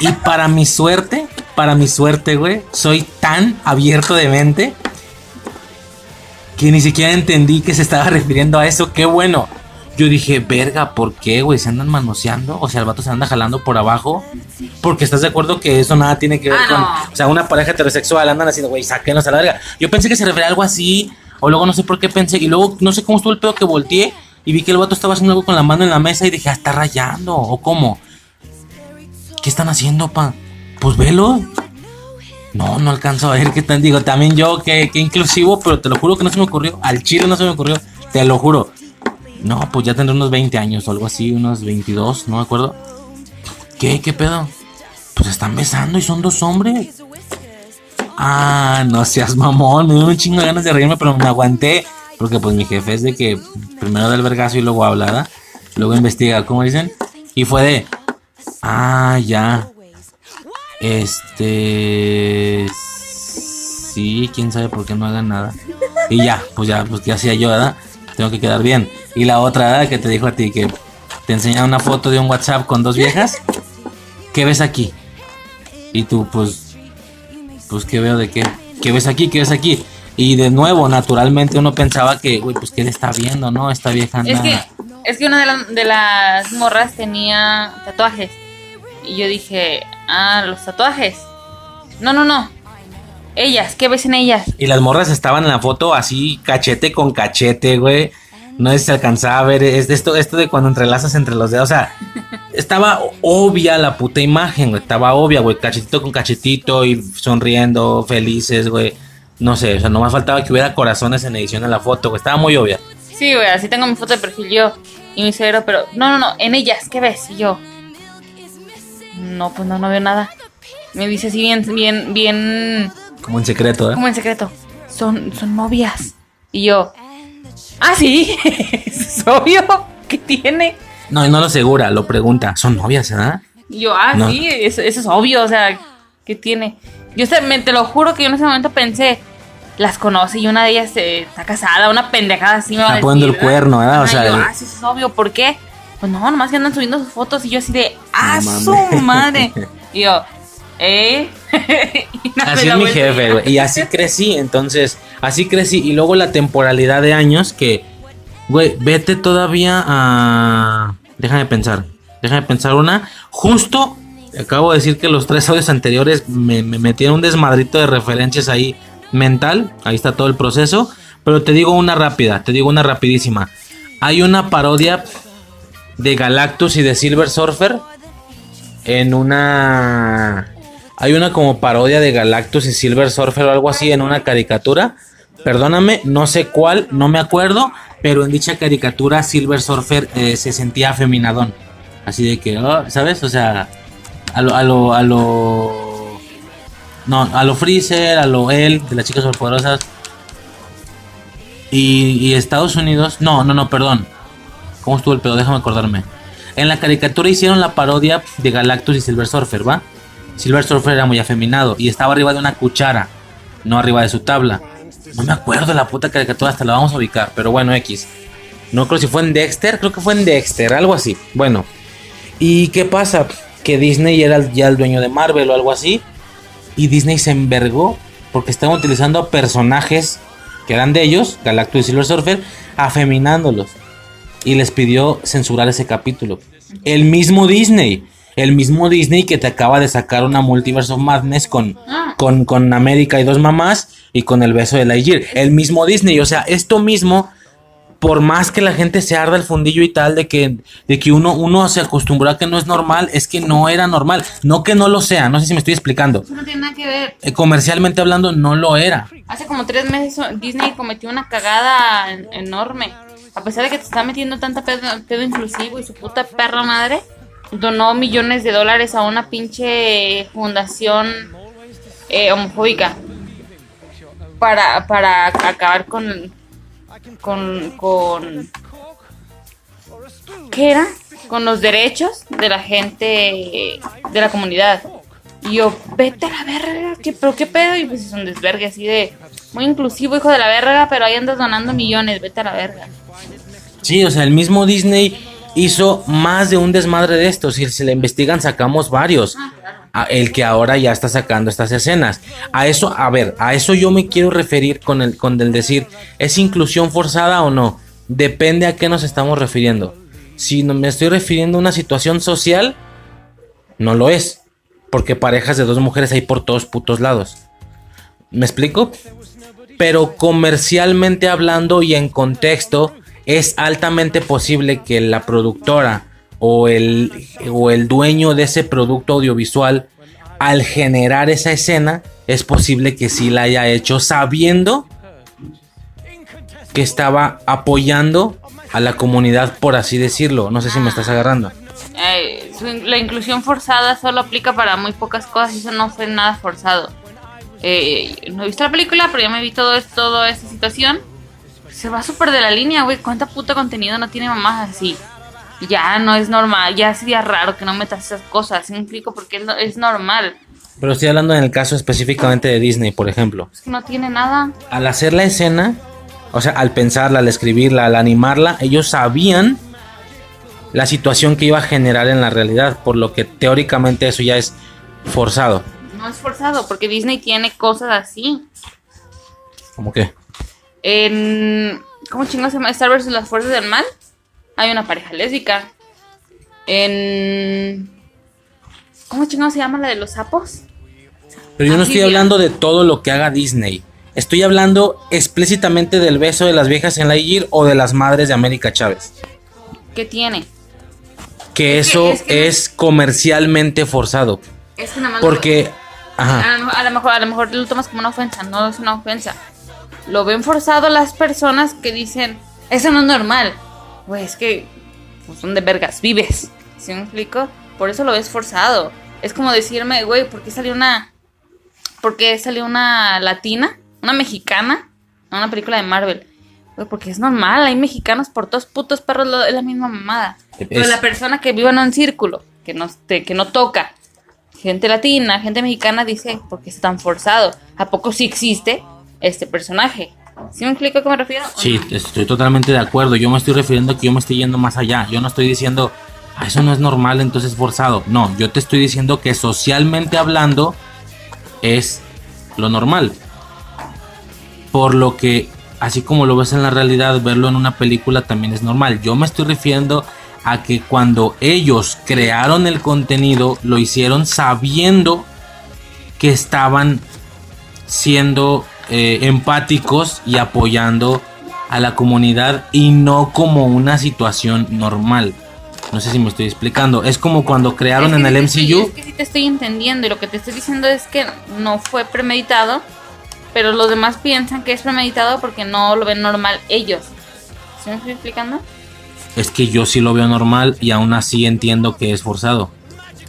Y, y para mi suerte, para mi suerte, güey, soy tan abierto de mente que ni siquiera entendí que se estaba refiriendo a eso. Qué bueno. Yo dije, verga, ¿por qué, güey? ¿Se andan manoseando? O sea, el vato se anda jalando por abajo. Porque estás de acuerdo que eso nada tiene que ver Ah, con. no. O sea, una pareja heterosexual andan haciendo, güey, sáquenos a la verga. Yo pensé que se refería a algo así. O luego no sé por qué pensé. Y luego no sé cómo estuvo el pedo que volteé. Y vi que el vato estaba haciendo algo con la mano en la mesa. Y dije, ah, está rayando. ¿O cómo? ¿Qué están haciendo, pa? Pues velo. No, no alcanzo a ver qué tan digo. También yo, que, que inclusivo, pero te lo juro que no se me ocurrió. Al chile no se me ocurrió. Te lo juro. No, pues ya tendré unos 20 años o algo así, unos 22, no me acuerdo. ¿Qué? ¿Qué pedo? Pues están besando y son dos hombres. Ah, no seas mamón, me dio un chingo de ganas de reírme, pero me aguanté. Porque pues mi jefe es de que primero da el vergazo y luego habla, ¿verdad? Luego investiga, ¿cómo dicen? Y fue de... Ah, ya. Este... Sí, quién sabe por qué no hagan nada. Y ya, pues ya, pues ya hacía yo, ¿verdad? Tengo que quedar bien. Y la otra, ¿verdad? Que te dijo a ti que te enseñaba una foto de un WhatsApp con dos viejas. ¿Qué ves aquí? Y tú, pues, pues, ¿qué veo de qué? ¿Qué ves aquí? ¿Qué ves aquí? Y de nuevo, naturalmente uno pensaba que, güey, pues, ¿qué le está viendo, no? Esta vieja anda... Es que, es que una de, la- de las morras tenía tatuajes. Y yo dije, ah, los tatuajes. No, no, no. Ellas, ¿qué ves en ellas? Y las morras estaban en la foto así, cachete con cachete, güey. No se alcanzaba a ver. Es de esto, esto de cuando entrelazas entre los dedos. O sea, estaba obvia la puta imagen, güey. Estaba obvia, güey. Cachetito con cachetito y sonriendo, felices, güey. No sé, o sea, nomás faltaba que hubiera corazones en edición de la foto, güey. Estaba muy obvia. Sí, güey, así tengo mi foto de perfil yo. Y mi cerebro, pero no, no, no, en ellas, ¿qué ves? Y yo, no, pues no, no veo nada. Me dice así bien, bien, bien, Como en secreto, ¿eh? como en secreto. Son, son novias. Y yo, ah, sí, es obvio, ¿qué tiene? No, y no lo asegura, lo pregunta. ¿Son novias, ¿verdad? Y yo, ah, No. sí, eso, eso es obvio, o sea, ¿qué tiene? Yo me, te lo juro que yo en ese momento pensé, las conoce y una de ellas eh, está casada, una pendejada así me va a decir. poniendo el cuerno, ¿verdad? O sea, yo, ah, sí, eso es obvio, ¿por qué? Pues no, nomás que andan subiendo sus fotos y yo así de, ah, No su madre. Y yo, ¿eh? Y Así es mi jefe, güey. Y así crecí, entonces, así crecí. Y luego la temporalidad de años que, güey, vete todavía a... Déjame pensar, déjame pensar una. Justo, acabo de decir que los tres audios anteriores me, me un desmadrito de referencias ahí mental. Ahí está todo el proceso. Pero te digo una rápida, te digo una rapidísima. Hay una parodia de Galactus y de Silver Surfer en una hay una como parodia de Galactus y Silver Surfer o algo así en una caricatura. Perdóname, no sé cuál, no me acuerdo, pero en dicha caricatura Silver Surfer eh, se sentía afeminadón. Así de que, oh, ¿sabes? O sea, a lo, a lo, a lo, no, a lo Freezer, a lo él, de las chicas superpoderosas. Y, y Estados Unidos, no, no, no, perdón. ¿Cómo estuvo el pedo? Déjame acordarme. En la caricatura hicieron la parodia de Galactus y Silver Surfer, ¿va? Silver Surfer era muy afeminado y estaba arriba de una cuchara, no arriba de su tabla. No me acuerdo de la puta caricatura, hasta la vamos a ubicar, pero bueno, X. No creo si fue en Dexter, creo que fue en Dexter, algo así. Bueno, ¿y qué pasa? Que Disney era ya el dueño de Marvel o algo así. Y Disney se envergó porque estaban utilizando a personajes que eran de ellos, Galactus y Silver Surfer, afeminándolos. Y les pidió censurar ese capítulo. El mismo Disney. El mismo Disney que te acaba de sacar una Multiverse of Madness con, con, con América y dos mamás y con el beso de Lightyear. El mismo Disney. O sea, esto mismo, por más que la gente se arda el fundillo y tal, de que, de que uno, uno se acostumbró a que no es normal, es que no era normal. No que no lo sea, no sé si me estoy explicando. Eso no tiene nada que ver. Eh, comercialmente hablando, no lo era. Hace como tres meses oh, Disney cometió una cagada en- enorme. A pesar de que te está metiendo tanta pedo, pedo inclusivo y su puta perra madre, donó millones de dólares a una pinche fundación eh, homofóbica para, para acabar con, con, con... ¿Qué era? Con los derechos de la gente de la comunidad. Y yo, vete a la verga, ¿qué, pero qué pedo? Y pues es un desvergue así de muy inclusivo, hijo de la verga, pero ahí andas donando millones, vete a la verga. Sí, o sea, el mismo Disney hizo más de un desmadre de estos. Si se le investigan, sacamos varios. A- el que ahora ya está sacando estas escenas. A eso, a ver, a eso yo me quiero referir con el, con el decir, ¿es inclusión forzada o no? Depende a qué nos estamos refiriendo. Si no me estoy refiriendo a una situación social, no lo es. Porque parejas de dos mujeres hay por todos putos lados. ¿Me explico? pero comercialmente hablando y en contexto, es altamente posible que la productora o el, o el dueño de ese producto audiovisual, al generar esa escena, es posible que sí la haya hecho sabiendo que estaba apoyando a la comunidad, por así decirlo. No sé si me estás agarrando. La inclusión forzada solo aplica para muy pocas cosas y eso no fue nada forzado. Eh, no he visto la película, pero ya me vi todo toda esta situación. Se va súper de la línea, güey. ¿Cuánta puta contenido no tiene mamás así? Ya no es normal, ya sería raro que no metas esas cosas. ¿Sí me explico? Porque es, es normal. Pero estoy hablando en el caso específicamente de Disney, por ejemplo. Es que no tiene nada. Al hacer la escena, o sea, al pensarla, al escribirla, al animarla, ellos sabían la situación que iba a generar en la realidad, por lo que teóricamente eso ya es forzado. No es forzado, porque Disney tiene cosas así. ¿Cómo? En. ¿Cómo chingados se llama? Star vs. las fuerzas del mal. Hay una pareja lésbica. En. ¿Cómo chingados se llama la de los sapos? Pero yo no estoy Amphibia. hablando de todo lo que haga Disney. Estoy hablando explícitamente del beso de las viejas en la Lightyear o de las madres de América Chávez. ¿Qué tiene? Que Es que- eso es que- es comercialmente forzado. Es que nada más. Porque, ajá, a lo mejor, a lo mejor lo tomas como una ofensa, no es una ofensa. Lo ven forzado las personas que dicen, eso no es normal. Güey, es que pues, son de vergas, vives. ¿Sí me explico? Por eso lo ves forzado. Es como decirme, güey, ¿por qué salió una. ¿Por qué salió una latina? Una mexicana. Una película de Marvel. Güey, porque es normal, hay mexicanos por todos putos perros, lo- es la misma mamada. Pero la persona que vive en un círculo, que no, te- que no toca, gente latina, gente mexicana dice, ¿por qué es tan forzado? ¿A poco sí existe este personaje? ¿Sí me explico a qué me refiero? sí, no? estoy totalmente de acuerdo. Yo me estoy refiriendo a que yo me estoy yendo más allá. Yo no estoy diciendo, "Ah, eso no es normal, entonces es forzado. No, yo te estoy diciendo que socialmente hablando es lo normal. Por lo que, así como lo ves en la realidad, verlo en una película también es normal. Yo me estoy refiriendo a que cuando ellos crearon el contenido, lo hicieron sabiendo que estaban siendo eh, empáticos y apoyando a la comunidad y no como una situación normal. No sé si me estoy explicando. Es como cuando crearon Es que en el sí MCU. es que sí te estoy entendiendo y lo que te estoy diciendo es que no fue premeditado, pero los demás piensan que es premeditado porque no lo ven normal ellos. ¿Sí me estoy explicando? Es que yo sí lo veo normal y aún así entiendo que es forzado.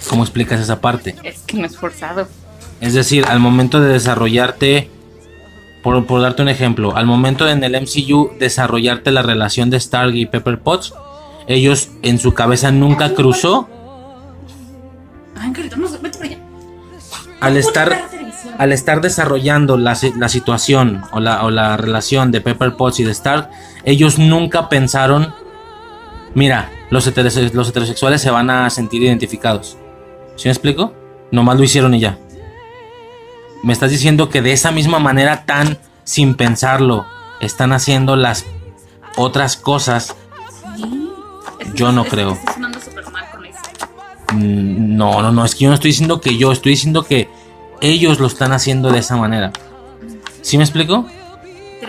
¿Cómo explicas esa parte? Es que no es forzado. Es decir, al momento de desarrollarte, por, por darte un ejemplo, al momento de en el MCU desarrollarte la relación de Stark y Pepper Potts, ellos en su cabeza nunca cruzó al estar al estar desarrollando la, la situación o la, o la relación de Pepper Potts y de Stark, ellos nunca pensaron, mira, los, heterose- los heterosexuales se van a sentir identificados. ¿Sí me explico? Nomás lo hicieron y ya. Me estás diciendo que de esa misma manera tan sin pensarlo están haciendo las otras cosas. Yo no creo. Mm, No, no, no, es que yo no estoy diciendo que yo, estoy diciendo que ellos lo están haciendo de esa manera. ¿Sí me explico?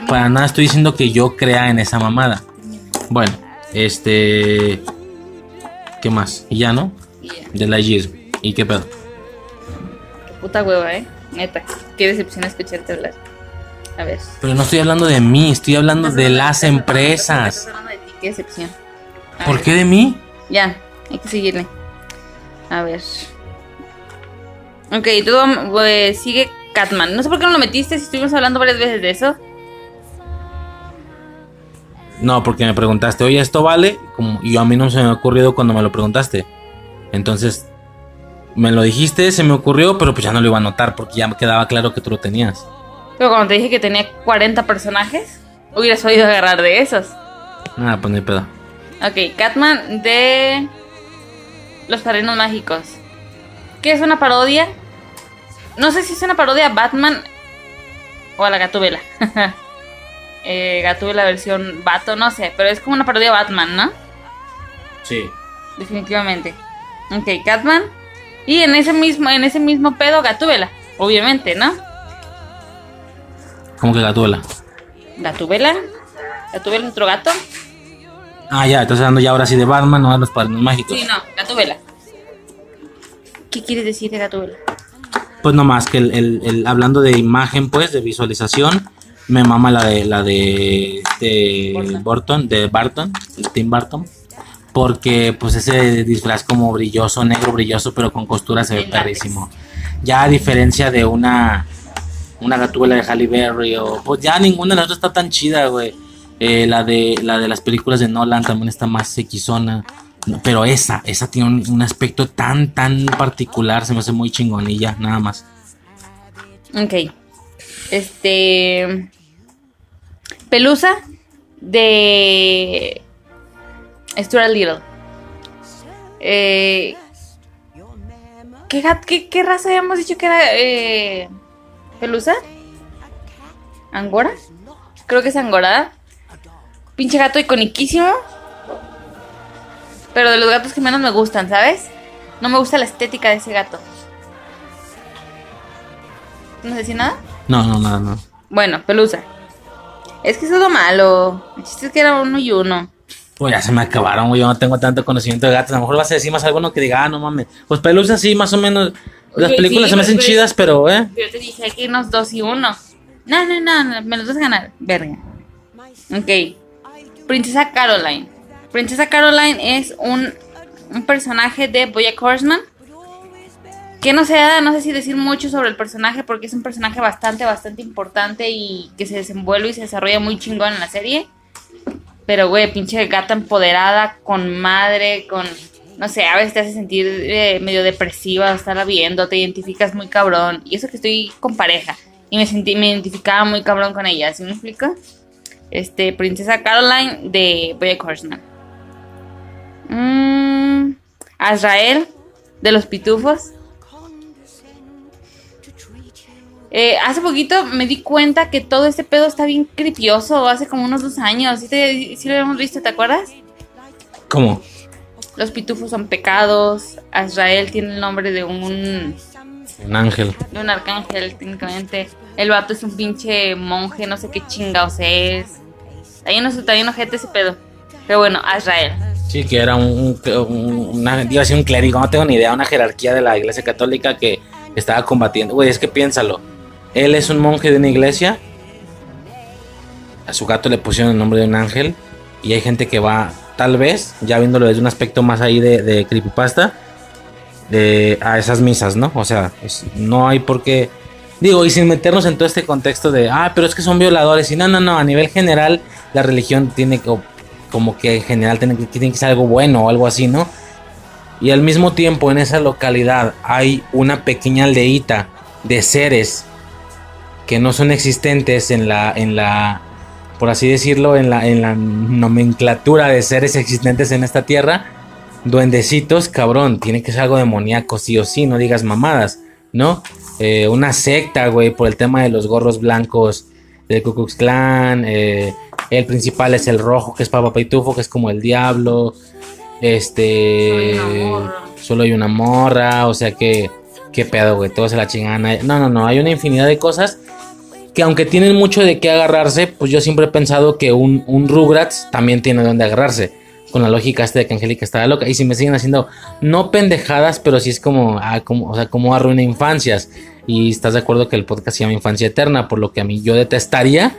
Para nada estoy diciendo que yo crea en esa mamada. Bueno, este... ¿Qué más? Y ya, ¿no? De la Gear. ¿Y qué pedo? Qué puta hueva, eh. Neta. Qué decepción escucharte hablar. A ver. Pero no estoy hablando de mí, estoy hablando de las Estás empresas. hablando de ti, Qué decepción. A ¿Por ver. qué de mí? Ya, hay que seguirle. A ver. Ok, tú eh, sigue Catman. No sé por qué no lo metiste si estuvimos hablando varias veces de eso. No, porque me preguntaste, oye, ¿esto vale? Como, y a mí no se me ha ocurrido cuando me lo preguntaste. Entonces, me lo dijiste, se me ocurrió, pero pues ya no lo iba a notar porque ya me quedaba claro que tú lo tenías. Pero cuando te dije que tenía 40 personajes, hubieras podido agarrar de esos. Nada, pues ni pedo. Ok, Catman de Los Padrinos Mágicos. ¿Qué es una parodia? No sé si es una parodia a Batman o a la Gatúbela. eh, Gatúbela versión Bato, no sé, pero es como una parodia a Batman, ¿no? Sí. Definitivamente. Ok, Catman. Y en ese mismo, en ese mismo pedo, Gatúbela, obviamente, ¿no? ¿Cómo que Gatúbela? ¿Gatubela? ¿Gatubela es otro gato? Ah, ya, estás hablando ya ahora sí de Batman, no de los padrinos mágicos. Sí, no, Gatubela. ¿Qué quieres decir de Gatubela? Pues nomás que el, el- el- hablando de imagen, pues, de visualización, me mama la de la de, de Burton, de Barton, Tim Burton. Porque pues ese disfraz como brilloso, negro brilloso, pero con costura se ve perrísimo. Ya a diferencia de una una gatúbela de Halle Berry o pues ya ninguna de las otras está tan chida, güey. Eh, la de la de las películas de Nolan también está más equisona. No, pero esa, esa tiene un, un aspecto tan, tan particular, se me hace muy chingonilla, nada más. Ok. Este. Pelusa de. Stuart Little. Eh, ¿qué, qué, qué raza habíamos dicho que era? Eh, ¿Pelusa? ¿Angora? Creo que es Angora. Pinche gato iconiquísimo. Pero de los gatos que menos me gustan, ¿sabes? No me gusta la estética de ese gato. ¿No sé si nada? No, no, nada, no. Bueno, Pelusa. Es que eso es lo malo. El chiste es que era uno y uno. Pues ya se me acabaron, güey. Yo no tengo tanto conocimiento de gatos. A lo mejor vas a decir más alguno que diga, ah, no mames. Pues Pelusa sí, más o menos. Las películas sí, se me hacen pero- chidas, pero, eh. Yo te dije que unos dos y uno. No, no, no, no, me los vas a ganar. Verga. Ok. Princesa Caroline. Princesa Caroline es un, un personaje de Bojack Horseman. Que no sé, no sé si decir mucho sobre el personaje porque es un personaje bastante, bastante importante y que se desenvuelve y se desarrolla muy chingón en la serie. Pero, güey, pinche gata empoderada, con madre, con... No sé, a veces te hace sentir eh, medio depresiva estarla viendo, te identificas muy cabrón. Y eso que estoy con pareja. Y me sentí, me identificaba muy cabrón con ella, ¿sí me explico? Este, Princesa Caroline de Bojack Horseman. Mm, Azrael, de los pitufos. Eh, hace poquito me di cuenta que todo este pedo está bien cripioso, hace como unos dos años. ¿Sí, te- sí lo habíamos visto, te acuerdas? ¿Cómo? Los pitufos son pecados. Azrael tiene el nombre de un, Un ángel. de un arcángel, técnicamente. El vato es un pinche monje, no sé qué chingados es. Está bien, está bien ojete ese pedo. Pero bueno, Azrael. Sí, que era un, un- un- una, iba a decir un clérigo, no tengo ni idea, una jerarquía de la iglesia católica que estaba combatiendo. Güey, es que piénsalo. Él es un monje de una iglesia. A su gato le pusieron el nombre de un ángel. Y hay gente que va, tal vez, ya viéndolo desde un aspecto más ahí de, creepypasta, de, a esas misas, ¿no? O sea, no hay por qué. Digo, y sin meternos en todo este contexto de, ah, pero es que son violadores. Y no, no, no, a nivel general, la religión tiene que, como que en general tiene que, tiene que ser algo bueno o algo así, ¿no? Y al mismo tiempo en esa localidad hay una pequeña aldeíta de seres que no son existentes en la, en la, por así decirlo, en la, en la nomenclatura de seres existentes en esta tierra. Duendecitos, cabrón, tiene que ser algo demoníaco, sí o sí, no digas mamadas, ¿no? Eh, una secta, güey, por el tema de los gorros blancos del Ku Klux Klan. eh, el principal es el rojo, que es Papa Pitufo, que es como el diablo. Este. Solo hay una morra. O sea que. ¿Qué pedo, güey? Todo se la chingan. No, no, no. Hay una infinidad de cosas. Que aunque tienen mucho de qué agarrarse. Pues yo siempre he pensado que un, un Rugrats también tiene donde agarrarse. Con la lógica esta de que Angélica estaba loca. Y si me siguen haciendo. No pendejadas, pero sí es como. Ah, como o sea, como arruina infancias. Y estás de acuerdo que el podcast se llama Infancia Eterna. Por lo que a mí yo detestaría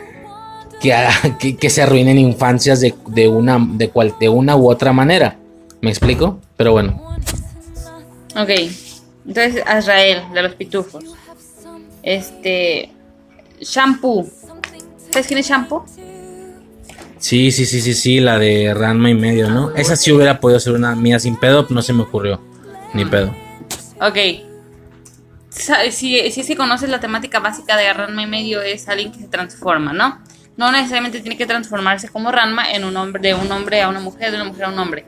que, que, que se arruinen infancias de, de una, de, cual, de una u otra manera. ¿Me explico? Pero bueno. Ok. Entonces, Azrael, de los pitufos. Este. Shampoo. ¿Sabes quién es Shampoo? Sí, sí, sí, sí, sí, la de Ranma y medio, ¿no? Esa sí hubiera podido ser una mía sin pedo, no se me ocurrió. Ni pedo. Ok. Si, si que conoces la temática básica de Ranma y medio, es alguien que se transforma, ¿no? No necesariamente tiene que transformarse como Ranma en un hombre, de un hombre a una mujer, de una mujer a un hombre.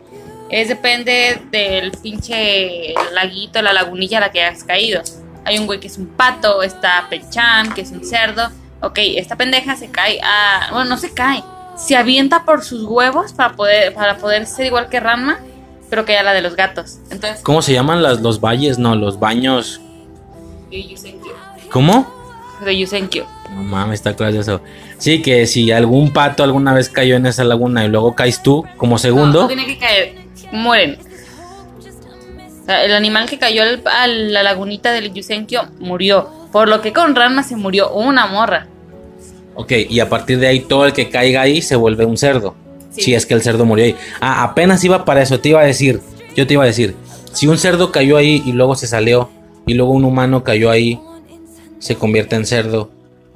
Es depende del pinche laguito, la lagunilla a la que has caído. Hay un güey que es un pato, está Pechan, que es un cerdo. Ok, esta pendeja se cae a. Bueno, no se cae. Se avienta por sus huevos para poder, para poder ser igual que Ranma, pero que a la de los gatos. Entonces, ¿Cómo se llaman las, los valles? No, los baños. ¿Cómo? de Yusenkyo. No mames, está claro eso. Sí, que si algún pato alguna vez cayó en esa laguna y luego caes tú como No, segundo, no tiene que caer, mueren. O sea, el animal que cayó al- a la lagunita del Yusenkyo murió. Por lo que con Ranma se murió una morra. ok, y a partir de ahí todo el que caiga ahí se vuelve un cerdo. Sí. Si es que el cerdo murió ahí. Ah, apenas iba para eso, te iba a decir, yo te iba a decir, si un cerdo cayó ahí y luego se salió, y luego un humano cayó ahí, se convierte en cerdo.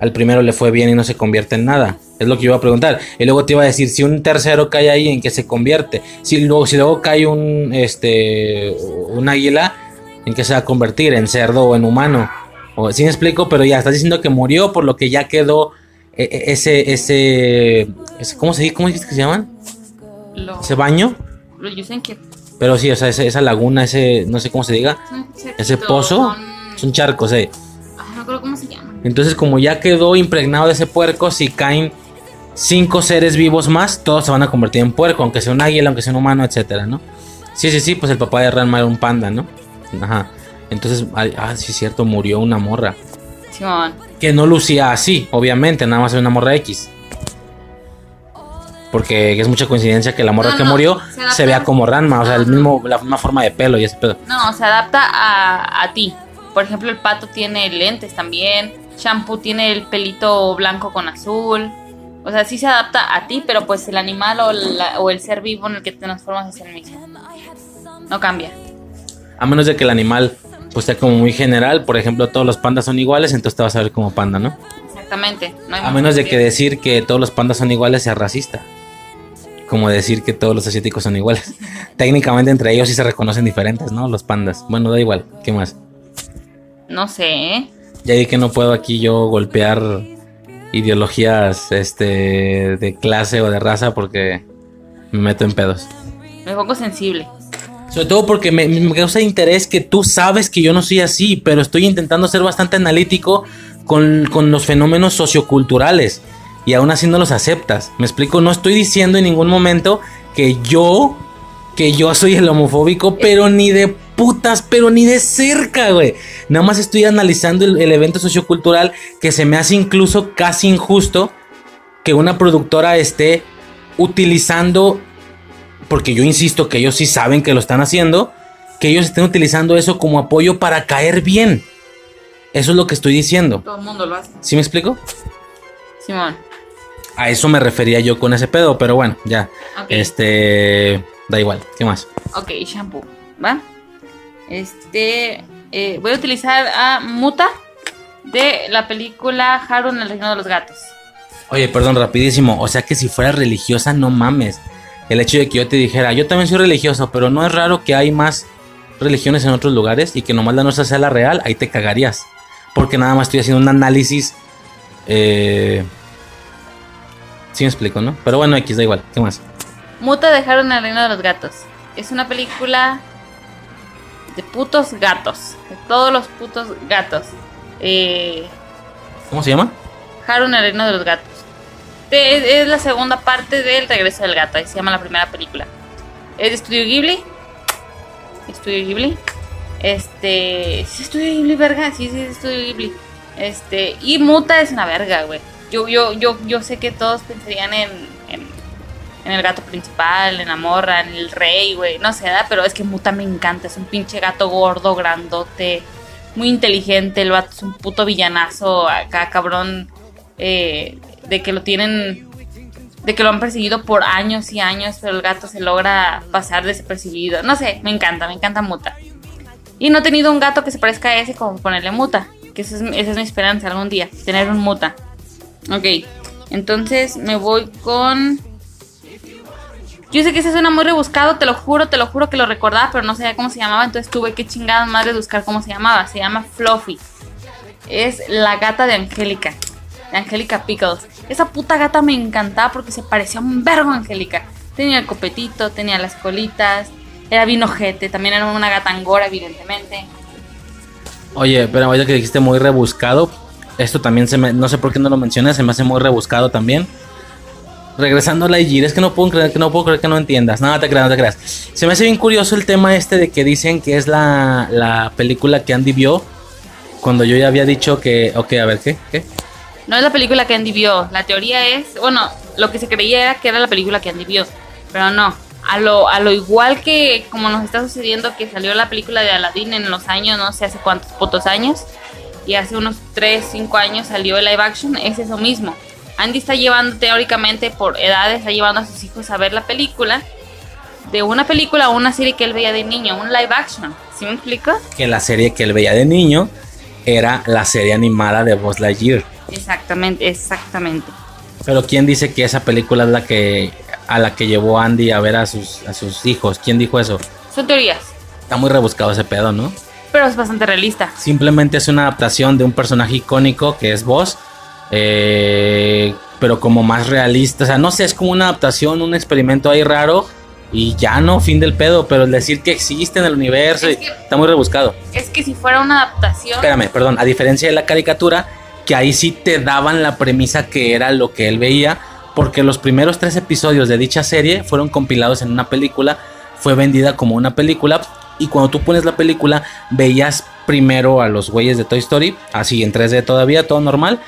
Al primero le fue bien y no se convierte en nada. Es lo que yo iba a preguntar. Y luego te iba a decir, si un tercero cae ahí, ¿en qué se convierte? Si luego, si luego cae un, este, un águila, ¿en qué se va a convertir? ¿En cerdo o en humano? O, sí me explico, pero ya estás diciendo que murió por lo que ya quedó eh, eh, ese, ese, ese- ¿cómo se dice? ¿Cómo dijiste que se llaman? Lo, Ese baño. lo. Pero sí, o sea, ese- esa laguna, ese, no sé cómo se diga, ese pozo, son- son charcos, eh. Cómo se llama. Entonces, como ya quedó impregnado de ese puerco, si caen cinco seres vivos más, todos se van a convertir en puerco, aunque sea un águila, aunque sea un humano, etcétera, ¿no? Sí, sí, sí, pues el papá de Ranma era un panda, ¿no? Ajá. Entonces, ay, ah, sí es cierto, murió una morra. Simón. Que no lucía así, obviamente, nada más era una morra X. Porque es mucha coincidencia que la morra No, que no, murió se vea como Ranma, o sea, el mismo, la misma forma de pelo y ese pedo. No, se adapta a, a ti. Por ejemplo, el pato tiene lentes también. Shampoo tiene el pelito blanco con azul. O sea, sí se adapta a ti, pero pues el animal o, la- o el ser vivo en el que te transformas es el mismo. No cambia. A menos de que el animal pues sea como muy general, por ejemplo, todos los pandas son iguales, entonces te vas a ver como panda, ¿no? Exactamente. No hay A menos de que decir que todos los pandas son iguales sea racista. Como decir que todos los asiáticos son iguales. Técnicamente entre ellos sí se reconocen diferentes, ¿no? Los pandas. Bueno, da igual. ¿Qué más? No sé, ¿eh? Ya di que no puedo aquí yo golpear ideologías este de clase o de raza porque me meto en pedos. Me pongo sensible. Sobre todo porque me, me causa interés que tú sabes que yo no soy así, pero estoy intentando ser bastante analítico con, con los fenómenos socioculturales y aún así no los aceptas. Me explico, no estoy diciendo en ningún momento que yo, que yo soy el homofóbico, pero ni de putas, pero ni de cerca, güey. Nada más estoy analizando el, el evento sociocultural que se me hace incluso casi injusto que una productora esté utilizando porque yo insisto que ellos sí saben que lo están haciendo, que ellos estén utilizando eso como apoyo para caer bien. Eso es lo que estoy diciendo. Todo el mundo lo hace. ¿Sí me explico? Simón. A eso me refería yo con ese pedo, pero bueno, ya. Este. Da igual, ¿qué más? Ok, shampoo. ¿Va? Este. eh, voy a utilizar a Muta de la película Haru en el Reino de los Gatos. Oye, perdón, rapidísimo. O sea que si fuera religiosa, no mames. El hecho de que yo te dijera, yo también soy religioso, pero no es raro que hay más religiones en otros lugares y que nomás la nuestra sea la real, ahí te cagarías. Porque nada más estoy haciendo un análisis. Eh... Sí me explico, ¿no? Pero bueno, X, da igual. ¿Qué más? Muta de en el Reino de los Gatos. Es una película de putos gatos. De todos los putos gatos. Eh, ¿Cómo se llama? Haru en el Reino de los Gatos. De- es, la segunda parte del Regreso del Gato. Ahí se llama la primera película. Es de Estudio Ghibli. Estudio Ghibli. Este. ¿Sí es Estudio Ghibli, verga? Sí, sí, es Estudio Ghibli. Este. Y Muta es una verga, güey. Yo, yo, yo, yo sé que todos pensarían en, en, el gato principal, en la morra, en el rey, güey. No sé, ¿verdad? pero es que Muta me encanta. Es un pinche gato gordo, grandote, muy inteligente. El vato es un puto villanazo acá, cabrón. eh, de que lo tienen. De que lo han perseguido por años y años, pero el gato se logra pasar desapercibido. No sé, me encanta, me encanta Muta. Y no he tenido un gato que se parezca a ese como ponerle Muta. Que esa es, esa es mi esperanza algún día, tener un Muta. Ok, entonces me voy con... Yo sé que ese suena muy rebuscado, te lo juro, te lo juro que lo recordaba, pero no sabía cómo se llamaba, entonces tuve que chingada madre buscar cómo se llamaba. Se llama Fluffy. Es la gata de Angélica, de Angélica Pickles. Esa puta gata me encantaba porque se parecía un vergo a Angélica. Tenía el copetito, tenía las colitas, era bien ojete, también era una gata angora, evidentemente. Oye, pero ahorita que dijiste muy rebuscado, esto también se me, no sé por qué no lo mencionas, se me hace muy rebuscado también. Regresando a la Igir, es que no puedo creer que no puedo creer que no entiendas. Nada, te creas, no te creas. Se me hace bien curioso el tema este de que dicen que es la, la película que Andy vio Cuando yo ya había dicho que. Ok, a ver, ¿qué? No es la película que Andy vio. La teoría es, bueno, lo que se creía era que era la película que Andy vio, pero no. A lo, a lo igual que como nos está sucediendo que salió la película de Aladdin en los años, no sé hace cuántos putos años, y hace unos 3, 5 años salió el live action, es eso mismo. Andy está llevando teóricamente por edades, está llevando a sus hijos a ver la película, de una película a una serie que él veía de niño, un live action. ¿Sí me explico? Que la serie que él veía de niño era la serie animada de Buzz Lightyear. Exactamente, exactamente. Pero ¿quién dice que esa película es la que a la que llevó Andy a ver a sus, a sus hijos? ¿Quién dijo eso? Son teorías, Está muy rebuscado ese pedo, ¿no? pero es bastante realista. Simplemente es una adaptación de un personaje icónico que es Buzz, eh, pero como más realista. O sea, no sé, es como una adaptación, un experimento ahí raro y ya no, fin del pedo. Pero el decir que existe en el universo Es que- está muy rebuscado. Es que si fuera una adaptación, Espérame, perdón, a diferencia de la caricatura, que ahí sí te daban la premisa que era lo que él veía, porque los primeros tres episodios de dicha serie fueron compilados en una película, fue vendida como una película, y cuando tú pones la película, veías primero a los güeyes de Toy Story, así en 3D todavía, todo normal,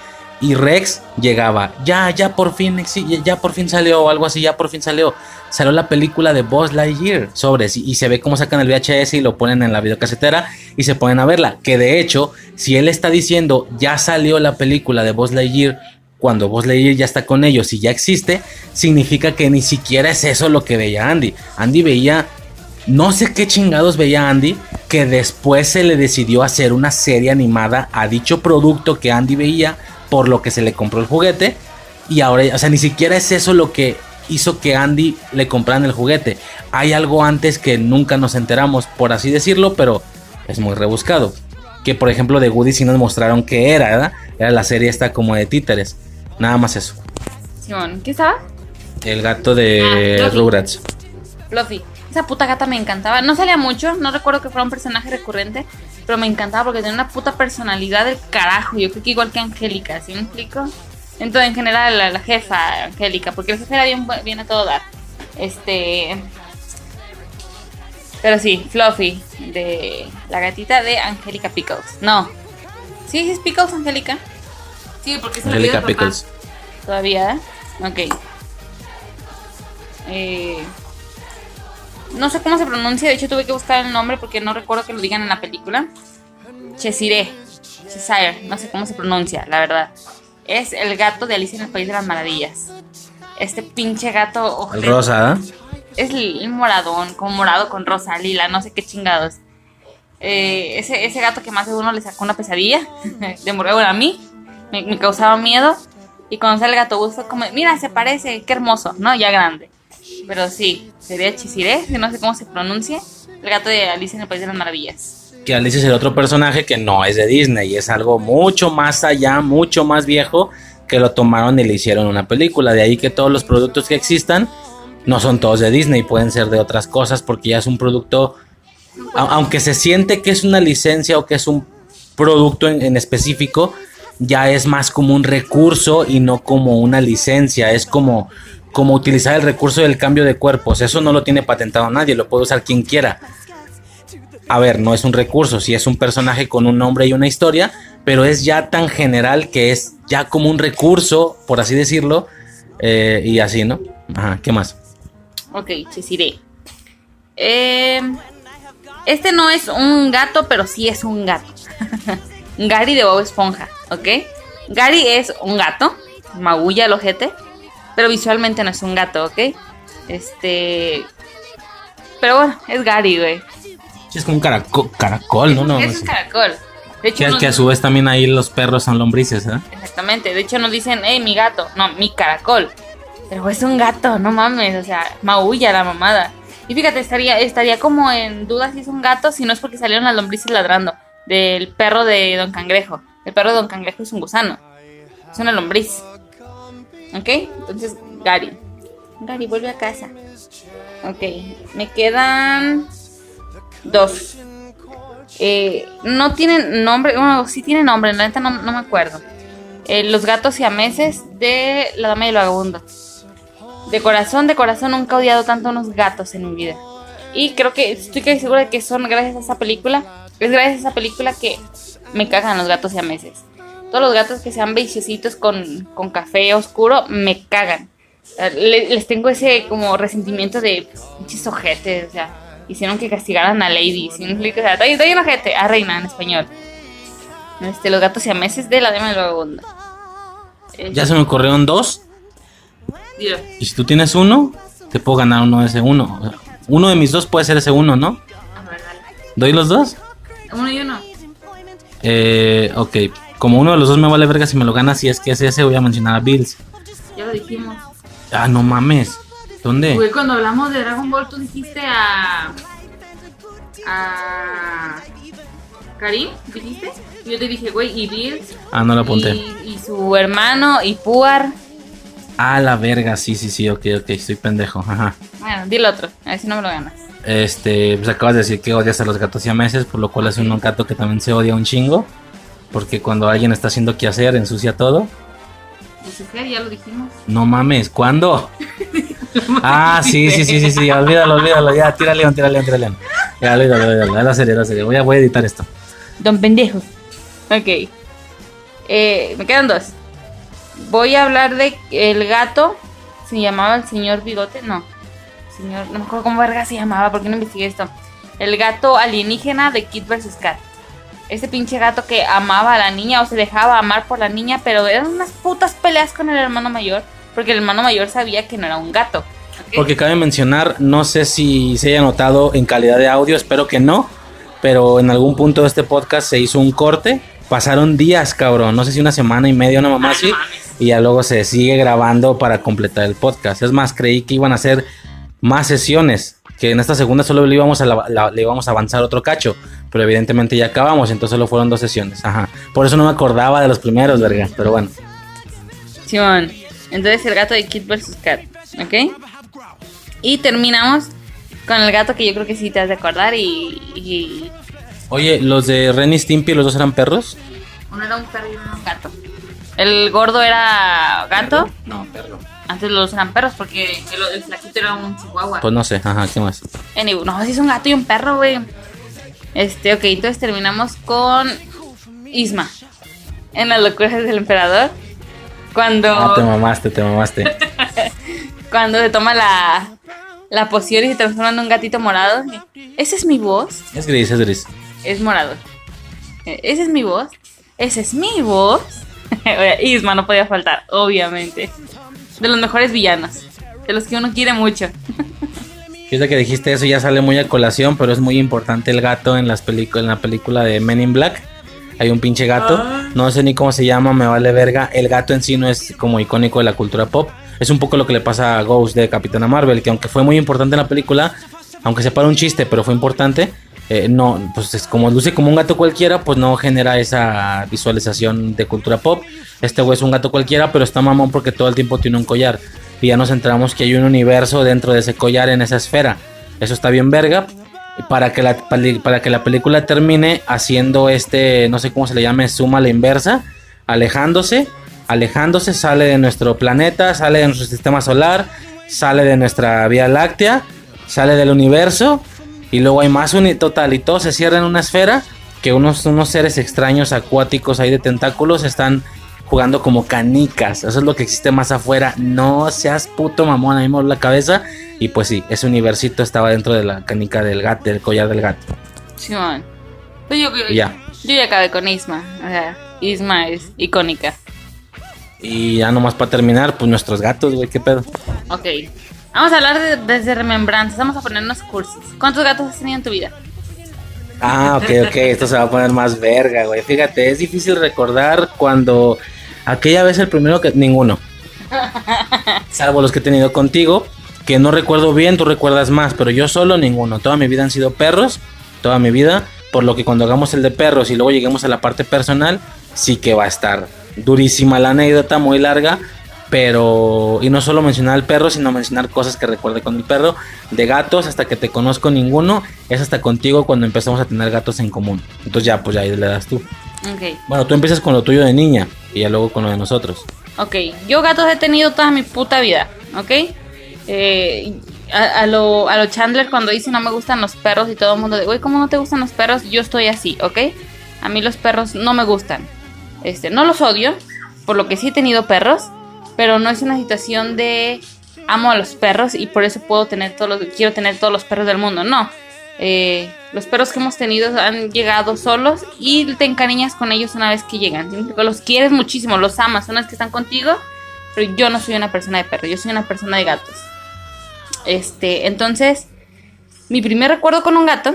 y Rex llegaba, ya, ya por fin, ya, por fin salió, o algo así, ya por fin salió. Salió la película de Buzz Lightyear, sobres, y, y se ve cómo sacan el VHS y lo ponen en la videocasetera y se ponen a verla. Que de hecho, si él está diciendo, ya salió la película de Buzz Lightyear, cuando Buzz Lightyear ya está con ellos y ya existe, significa que ni siquiera es eso lo que veía Andy. Andy veía no sé qué chingados veía Andy, que después se le decidió hacer una serie animada a dicho producto que Andy veía, por lo que se le compró el juguete. Y ahora, o sea, ni siquiera es eso lo que hizo que Andy le compraran el juguete. Hay algo antes que nunca nos enteramos, por así decirlo, pero es muy rebuscado. Que por ejemplo de Woody sí nos mostraron que era, ¿verdad? Era la serie esta como de títeres. Nada más eso. Simón, ¿qué estaba? El gato de Ah. Rugrats. Fluffy. Esa puta gata me encantaba. No salía mucho, no recuerdo que fuera un personaje recurrente, pero me encantaba porque tenía una puta personalidad del carajo. Yo creo que igual que Angélica, ¿sí me explico? Entonces, en general, la, la jefa, Angélica, porque la jefa era bien, bien a todo dar. Este. Pero sí, Fluffy, de la gatita de Angélica Pickles. No. ¿Sí sí es Pickles, Angélica? Sí, porque es papá. Pickles. Todavía, ¿eh? Ok. Eh, no sé cómo se pronuncia, de hecho tuve que buscar el nombre porque no recuerdo que lo digan en la película. Chesire, Cheshire, no sé cómo se pronuncia, la verdad. Es el gato de Alicia en el País de las Maravillas. Este pinche gato El ojete. rosa, ¿ah? Es el, el moradón, como morado con rosa, lila, no sé qué chingados. Eh, ese, ese gato que más de uno le sacó una pesadilla, de morir a mí, me, me causaba miedo. Y cuando sale el gato fue como, mira, se parece, qué hermoso, ¿no? Ya grande. Pero sí, sería Chisiré, que no sé cómo se pronuncia, el gato de Alicia en el País de las Maravillas. que Alicia es el otro personaje que no es de Disney, es algo mucho más allá, mucho más viejo, que lo tomaron y le hicieron una película. De ahí que todos los productos que existan no son todos de Disney, pueden ser de otras cosas porque ya es un producto, aunque se siente que es una licencia o que es un producto en específico, ya es más como un recurso y no como una licencia, es como, como utilizar el recurso del cambio de cuerpos, eso no lo tiene patentado nadie, lo puede usar quien quiera a ver, no es un recurso, sí es un personaje con un nombre y una historia, pero es ya tan general que es ya como un recurso, por así decirlo, eh, y así, ¿no? Ajá, ¿qué más? Ok, Chisiré. Eh, este no es un gato, pero sí es un gato. Gary de Bob Esponja, ¿ok? Gary es un gato, magulla el ojete, pero visualmente no es un gato, ¿ok? Este... Pero bueno, es Gary, güey. Sí, es como un caraco- caracol, ¿no? es un caracol. De hecho, que a su vez también ahí los perros son lombrices, ¿eh? Exactamente. De hecho, nos dicen, hey, mi gato. No, mi caracol. Pero es un gato, no mames. O sea, maulla la mamada. Y fíjate, estaría, estaría como en duda si es un gato, si no es porque salieron las lombrices ladrando. Del perro de Don Cangrejo. El perro de Don Cangrejo es un gusano. Es una lombriz. ¿Ok? Entonces, Gary. Gary, vuelve a casa. Ok, me quedan dos. Eh, no tienen nombre, bueno, sí tienen nombre, la neta no, no me acuerdo. Eh, los gatos siameses de La Dama y el Vagabundo. De corazón, de corazón, nunca he odiado tanto a unos gatos en mi vida. Y creo que estoy casi segura de que son gracias a esa película. Es gracias a esa película que me cagan los gatos siameses. Todos los gatos que sean beigecitos con, con café oscuro, me cagan. Eh, le- les tengo ese como resentimiento de pinches ojetes, o sea, hicieron que castigaran a Lady, ¿sí? O sea, doy, doy un ojete, a Reina en español. Este, los gatos siameses de la dama del vagabundo. Eh, Ya se me ocurrieron dos. Y si tú tienes uno, te puedo ganar uno de ese uno. O sea, uno de mis dos puede ser ese uno, ¿no? ¿Doy los dos? Uno y uno. Eh, ok. Como uno de los dos me vale verga si me lo gana, si es que es ese, voy a mencionar a Bills. Ya lo dijimos. Ah, no mames. ¿Dónde? Güey, cuando hablamos de Dragon Ball, tú dijiste a. a. Karim, dijiste. Y yo te dije, güey, y Bills. Ah, no lo apunté. Y, y su hermano, y Puar. Ah, la verga, sí, sí, sí, ok, ok, estoy pendejo. Ajá. Bueno, dile otro, a ver si no me lo ganas. Este, pues acabas de decir que odias a los gatos siameses, por lo cual es un gato que también se odia un chingo. Porque cuando alguien está haciendo qué hacer, ensucia todo. Lucifer, ya lo dijimos. No mames, ¿cuándo? Ah, sí, sí, sí, sí, sí, olvídalo, olvídalo, ya, tira león, tira león, tira león. Ya, olvídalo, olvídalo, es la serie, la serie. Voy a, voy a editar esto. Don pendejo. Ok. Eh, me quedan dos. Voy a hablar de el gato. Se llamaba el señor Bigote. No. Señor, no me acuerdo cómo verga se llamaba. ¿Por qué no investigué esto? El gato alienígena de Kid vs. Kat. Ese pinche gato que amaba a la niña o se dejaba amar por la niña, pero eran unas putas peleas con el hermano mayor. Porque el hermano mayor sabía que no era un gato. Porque cabe mencionar, no sé si se haya notado en calidad de audio, espero que no, pero en algún punto de este podcast se hizo un corte. Pasaron días, cabrón, no sé si una semana y media, una mamá así, y ya luego se sigue grabando para completar el podcast. Es más, creí que iban a hacer más sesiones, que en esta segunda solo le íbamos a, la- la- le íbamos a avanzar otro cacho, pero evidentemente ya acabamos, entonces solo fueron dos sesiones. Ajá. Por eso no me acordaba de los primeros, verga, pero bueno. Simón. Entonces el gato de Kid vs. Kat. ¿Ok? Y terminamos con el gato que yo creo que sí te has de acordar y... y Oye, los de Ren y Stimpy, los dos eran perros. uno era un perro y uno era un gato. El gordo era gato. No, perro. Antes los eran perros porque el, el flaquito era un chihuahua. Pues no sé, ajá, ¿qué más? Anyway, no, sí es un gato y un perro, güey. Este, ok, entonces terminamos con Isma. En las locuras del emperador. Cuando... Ah, te mamaste, te mamaste. cuando se toma la, la poción y se transforma en un gatito morado. ¿Esa es mi voz? Es gris, es gris. Es morado. Eh, ¿Esa es mi voz? ¿Esa es mi voz? Isma no podía faltar, obviamente. De los mejores villanos. De los que uno quiere mucho. Fíjate que dijiste eso, ya sale muy a colación, pero es muy importante el gato en, las en la película de Men in Black. Hay un pinche gato, no sé ni cómo se llama, me vale verga. El gato en sí no es como icónico de la cultura pop. Es un poco lo que le pasa a Ghost de Capitana Marvel, que aunque fue muy importante en la película, aunque se para un chiste, pero fue importante, eh, no, pues es como luce como un gato cualquiera, pues no genera esa visualización de cultura pop. Este güey es un gato cualquiera, pero está mamón porque todo el tiempo tiene un collar. Y ya nos enteramos que hay un universo dentro de ese collar en esa esfera. Eso está bien verga. Para que, la, para que la película termine haciendo este, no sé cómo se le llame, suma a la inversa, alejándose, alejándose, sale de nuestro planeta, sale de nuestro sistema solar, sale de nuestra Vía Láctea, sale del universo, y luego hay más uni total, y todo se cierra en una esfera que unos, unos seres extraños acuáticos ahí de tentáculos están jugando como canicas. Eso es lo que existe más afuera. No seas puto mamón, a mí me la cabeza. Y pues sí, ese universito estaba dentro de la canica del gato, del collar del gato. Simón. Pues yo, ya. yo ya acabé con Isma. O sea, Isma es icónica. Y ya nomás para terminar, pues nuestros gatos, güey, qué pedo. Ok. Vamos a hablar de- desde remembranzas. Vamos a ponernos cursis. ¿Cuántos gatos has tenido en tu vida? Ah, ok, ok, esto se va a poner más verga, güey. Fíjate, es difícil recordar cuando aquella vez el primero que... Ninguno. Salvo los que he tenido contigo, que no recuerdo bien, tú recuerdas más, pero yo solo ninguno. Toda mi vida han sido perros, toda mi vida. Por lo que cuando hagamos el de perros y luego lleguemos a la parte personal, sí que va a estar durísima la anécdota, muy larga. Pero, y no solo mencionar al perro, sino mencionar cosas que recuerde con el perro. De gatos, hasta que te conozco ninguno, es hasta contigo cuando empezamos a tener gatos en común. Entonces ya, pues ya ahí le das tú. Bueno, tú empiezas con lo tuyo de niña y ya luego con lo de nosotros. Ok, yo gatos he tenido toda mi puta vida, ¿ok? Eh, a, a lo, a lo Chandler cuando dice no me gustan los perros y todo el mundo de, güey, ¿cómo no te gustan los perros? Yo estoy así, ¿ok? A mí los perros no me gustan. Este, no los odio, por lo que sí he tenido perros, pero no es una situación de amo a los perros y por eso puedo tener todos los, quiero tener todos los perros del mundo. No. Eh, los perros que hemos tenido han llegado solos y te encariñas con ellos una vez que llegan. Los quieres muchísimo, los amas, son las que están contigo, pero yo no soy una persona de perros, yo soy una persona de gatos. Este, entonces, mi primer recuerdo con un gato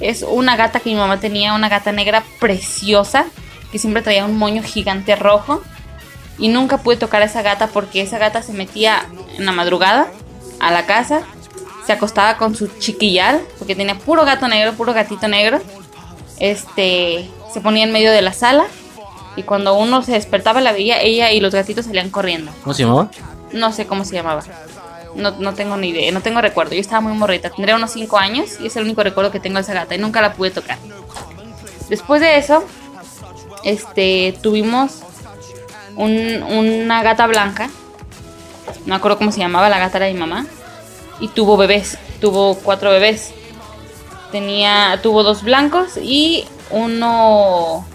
es una gata que mi mamá tenía, una gata negra preciosa, que siempre traía un moño gigante rojo. Y nunca pude tocar a esa gata porque esa gata se metía en la madrugada a la casa, se acostaba con su chiquillal, porque tenía puro gato negro, puro gatito negro. Este, se ponía en medio de la sala y cuando uno se despertaba la veía, ella y los gatitos salían corriendo. ¿Cómo se llamaba? No sé cómo se llamaba. No, no tengo ni idea, no tengo recuerdo. Yo estaba muy morrita, tendría unos 5 años y es el único recuerdo que tengo de esa gata y nunca la pude tocar. Después de eso, este, tuvimos un- una gata blanca. No me acuerdo cómo se llamaba, la gata era mi mamá. Y tuvo bebés, tuvo cuatro bebés. Tenía, tuvo dos blancos y uno,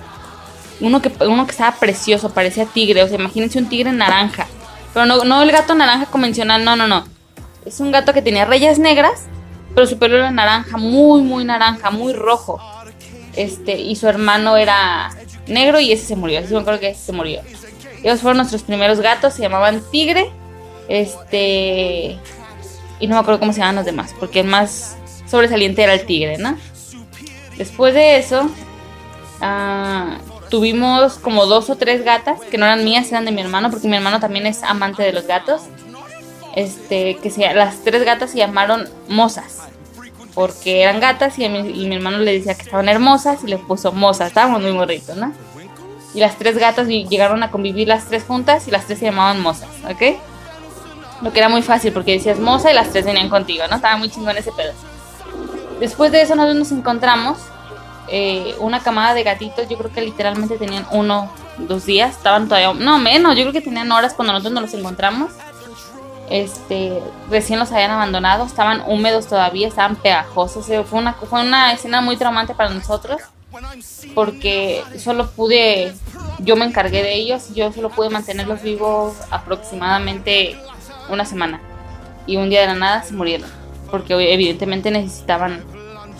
uno que, uno que estaba precioso, parecía tigre. O sea, imagínense un tigre naranja. Pero no, no el gato naranja convencional, no, no, no. Es un gato que tenía rayas negras, pero su pelo era naranja, muy, muy naranja, muy rojo. Este, y su hermano era negro y ese se murió. Así me acuerdo que ese se murió. Ellos fueron nuestros primeros gatos, se llamaban Tigre. Este. Y no me acuerdo cómo se llamaban los demás, porque el más sobresaliente era el tigre, ¿no? Después de eso, ah, tuvimos como dos o tres gatas, que no eran mías, eran de mi hermano, porque mi hermano también es amante de los gatos. Este, que se, las tres gatas se llamaron Mozas, porque eran gatas y, mi hermano le decía que estaban hermosas y le puso Mozas, estábamos muy morritos, ¿no? Y las tres gatas llegaron a convivir las tres juntas y las tres se llamaban Mozas, ¿ok? Lo que era muy fácil porque decías moza y las tres venían contigo, ¿no? Estaba muy chingón ese pedo. Después de eso nosotros nos encontramos eh, una camada de gatitos, yo creo que literalmente tenían uno, dos días, estaban todavía, no menos, yo creo que tenían horas cuando nosotros nos los encontramos. Este, recién los habían abandonado, estaban húmedos todavía, estaban pegajosos, eh, fue una, fue una escena muy traumante para nosotros porque solo pude, yo me encargué de ellos, yo solo pude mantenerlos vivos aproximadamente una semana y un día de la nada se murieron porque evidentemente necesitaban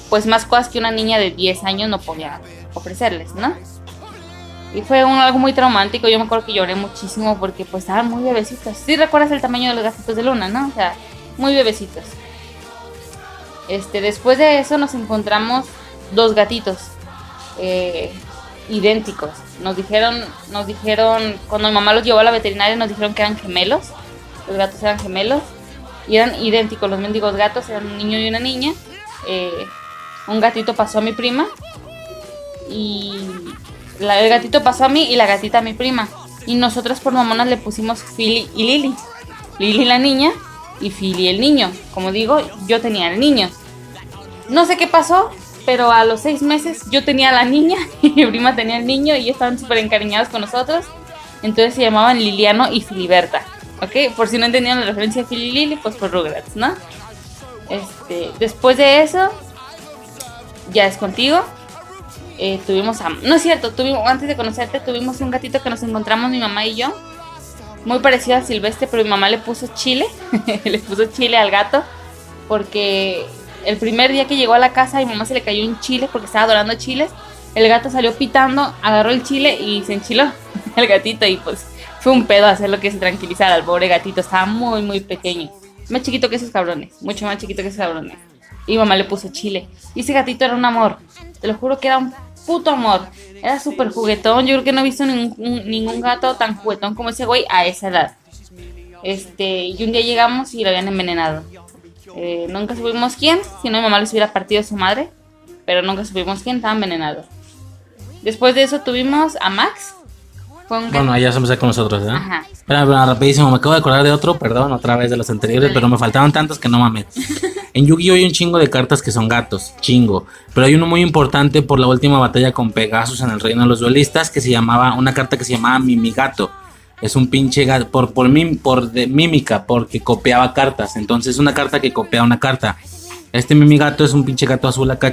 pues más cosas que una niña de 10 años no podía ofrecerles, ¿no? Y fue un, algo muy traumático, yo me acuerdo que lloré muchísimo porque pues estaban muy bebecitos. Sí recuerdas el tamaño de los gatitos de luna, ¿no? O sea, muy bebecitos. Este, después de eso nos encontramos dos gatitos eh, idénticos. Nos dijeron, nos dijeron, cuando mi mamá los llevó a la veterinaria nos dijeron que eran gemelos. Los gatos eran gemelos y eran idénticos. Los mendigos gatos eran un niño y una niña. Eh, un gatito pasó a mi prima y la- el gatito pasó a mí y la gatita a mi prima. Y nosotras por mamonas le pusimos Philly y Lily. Lily la niña y Philly el niño. Como digo, yo tenía el niño. No sé qué pasó, pero a los seis meses yo tenía la niña y mi prima tenía el niño y estaban súper encariñados con nosotros. Entonces se llamaban Liliano y Filiberta. ¿Ok? Por si no entendían la referencia a y Lily, pues por Rugrats, ¿no? Este, después de eso, ya es contigo. Eh, tuvimos a... No es cierto, tuvimos, antes de conocerte tuvimos un gatito que nos encontramos mi mamá y yo. Muy parecido a Silvestre, pero mi mamá le puso chile. le puso chile al gato. Porque el primer día que llegó a la casa, a mi mamá se le cayó un chile porque estaba dorando chiles. El gato salió pitando, agarró el chile y se enchiló el gatito. Y pues fue un pedo hacerlo que se tranquilizara al pobre gatito. Estaba muy, muy pequeño. Más chiquito que esos cabrones. Mucho más chiquito que esos cabrones. Y mamá le puso chile. Y ese gatito era un amor. Te lo juro que era un puto amor. Era súper juguetón. Yo creo que no he visto ningún, ningún gato tan juguetón como ese güey a esa edad. Este, y un día llegamos y lo habían envenenado. Eh, nunca supimos quién, si no mi mamá les hubiera partido a su madre. Pero nunca supimos quién, estaba envenenado. Después de eso tuvimos a Max. Fue un Bueno, ahí ya se empezó con nosotros, ¿eh? Ajá. Espera, espera, rapidísimo, me acabo de acordar de otro, perdón, otra vez de los anteriores, pero me faltaban tantos que no mames. En Yu-Gi-Oh hay un chingo de cartas que son gatos, chingo. Pero hay uno muy importante por la última batalla con Pegasus en el Reino de los Duelistas que se llamaba, una carta que se llamaba Mimigato. Es un pinche gato, por, por, mim- por de mímica, porque copiaba cartas. Entonces, una carta que copia una carta. Este Mimigato es un pinche gato azul acá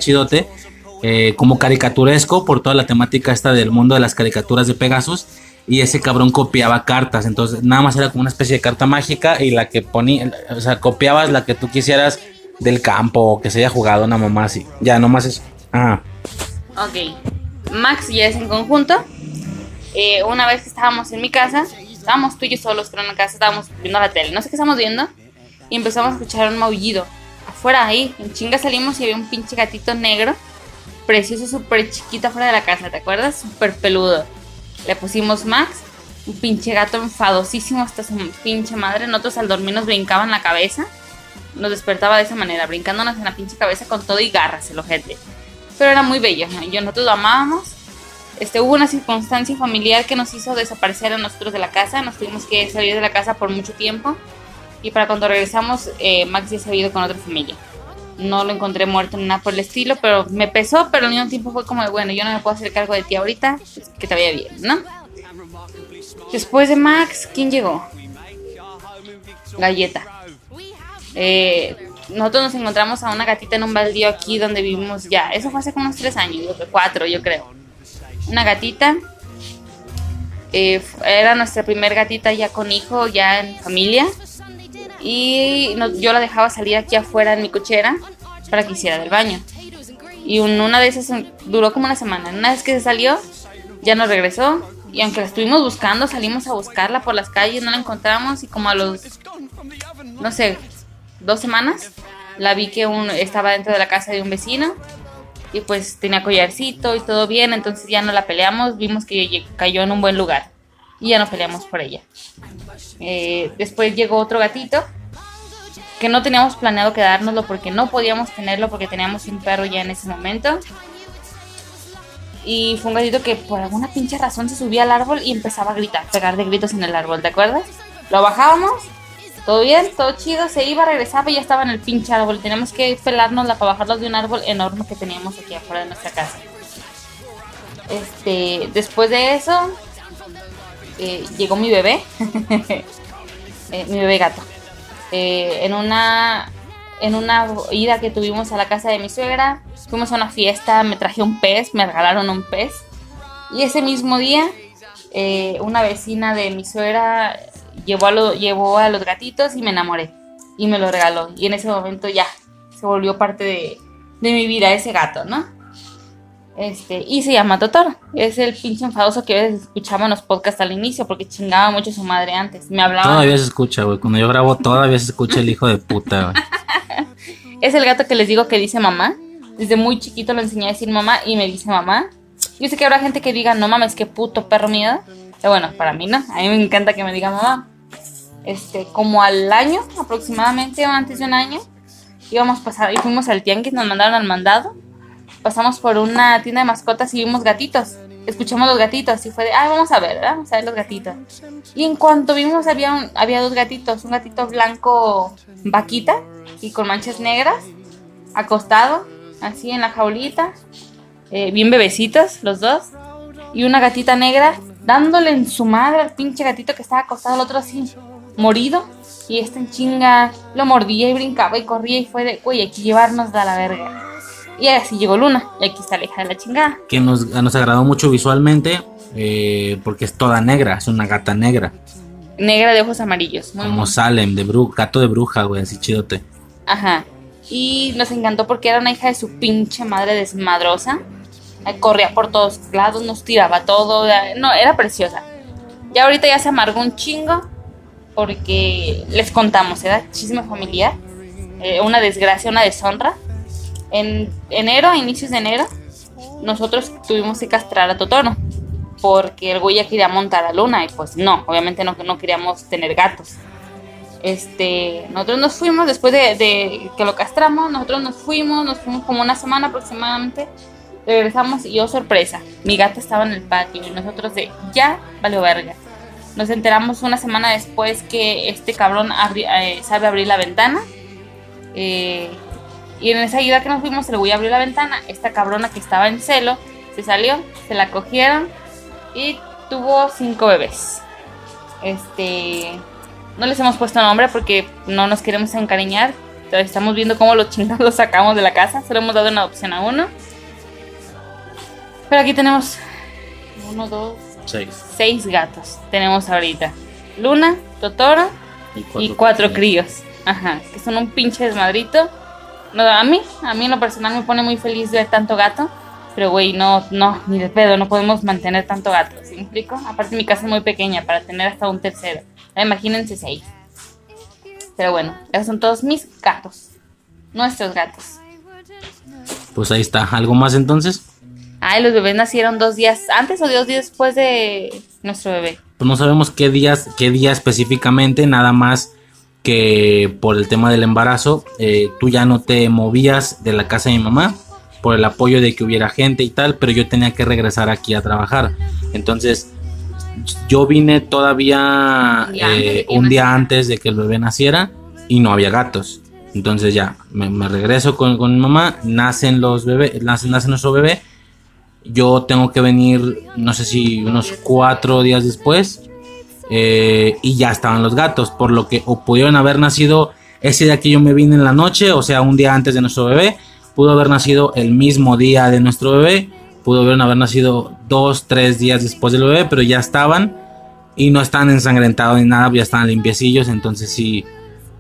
eh, como caricaturesco por toda la temática esta del mundo de las caricaturas de Pegasus. Y ese cabrón copiaba cartas, entonces nada más era como una especie de carta mágica y la que ponía, o sea, copiabas la que tú quisieras del campo o que se haya jugado una mamá así. Ya, nomás eso. Ajá. Ok. Max y es en conjunto. Eh, una vez que estábamos en mi casa, estábamos tú y yo solos, pero en la casa estábamos viendo la tele. No sé qué estamos viendo. Y empezamos a escuchar un maullido. Afuera ahí, en chinga salimos y había un pinche gatito negro. Precioso, súper chiquito afuera de la casa, ¿te acuerdas? Súper peludo. Le pusimos Max, un pinche gato enfadosísimo hasta su pinche madre. Nosotros al dormir nos brincaban la cabeza. Nos despertaba de esa manera, brincándonos en la pinche cabeza con todo y garras el ojete. Pero era muy bello, ¿no? yo nosotros lo amábamos. Este, hubo una circunstancia familiar que nos hizo desaparecer a nosotros de la casa. Nos tuvimos que salir de la casa por mucho tiempo. Y para cuando regresamos, eh, Max ya se había ido con otra familia. No lo encontré muerto ni nada por el estilo, pero me pesó, pero al mismo tiempo fue como de, bueno, yo no me puedo hacer cargo de ti ahorita, pues, que te vaya bien, ¿no? Después de Max, ¿quién llegó? Galleta. Eh, nosotros nos encontramos a una gatita en un baldío aquí donde vivimos ya. Eso fue hace como unos tres años, cuatro, yo creo. Una gatita. Eh, era nuestra primer gatita ya con hijo, ya en familia. Y yo la dejaba salir aquí afuera en mi cochera para que hiciera del baño. Y una de esas duró como una semana. Una vez que se salió, ya no regresó. Y aunque la estuvimos buscando, salimos a buscarla por las calles, no la encontramos. Y como a los, no sé, dos semanas, la vi que estaba dentro de la casa de un vecino. Y pues tenía collarcito y todo bien. Entonces ya no la peleamos. Vimos que cayó en un buen lugar. Y ya no peleamos por ella. Eh, después llegó otro gatito que no teníamos planeado quedárnoslo porque no podíamos tenerlo porque teníamos un perro ya en ese momento. Y fue un gatito que por alguna pinche razón se subía al árbol y empezaba a gritar, pegar de gritos en el árbol, ¿te acuerdas? Lo bajábamos, todo bien, todo chido, se iba, regresaba y ya estaba en el pinche árbol. Teníamos que pelárnosla para bajarlos de un árbol enorme que teníamos aquí afuera de nuestra casa. Este, después de eso, eh, llegó mi bebé, eh, mi bebé gato. Eh, en una en una ida que tuvimos a la casa de mi suegra, fuimos a una fiesta, me traje un pez, me regalaron un pez. Y ese mismo día, una vecina de mi suegra llevó a, lo, llevó a los gatitos y me enamoré. Y me lo regaló. Y en ese momento ya se volvió parte de, de mi vida ese gato, ¿no? Este, y se llama Totoro. Es el pinche enfadoso que a veces escuchaba en los podcasts al inicio porque chingaba mucho a su madre antes. Me hablaba. Todavía se escucha, güey. Cuando yo grabo, todavía se escucha el hijo de puta, güey. es el gato que les digo que dice mamá. Desde muy chiquito lo enseñé a decir mamá y me dice mamá. Yo sé que habrá gente que diga, no mames, qué puto perro miedo. Pero bueno, para mí no. A mí me encanta que me diga mamá. Este, como al año aproximadamente, antes de un año, íbamos pasar y fuimos al tianguis, nos mandaron al mandado pasamos por una tienda de mascotas y vimos gatitos. Escuchamos los gatitos y fue de, ah, vamos a ver, ¿verdad? Vamos a ver los gatitos. Y en cuanto vimos había, había dos gatitos, un gatito blanco vaquita y con manchas negras, acostado, así en la jaulita, eh, bien bebecitos los dos, y una gatita negra dándole en su madre al pinche gatito que estaba acostado, el otro así, morido, y este en chinga lo mordía y brincaba y corría y fue de, güey, hay que llevarnos a la verga. Y así llegó Luna. Y aquí está la hija de la chingada. Que nos, nos agradó mucho visualmente. Eh, porque es toda negra. Es una gata negra. Negra de ojos amarillos. Como Salem, de bruja, gato de bruja, güey, así chidote. Ajá. Y nos encantó porque era una hija de su pinche madre desmadrosa. Corría por todos lados, nos tiraba todo. No, era preciosa. Ya ahorita ya se amargó un chingo. Porque les contamos, era chisme familiar. Eh, una desgracia, una deshonra en enero, a inicios de enero, nosotros tuvimos que castrar a Totoro porque el güey ya quería montar a Luna y pues no, obviamente no, no queríamos tener gatos. Este, nosotros nos fuimos después de, que lo castramos, nosotros nos fuimos, nos fuimos como una semana aproximadamente, regresamos y oh, sorpresa, mi gata estaba en el patio y nosotros de ya valió verga. Nos enteramos una semana después que este cabrón eh, sabe abrir la ventana. Eh, y en esa ida que nos fuimos, el güey abrió la ventana. Esta cabrona que estaba en celo se salió, se la cogieron y tuvo cinco bebés. Este. No les hemos puesto nombre porque no nos queremos encariñar. Estamos viendo cómo los chingados los sacamos de la casa. Solo hemos dado una adopción a uno. Pero aquí tenemos uno, dos, Seis. seis gatos. Tenemos ahorita Luna, Totoro y cuatro críos. Ajá, que son un pinche desmadrito. No, a mí, a mí en lo personal me pone muy feliz ver tanto gato. Pero, güey, no, no, ni de pedo, no podemos mantener tanto gato. ¿Sí me explico? Aparte, mi casa es muy pequeña para tener hasta un tercero. Ahora, Imagínense seis. Pero bueno, esos son todos mis gatos. Nuestros gatos. Pues ahí está. ¿Algo más entonces? Ay, los bebés nacieron dos días antes o dos días después de nuestro bebé. Pues no sabemos qué días, qué día específicamente, nada más que por el tema del embarazo, eh, tú ya no te movías de la casa de mi mamá por el apoyo de que hubiera gente y tal, pero yo tenía que regresar aquí a trabajar. Entonces, yo vine todavía Un día antes de eh, que un día antes de que el bebé naciera y no había gatos. Entonces ya, me, me regreso con, con mi mamá, nacen los bebés, nace, nace nuestro bebé. Yo tengo que venir, no sé si unos cuatro días después, eh, y ya estaban los gatos, por lo que o pudieron haber nacido ese día que yo me vine en la noche, o sea, un día antes de nuestro bebé, pudo haber nacido el mismo día de nuestro bebé, pudo haber, nacido dos, tres días después del bebé, pero ya estaban y no están ensangrentados ni nada, ya estaban limpiecillos, entonces sí,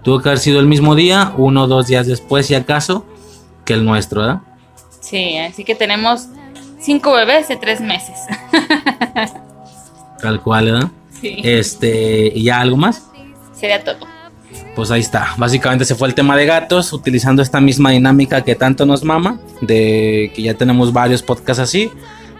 tuvo que haber sido el mismo día, uno dos días después, si acaso, que el nuestro, ¿verdad? Sí, así que tenemos cinco bebés de tres meses. Tal cual, ¿verdad? Sí. Este, ¿y ya algo más? Sería todo. Pues ahí está. Básicamente se fue el tema de gatos, utilizando esta misma dinámica que tanto nos mama, de que ya tenemos varios podcasts así.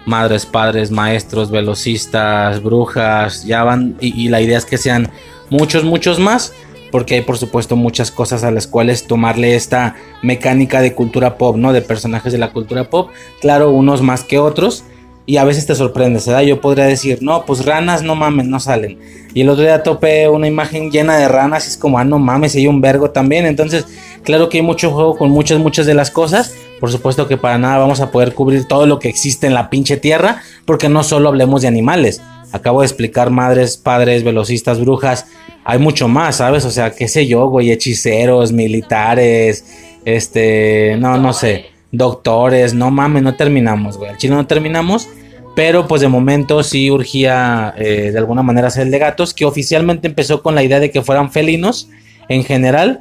Madres, padres, maestros, velocistas, brujas, ya van. Y, y la idea es que sean muchos, muchos más. Porque hay, por supuesto, muchas cosas a las cuales tomarle esta mecánica de cultura pop, ¿no? De personajes de la cultura pop. Claro, unos más que otros. Y a veces te sorprendes, ¿verdad? Yo podría decir, no, pues ranas no mames, no salen. Y el otro día topé una imagen llena de ranas y es como, ah, no mames, hay un vergo también. Entonces, claro que hay mucho juego con muchas, muchas de las cosas. Por supuesto que para nada vamos a poder cubrir todo lo que existe en la pinche tierra, porque no solo hablemos de animales. Acabo de explicar madres, padres, velocistas, brujas. Hay mucho más, ¿sabes? O sea, qué sé yo, güey, hechiceros, militares, este, no, no sé, doctores, no mames, no terminamos, güey. Al chile no terminamos. Pero pues de momento sí urgía eh, de alguna manera hacer el de gatos, que oficialmente empezó con la idea de que fueran felinos en general.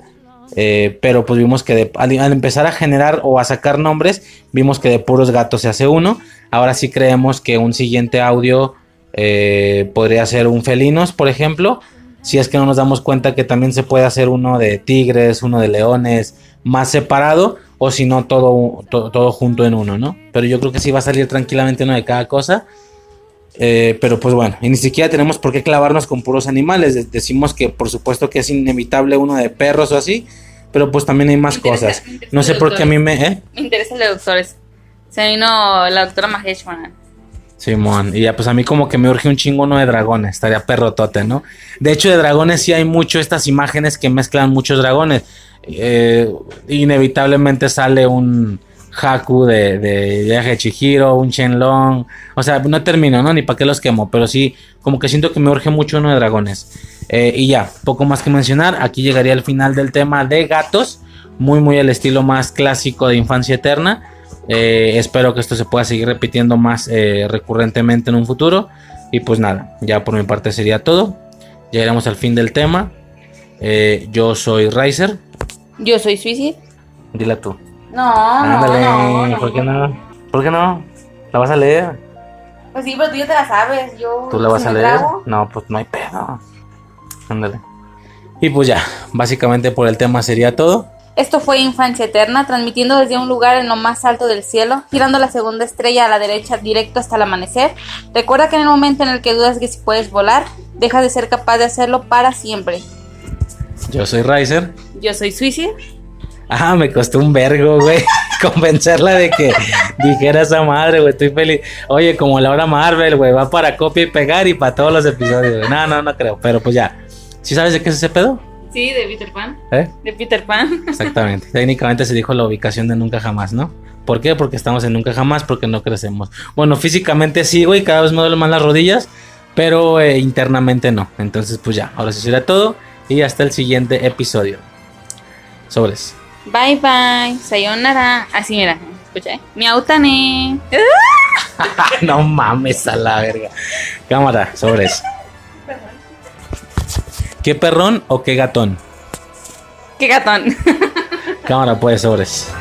eh, pero pues vimos que de- al empezar a generar o a sacar nombres, vimos que de puros gatos se hace uno. Ahora sí creemos que un siguiente audio eh, podría ser un felinos, por ejemplo. Si es que no nos damos cuenta que también se puede hacer uno de tigres, uno de leones, más separado, o si no, todo, to- todo junto en uno, ¿no? Pero yo creo que sí va a salir tranquilamente uno de cada cosa. Eh, pero pues bueno, y ni siquiera tenemos por qué clavarnos con puros animales. De- Decimos que por supuesto que es inevitable uno de perros o así, pero pues también hay más interesa- cosas. No sé por qué a mí me... ¿eh? Me interesa el de doctores. Se vino la doctora Maheshwaran. Simón, y ya pues a mí como que me urge un chingo uno de dragones, estaría perrotote, ¿no? De hecho de dragones sí hay mucho estas imágenes que mezclan muchos dragones. Eh, inevitablemente sale un Haku de, de Chihiro, un Shenlong, o sea, no termino, ¿no? Ni para qué los quemo, pero sí, como que siento que me urge mucho uno de dragones. Eh, y ya, poco más que mencionar, aquí llegaría el final del tema de gatos, muy muy al estilo más clásico de Infancia Eterna. Eh, espero que esto se pueda seguir repitiendo más eh, recurrentemente en un futuro. Y pues nada, ya por mi parte sería todo. Llegaremos al fin del tema. Eh, yo soy Riser. Yo soy Suicide. Dila tú. No, Ándale, no, no. ¿por qué no? ¿Por qué no? ¿La vas a leer? Pues sí, pero tú ya te la sabes. Yo. ¿Tú la vas a leer? trago, No, pues no hay pedo. Ándale. Y pues ya, básicamente por el tema sería todo. Esto fue Infancia Eterna, transmitiendo desde un lugar en lo más alto del cielo, girando la segunda estrella a la derecha directo hasta el amanecer. Recuerda que en el momento en el que dudas que si puedes volar, dejas de ser capaz de hacerlo para siempre. Yo soy Riser. Yo soy Suicide. Ah, me costó un vergo, güey. Convencerla de que dijera esa madre, güey. Estoy feliz. Oye, como la hora Marvel, güey. Va para copia y pegar y para todos los episodios, güey. No, no, no creo. Pero pues ya. ¿Sí sabes de qué es ese pedo? Sí, de Peter Pan. ¿Eh? De Peter Pan. Exactamente. Técnicamente se dijo la ubicación de Nunca Jamás, ¿no? ¿Por qué? Porque estamos en Nunca Jamás, porque no crecemos. Bueno, físicamente sí, güey. Cada vez me duelen más las rodillas. Pero eh, internamente no. Entonces, pues ya. Ahora sí será todo. Y hasta el siguiente episodio. Sobres. Bye bye. Sayonara. Así, mira. Escucha, ¿eh? Miautane. No mames a la verga. Cámara, sobres. ¿Qué perrón o qué gatón? Qué gatón. Cámara, pues, sobres.